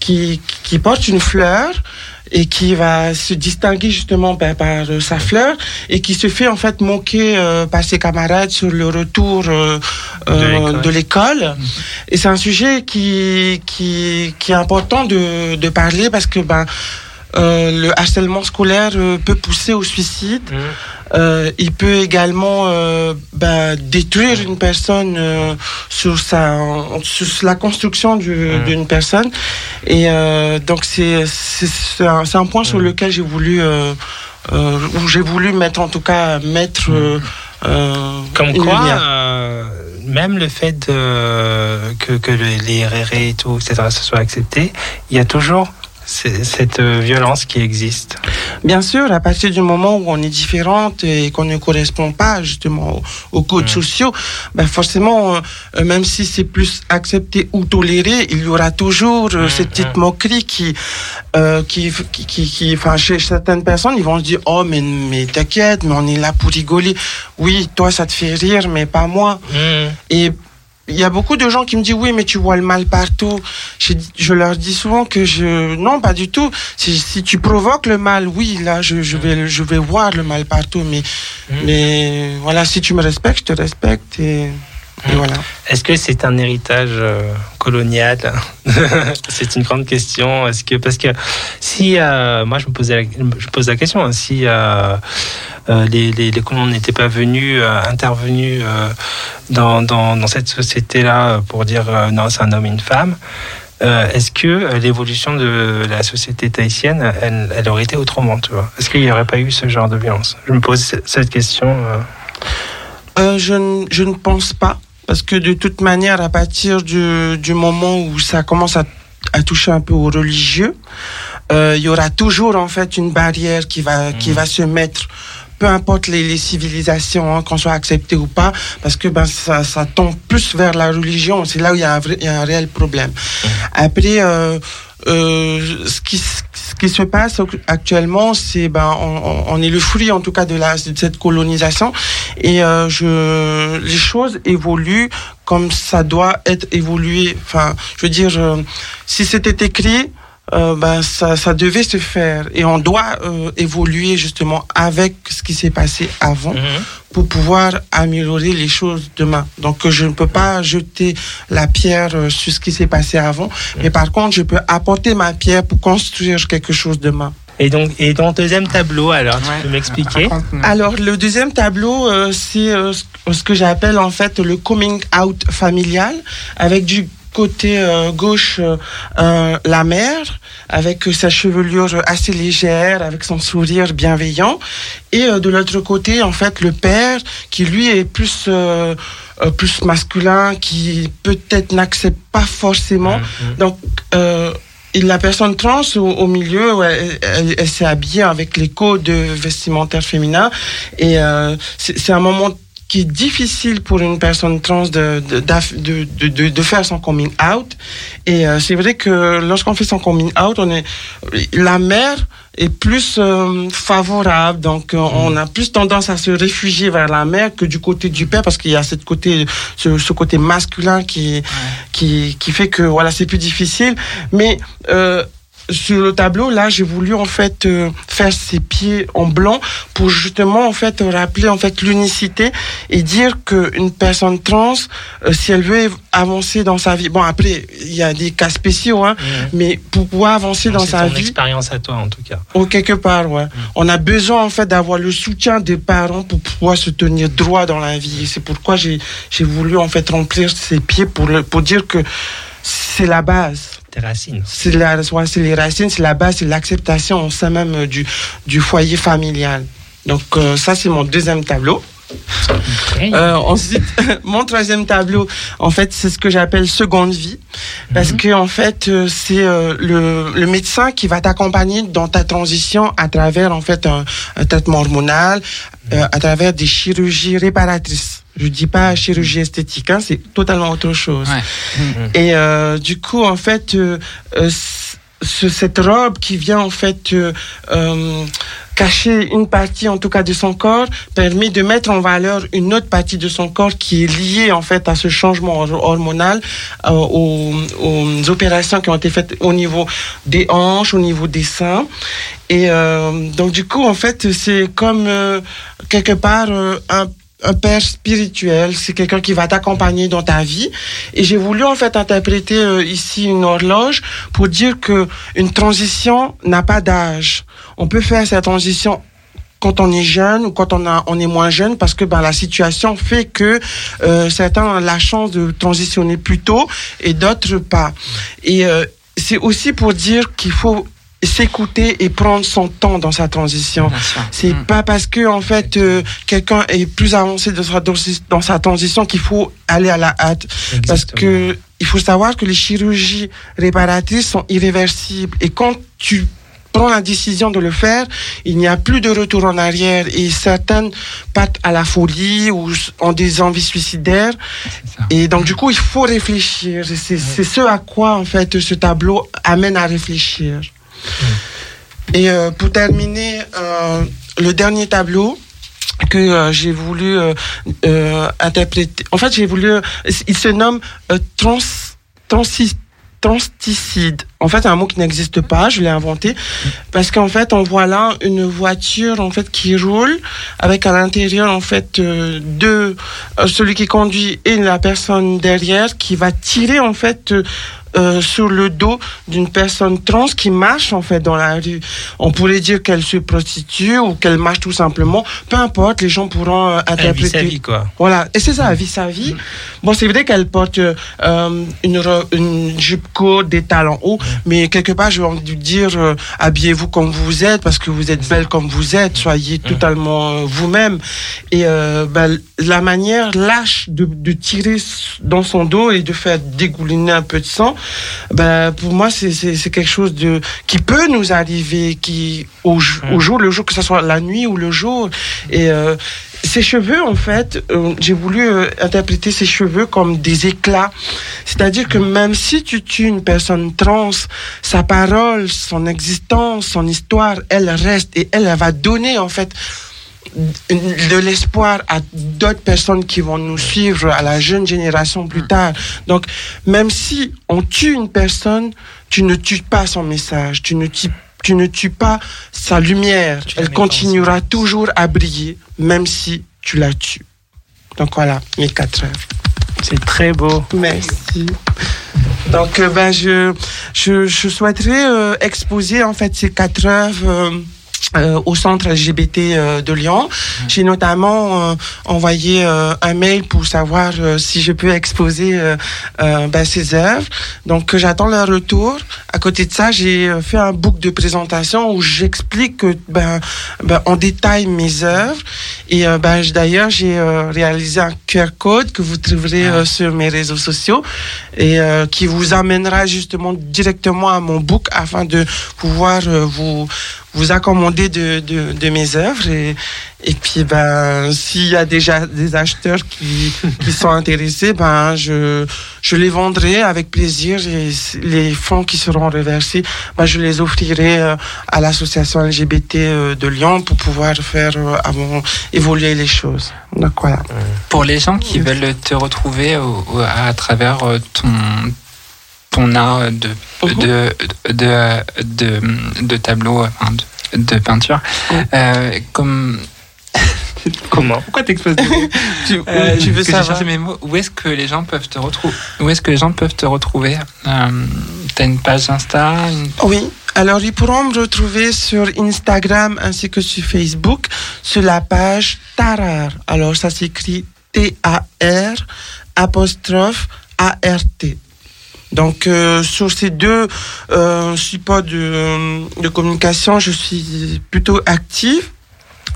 K: qui qui porte une fleur et qui va se distinguer justement ben, par euh, sa fleur et qui se fait en fait moquer euh, par ses camarades sur le retour euh, euh, de l'école. Et c'est un sujet qui, qui, qui est important de, de parler parce que ben, euh, le harcèlement scolaire euh, peut pousser au suicide. Euh, il peut également ben, détruire une personne sur sa sur la construction du- d'une personne. Et donc c'est un, point sur lequel j'ai voulu où j'ai voulu mettre en tout cas mettre
D: Comme
K: une
D: quoi, même le fait de, que, que les RRE et tout, etc., se soit accepté, il y a toujours cette euh, violence qui existe.
K: Bien sûr, à partir du moment où on est différente et qu'on ne correspond pas justement aux, codes sociaux, ben forcément, euh, même si c'est plus accepté ou toléré, il y aura toujours euh, cette petite moquerie qui, euh, qui, qui, qui, qui- enfin, chez certaines personnes, ils vont se dire, oh mais, mais t'inquiète, mais on est là pour rigoler. Oui, toi ça te fait rire, mais pas moi. Et il y a beaucoup de gens qui me disent oui mais tu vois le mal partout. Je, je leur dis souvent que je non pas du tout. Si, si tu provoques le mal, oui là je, je vais je vais voir le mal partout. Mais mais voilà si tu me respectes, je te respecte et voilà.
D: Est-ce que c'est un héritage euh, colonial C'est une grande question. Est-ce que parce que si euh, moi je me posais, la, je pose la question, hein, si euh, les, les, les colons n'étaient pas venus, euh, intervenus dans, dans, dans cette société-là pour dire non c'est un homme et une femme. Est-ce que l'évolution de la société tahitienne, elle, elle aurait été autrement, tu vois? Est-ce qu'il n'y aurait pas eu ce genre de violence? Je me pose cette question.
K: je, je ne pense pas. Parce que de toute manière, à partir du, du moment où ça commence à, à toucher un peu au religieux, euh, il y aura toujours en fait une barrière qui va, qui va se mettre peu importe les, les civilisations, hein, qu'on soit accepté ou pas, parce que ben, ça, ça tombe plus vers la religion. C'est là où il y a un, vrai, il y a un réel problème. Après, euh, euh, ce, qui, ce qui se passe actuellement, c'est ben, on, on- est le fruit en tout cas de, la, de cette colonisation, et euh, je, les choses évoluent comme ça doit être évolué. Enfin, je veux dire, euh, si c'était écrit. Euh, ben, ça, ça devait se faire. Et on doit euh, évoluer justement avec ce qui s'est passé avant pour pouvoir améliorer les choses demain. Donc je ne peux pas jeter la pierre euh, sur ce qui s'est passé avant, mais par contre je peux apporter ma pierre pour construire quelque chose demain.
D: Et donc, et ton deuxième tableau, alors, tu peux m'expliquer
K: Alors, le deuxième tableau, euh, c'est euh, ce que j'appelle en fait le coming out familial, avec du côté euh, gauche euh, la mère, avec euh, sa chevelure assez légère, avec son sourire bienveillant, et euh, de l'autre côté, en fait, le père, qui lui est plus... plus masculin, qui peut-être n'accepte pas forcément. Donc, euh, et la personne trans au, au milieu, ouais, elle, elle- s'est habillée avec les codes vestimentaires féminins. Et c'est un moment qui est difficile pour une personne trans de, de, de, de, de- faire son coming out. Et euh, c'est vrai que lorsqu'on fait son coming out, on est, la mère est plus euh, favorable. Donc, euh, on a plus tendance à se réfugier vers la mère que du côté du père parce qu'il y a cette côté, ce, ce côté masculin qui, qui, qui fait que voilà, c'est plus difficile. Mais euh, sur le tableau, là, j'ai voulu en fait euh, faire ses pieds en blanc pour justement en fait rappeler en fait l'unicité et dire que une personne trans, euh, si elle veut avancer dans sa vie, bon après il y a des cas spéciaux, hein, mais pour pouvoir avancer dans sa
D: ton
K: vie,
D: expérience à toi, en tout cas.
K: ou quelque part, ouais. On a besoin en fait d'avoir le soutien des parents pour pouvoir se tenir droit dans la vie. C'est pourquoi j'ai j'ai voulu en fait remplir ses pieds pour le, pour dire que c'est la base.
D: Tes racines.
K: C'est la, c'est les racines, c'est la base, c'est l'acceptation au sein même du du foyer familial. Donc euh, ça c'est mon deuxième tableau. Euh, ensuite, mon troisième tableau, en fait, c'est ce que j'appelle seconde vie, parce que en fait, euh, c'est euh, le, le médecin qui va t'accompagner dans ta transition à travers en fait un, un traitement hormonal, euh, à travers des chirurgies réparatrices. Je dis pas chirurgie esthétique, hein, c'est totalement autre chose. Et euh, du coup, en fait, euh, euh, ce- cette robe qui vient en fait euh, euh, cacher une partie, en tout cas, de son corps, permet de mettre en valeur une autre partie de son corps qui est liée en fait à ce changement hor- hormonal, euh, aux, aux opérations qui ont été faites au niveau des hanches, au niveau des seins. Et euh, donc du coup, en fait, c'est comme euh, quelque part euh, un un père spirituel, c'est quelqu'un qui va t'accompagner dans ta vie. Et j'ai voulu en fait interpréter euh, ici une horloge pour dire que une transition n'a pas d'âge. On peut faire cette transition quand on est jeune ou quand on, a, on est moins jeune parce que ben, la situation fait que euh, certains ont la chance de transitionner plus tôt et d'autres pas. Et euh, c'est aussi pour dire qu'il faut s'écouter et prendre son temps dans sa transition. C'est pas parce que en fait euh, quelqu'un est plus avancé dans sa, dans sa transition qu'il faut aller à la hâte. Parce que il faut savoir que les chirurgies réparatrices sont irréversibles et quand tu prends la décision de le faire, il n'y a plus de retour en arrière et certaines partent à la folie ou ont des envies suicidaires. Et donc du coup, il faut réfléchir. C'est ce à quoi en fait ce tableau amène à réfléchir. Et euh, pour terminer, euh, le dernier tableau que euh, j'ai voulu interpréter. En fait, j'ai voulu. Il se nomme trans. En fait, c'est un mot qui n'existe pas. Je l'ai inventé parce qu'en fait, on voit là une voiture en fait qui roule avec à l'intérieur en fait deux, celui qui conduit et la personne derrière qui va tirer en fait. Euh, euh, sur le dos d'une personne trans qui marche en fait dans la rue. On pourrait dire qu'elle se prostitue ou qu'elle marche tout simplement. Peu importe, les gens pourront euh,
D: Elle
K: interpréter.
D: vit sa vie, quoi.
K: Voilà, et c'est ça, elle vit sa vie. Bon, c'est vrai qu'elle porte euh, une, ro- une jupe courte, des talons hauts, mais quelque part, j'ai envie de dire, euh, habillez-vous comme vous êtes, parce que vous êtes belle comme vous êtes, soyez totalement euh, vous-même. Et euh, ben, la manière lâche de, de tirer dans son dos et de faire dégouliner un peu de sang, ben, pour moi, c'est quelque chose de qui peut nous arriver, qui au, au jour le jour, que ce soit la nuit ou le jour. Et euh, ses cheveux, en fait, euh, j'ai voulu euh, interpréter ses cheveux comme des éclats. C'est-à-dire que même si tu tues une personne trans, sa parole, son existence, son histoire, elle reste et elle, elle va donner, en fait, de l'espoir à d'autres personnes qui vont nous suivre, à la jeune génération plus tard. Donc, même si on tue une personne, tu ne tues pas son message, tu ne tues, tu ne tues pas sa lumière. Elle continuera toujours à briller, même si tu la tues. Donc voilà, mes quatre œuvres.
D: C'est très beau.
K: Merci. Donc, euh, ben, je, je, je souhaiterais euh, exposer en fait ces quatre œuvres. euh, euh, au centre LGBT euh, de Lyon. J'ai notamment euh, envoyé euh, un mail pour savoir euh, si je peux exposer euh, ben, ces œuvres. Donc j'attends leur retour. À côté de ça, j'ai euh, fait un book de présentation où j'explique que, ben, ben, en détail mes œuvres. Et ben, d'ailleurs, j'ai euh, réalisé un QR code que vous trouverez euh, sur mes réseaux sociaux et euh, qui vous amènera justement directement à mon book afin de pouvoir euh, vous vous accommoder de, de, mes œuvres et, puis ben s'il y a déjà des acheteurs qui, sont intéressés ben je je les vendrai avec plaisir et les fonds qui seront reversés ben, je les offrirai euh, à l'association LGBT euh, de Lyon pour pouvoir faire euh, évoluer les choses. Donc voilà.
B: Pour les gens qui veulent te retrouver à travers ton ton art de de de de, de tableau, enfin, de, de peinture, euh, comme
D: comment
B: Pourquoi t'exposes
K: tu,
B: Euh,
K: tu veux savoir
B: mes mots. Où est-ce que les gens peuvent te retrouver Où est-ce que les gens peuvent te retrouver euh, T'as une page Insta une-
K: Oui, alors ils pourront me retrouver sur Instagram ainsi que sur Facebook sur la page Tarar. Alors ça s'écrit T-A-R apostrophe A-R-T. Donc euh, sur ces deux euh, supports de, de communication, je suis plutôt active.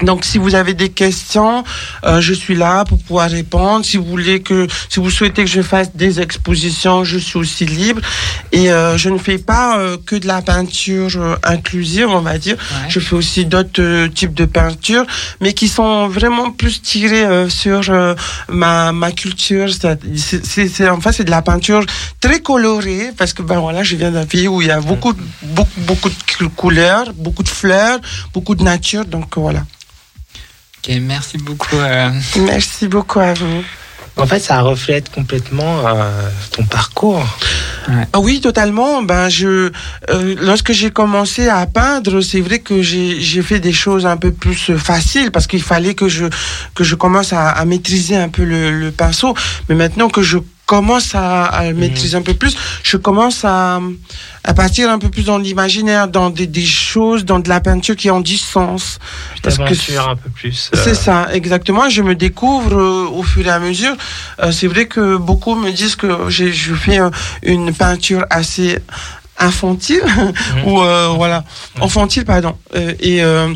K: Donc, si vous avez des questions, euh, je suis là pour pouvoir répondre. Si vous voulez que, si vous souhaitez que je fasse des expositions, je suis aussi libre. Et euh, je ne fais pas euh, que de la peinture euh, inclusive, on va dire. Je fais aussi d'autres euh, types de peintures, mais qui sont vraiment plus tirées euh, sur euh, ma ma culture. C'est, en fait, c'est de la peinture très colorée parce que ben voilà, je viens d'un pays où il y a beaucoup, beaucoup, beaucoup de couleurs, beaucoup de fleurs, beaucoup de nature. Donc voilà.
B: Ok, merci beaucoup. euh,
K: Merci beaucoup à vous.
D: En fait, ça reflète complètement euh, ton parcours.
K: Ah oui, totalement. Ben je, euh, lorsque j'ai commencé à peindre, c'est vrai que j'ai fait des choses un peu plus faciles parce qu'il fallait que je que je commence à, à maîtriser un peu le, le pinceau. Mais maintenant que je commence à, à le maîtriser un peu plus, je commence à à partir un peu plus dans l'imaginaire, dans des, des choses, dans de la peinture qui ont du sens. Parce que
D: un peu plus. euh,
K: c'est ça, exactement. Je me découvre euh, au fur et à mesure. Euh, c'est vrai que beaucoup me disent que je fais une peinture assez infantile ou euh, voilà enfantile pardon. Euh, et euh,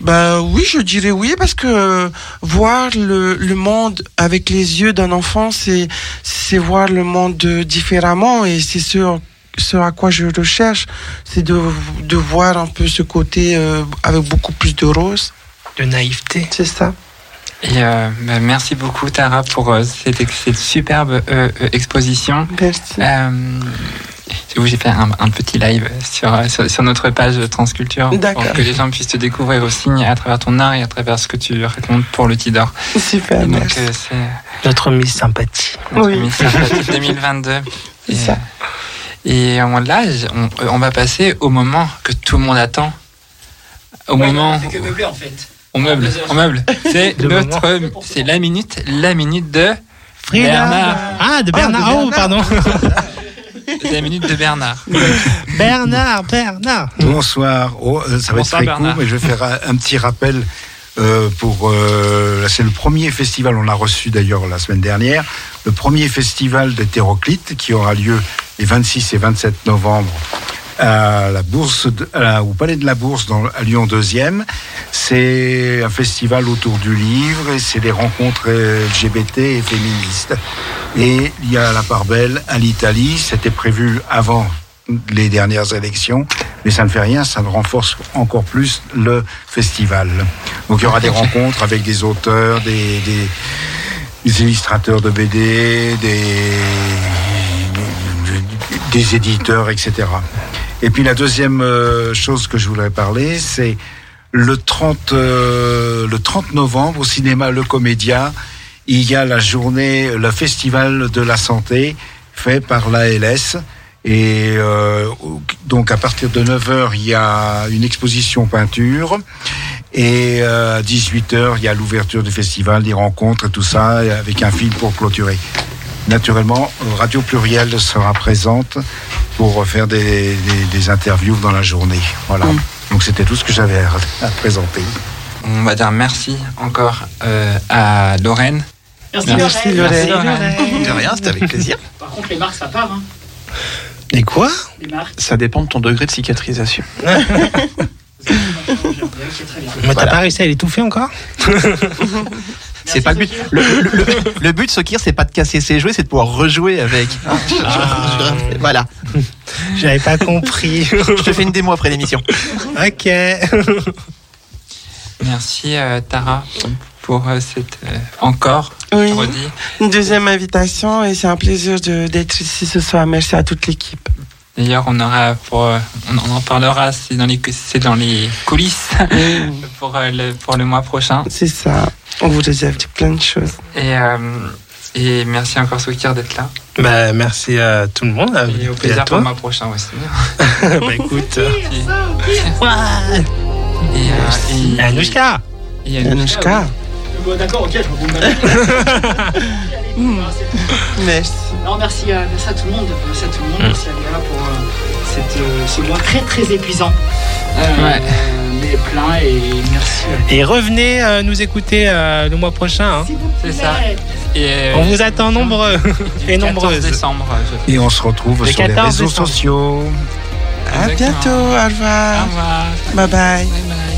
K: bah oui je dirais oui parce que euh, voir le, le monde avec les yeux d'un enfant c'est c'est voir le monde différemment et c'est ce ce à quoi je recherche. C'est de, de voir un peu ce côté euh, avec beaucoup plus de rose.
D: De naïveté.
K: C'est ça.
B: Et euh, bah, merci beaucoup Tara pour euh, cette, cette superbe euh, euh, exposition.
K: Merci.
B: Euh, où j'ai fait un, un petit live sur, euh, sur, sur notre page Transculture pour que les gens puissent te découvrir aussi à travers ton art et à travers ce que tu racontes pour le Tidor.
K: Super,
B: Et donc
K: merci.
B: euh, c'est
D: Notre Miss Sympathie.
B: notre
K: Oui.
B: Miss Sympathie 2022. Et,
K: ça.
B: et là, on, on va passer au moment que tout le monde attend. Au moment
J: que meubler en fait.
B: on meuble, on meuble. C'est notre, c'est la minute, la minute de Bernard.
D: Ah, de Bernard.
K: Ah, de
D: Oh, pardon.
B: La minute de Bernard.
D: Bernard, Bernard.
E: Bonsoir. Oh, euh, ça va
B: Bonsoir,
E: être très
B: Bernard.
E: court, mais je vais faire un, un petit rappel. euh, pour euh, c'est le premier festival, on l'a reçu d'ailleurs la semaine dernière, le premier festival d'hétéroclite qui aura lieu les 26 et 27 novembre à la bourse à au palais de la Bourse à Lyon 2e. C'est un festival autour du livre et c'est des rencontres LGBT et féministes. Et il y a la part belle à l'Italie, c'était prévu avant les dernières élections, mais ça ne fait rien, ça renforce encore plus le festival. Donc il y aura des rencontres avec des auteurs, des, des- des illustrateurs de BD, des, des éditeurs, etc. Et puis la deuxième euh, chose que je voudrais parler, c'est le 30, euh, le 30 novembre au cinéma Le Comédia, il y a la journée, le festival de la santé fait par l'ALS. Et euh, donc à partir de 9h, il y a une exposition peinture. Et euh, à 18h, il y a l'ouverture du festival, des rencontres et tout ça, avec un film pour clôturer. Naturellement, Radio Pluriel sera présente pour faire des, des- des interviews dans la journée. Voilà. Donc c'était tout ce que j'avais à, à présenter.
B: On va dire merci encore euh, à Lorraine.
J: Merci,
B: Merci,
J: Lorraine.
B: Lorraine.
C: De rien, c'était avec plaisir.
J: Par contre, les marques, ça part. Hein.
D: Et quoi
J: Les marques,
C: Ça dépend de ton degré de cicatrisation.
D: Mais t'as
C: Voilà.
D: pas réussi à l'étouffer encore
C: C'est pas le but. Le, le- le- le but, Sokir, c'est pas de casser ses jouets, c'est de pouvoir rejouer avec.
D: Ah.
C: Voilà.
D: J'avais pas compris.
C: Je te fais une démo après l'émission.
D: ok.
B: Merci euh, Tara pour euh, cette euh, encore.
K: Oui.
B: Je redis.
K: Une deuxième invitation et c'est un plaisir de- d'être ici ce soir. Merci à toute l'équipe.
B: D'ailleurs, on aura pour, euh, on en parlera. C'est dans les, c'est dans les coulisses pour euh, le pour le mois prochain.
K: C'est ça. On vous réserve plein de choses.
B: Et euh, et merci encore Soukir d'être là.
D: Bah, merci à tout le monde.
B: Et au
D: à
B: plaisir pour le mois prochain aussi.
D: bah écoute.
B: Et, euh, et-
D: Anouchka
B: et
K: Anouchka.
J: Bon, D'accord, ok, je reprends
K: Merci.
J: Non, merci, euh, merci à tout le monde. Merci à tout le monde. Merci à Léa pour euh, cette, euh, ce mois très très épuisant. Euh,
B: Ouais.
J: Mais plein et merci.
D: Et revenez euh, nous écouter euh, le mois prochain. hein.
B: C'est ça. Et
D: On vous attend nombreux et
B: 14
D: nombreuses.
B: décembre. je-
E: Et on se retrouve
D: Le
E: sur les
D: 14
E: réseaux
D: décembre.
E: sociaux.
K: À
B: Exactement.
K: bientôt. Au
B: Au
K: revoir.
B: revoir.
K: Bye bye.
B: Bye bye.